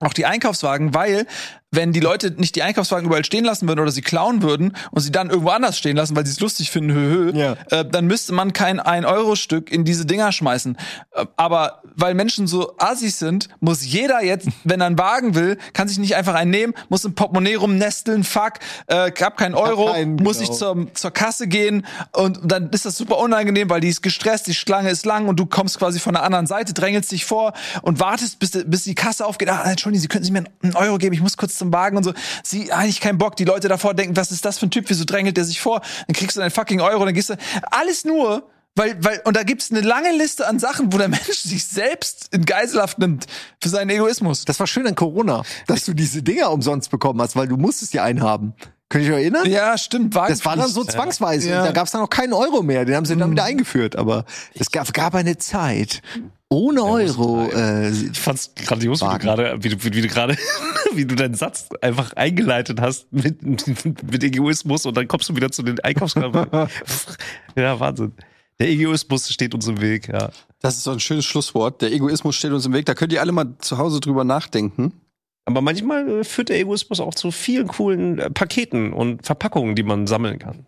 auch die Einkaufswagen, weil wenn die Leute nicht die Einkaufswagen überall stehen lassen würden oder sie klauen würden und sie dann irgendwo anders stehen lassen, weil sie es lustig finden, hö, hö, Ja. äh, dann müsste man kein 1-Euro-Stück in diese Dinger schmeißen. Äh, aber weil Menschen so assis sind, muss jeder jetzt, wenn er einen Wagen will, kann sich nicht einfach einen nehmen, muss im Portemonnaie rumnesteln, fuck, äh, hab keinen Euro, keinen, muss genau. ich zur, zur Kasse gehen und dann ist das super unangenehm, weil die ist gestresst, die Schlange ist lang und du kommst quasi von der anderen Seite, drängelst dich vor und wartest, bis, bis die Kasse aufgeht. Ah, Entschuldigung, Sie können Sie mir einen Euro geben, ich muss kurz zum Wagen und so. Sie, eigentlich keinen Bock. Die Leute davor denken, was ist das für ein Typ, wieso drängelt der sich vor? Dann kriegst du deinen fucking Euro, dann gehst du, alles nur, weil, weil, und da gibt's eine lange Liste an Sachen, wo der Mensch sich selbst in Geiselhaft nimmt für seinen Egoismus. Das war schön an Corona, dass du diese Dinger umsonst bekommen hast, weil du musstest ja einen haben. Könnt ihr euch erinnern? ja, stimmt, Wagen. Das war dann so zwangsweise. Ja. Da gab es dann auch keinen Euro mehr. Den haben sie dann wieder eingeführt. Aber es gab, gab eine Zeit ohne Euro. Äh, Ich fand's grandios, wie du Wagen. gerade, wie du, wie du gerade, wie du deinen Satz einfach eingeleitet hast mit, mit Egoismus und dann kommst du wieder zu den Einkaufskragen. ja, Wahnsinn. Der Egoismus steht uns im Weg, ja. Das ist so ein schönes Schlusswort. Der Egoismus steht uns im Weg. Da könnt ihr alle mal zu Hause drüber nachdenken. Aber manchmal äh, führt der Egoismus auch zu vielen coolen äh, Paketen und Verpackungen, die man sammeln kann.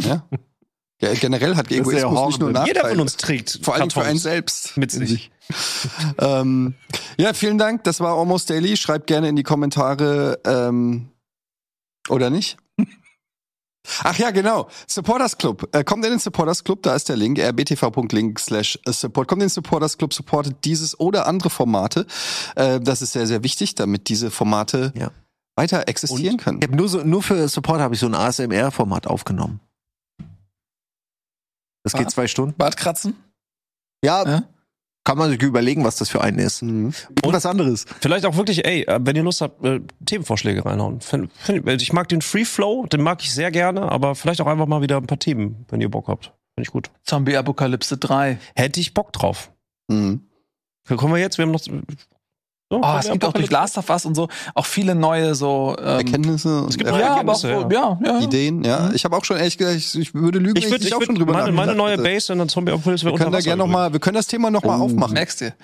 Ja. ja generell hat ist ja Egoismus nicht nur. Nachteile. Jeder von uns trägt Vor allem für einen selbst. mit sich. ähm, ja, vielen Dank. Das war Almost Daily. Schreibt gerne in die Kommentare ähm, oder nicht. Ach ja, genau. Supporters Club. Äh, kommt in den Supporters Club, da ist der Link, rbtv.link slash support. Kommt in den Supporters Club, supportet dieses oder andere Formate. Äh, das ist sehr, sehr wichtig, damit diese Formate Ja. weiter existieren können. ich habe nur so, nur für Support habe ich so ein ASMR-Format aufgenommen. Das geht zwei Stunden. Bartkratzen. Ja, Ja. kann man sich überlegen, was das für einen ist. Mhm. Und was anderes. Vielleicht auch wirklich, ey, äh, wenn ihr Lust habt, äh, Themenvorschläge reinhauen. Find, find, ich mag den Free Flow, den mag ich sehr gerne, aber vielleicht auch einfach mal wieder ein paar Themen, wenn ihr Bock habt. Finde ich gut. Zombie-Apokalypse 3. Hätte ich Bock drauf. Mhm. Kommen wir jetzt? Wir haben noch. So, Oh, es gibt auch durch Last of Us und so auch viele neue so ähm, Erkenntnisse und es gibt neue ja, aber auch so, Erkenntnisse, ja, ja. Ideen, ja. Ich habe auch schon ehrlich gesagt, ich, ich würde lügen, Ich würde ich ich auch würd, schon drüber meine, meine neue. Base in der Zombie Apocalypse wäre Wir können da gerne noch mal, wir können das Thema noch mal aufmachen. Merkst du?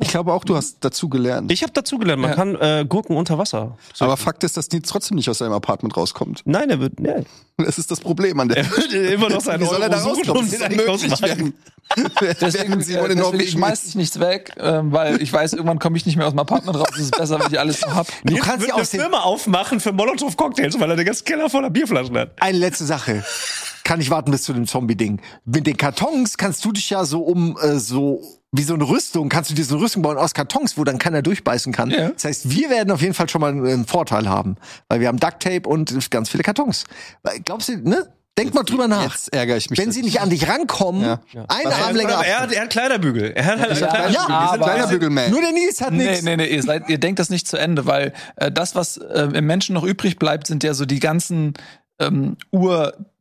Ich glaube auch, du hast dazu gelernt. Ich habe dazugelernt, man Ja. kann äh, Gurken unter Wasser. Aber Fakt ist, dass Nils trotzdem nicht aus seinem Apartment rauskommt. Nein, er wird. Nee. Das ist das Problem an der. Er wird immer noch seinen Wie soll er da suchen, rauskommen? um Deswegen, äh, deswegen schmeiß ich nichts weg, ähm, weil ich weiß, irgendwann komme ich nicht mehr aus dem Apartment raus. Es ist besser, wenn ich alles so hab. Du kannst ja eine Firma aufmachen für Molotow-Cocktails, weil er den ganzen Keller voller Bierflaschen hat. eine letzte Sache. Kann ich warten bis zu dem Zombie-Ding. Mit den Kartons kannst du dich ja so um äh, so wie so eine Rüstung, kannst du dir so eine Rüstung bauen aus Kartons, wo dann keiner durchbeißen kann. Ja. Das heißt, wir werden auf jeden Fall schon mal einen Vorteil haben, weil wir haben Ducktape und ganz viele Kartons. Glaubst du, ne? Denk mal drüber nach. Jetzt ärgere ich mich. Wenn sie nicht an dich rankommen, Ja. eine Aber Armlänge Aber er, hat, er hat Kleiderbügel. Er hat halt Ja, Kleiderbügel. ja, Bügelman. Nur der Nils hat Nee, nichts. nee, nee, ihr, seid, ihr denkt das nicht zu Ende, weil äh, das, was äh, im Menschen noch übrig bleibt, sind ja so die ganzen ähm,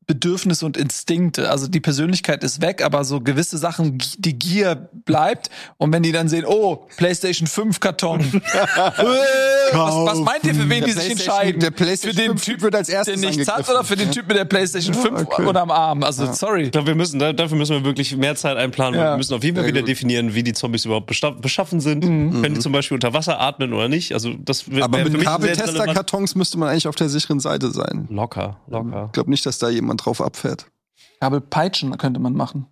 Urbedürfnisse und Instinkte. Also die Persönlichkeit ist weg, aber so gewisse Sachen, die Gier bleibt. Und wenn die dann sehen, oh, PlayStation 5 Karton. äh, was, was meint ihr, für wen Der die sich entscheiden? der PlayStation für den 5 Typ, wird als der erstes nichts hat, oder für den Typ mit der PlayStation 5 okay. unterm Arm? Also, sorry. Ich glaube, wir müssen, da- dafür müssen wir wirklich mehr Zeit einplanen. Ja. Wir müssen auf jeden Fall wieder definieren, wie die Zombies überhaupt beschaffen sind. Können die zum Beispiel unter Wasser atmen oder nicht? Also das Aber mit. Kabeltester-Kartons müsste man eigentlich auf der sicheren Seite sein. Locker, locker. Ich glaube nicht, dass da jemand drauf abfährt. Kabelpeitschen könnte man machen.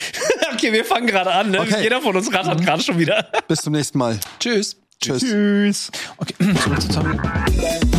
Okay, wir fangen gerade an. Ne? Okay. Jeder von uns rattert gerade schon wieder. Bis zum nächsten Mal. Tschüss. Tschüss. Tschüss. Okay, zurück zu Zombie.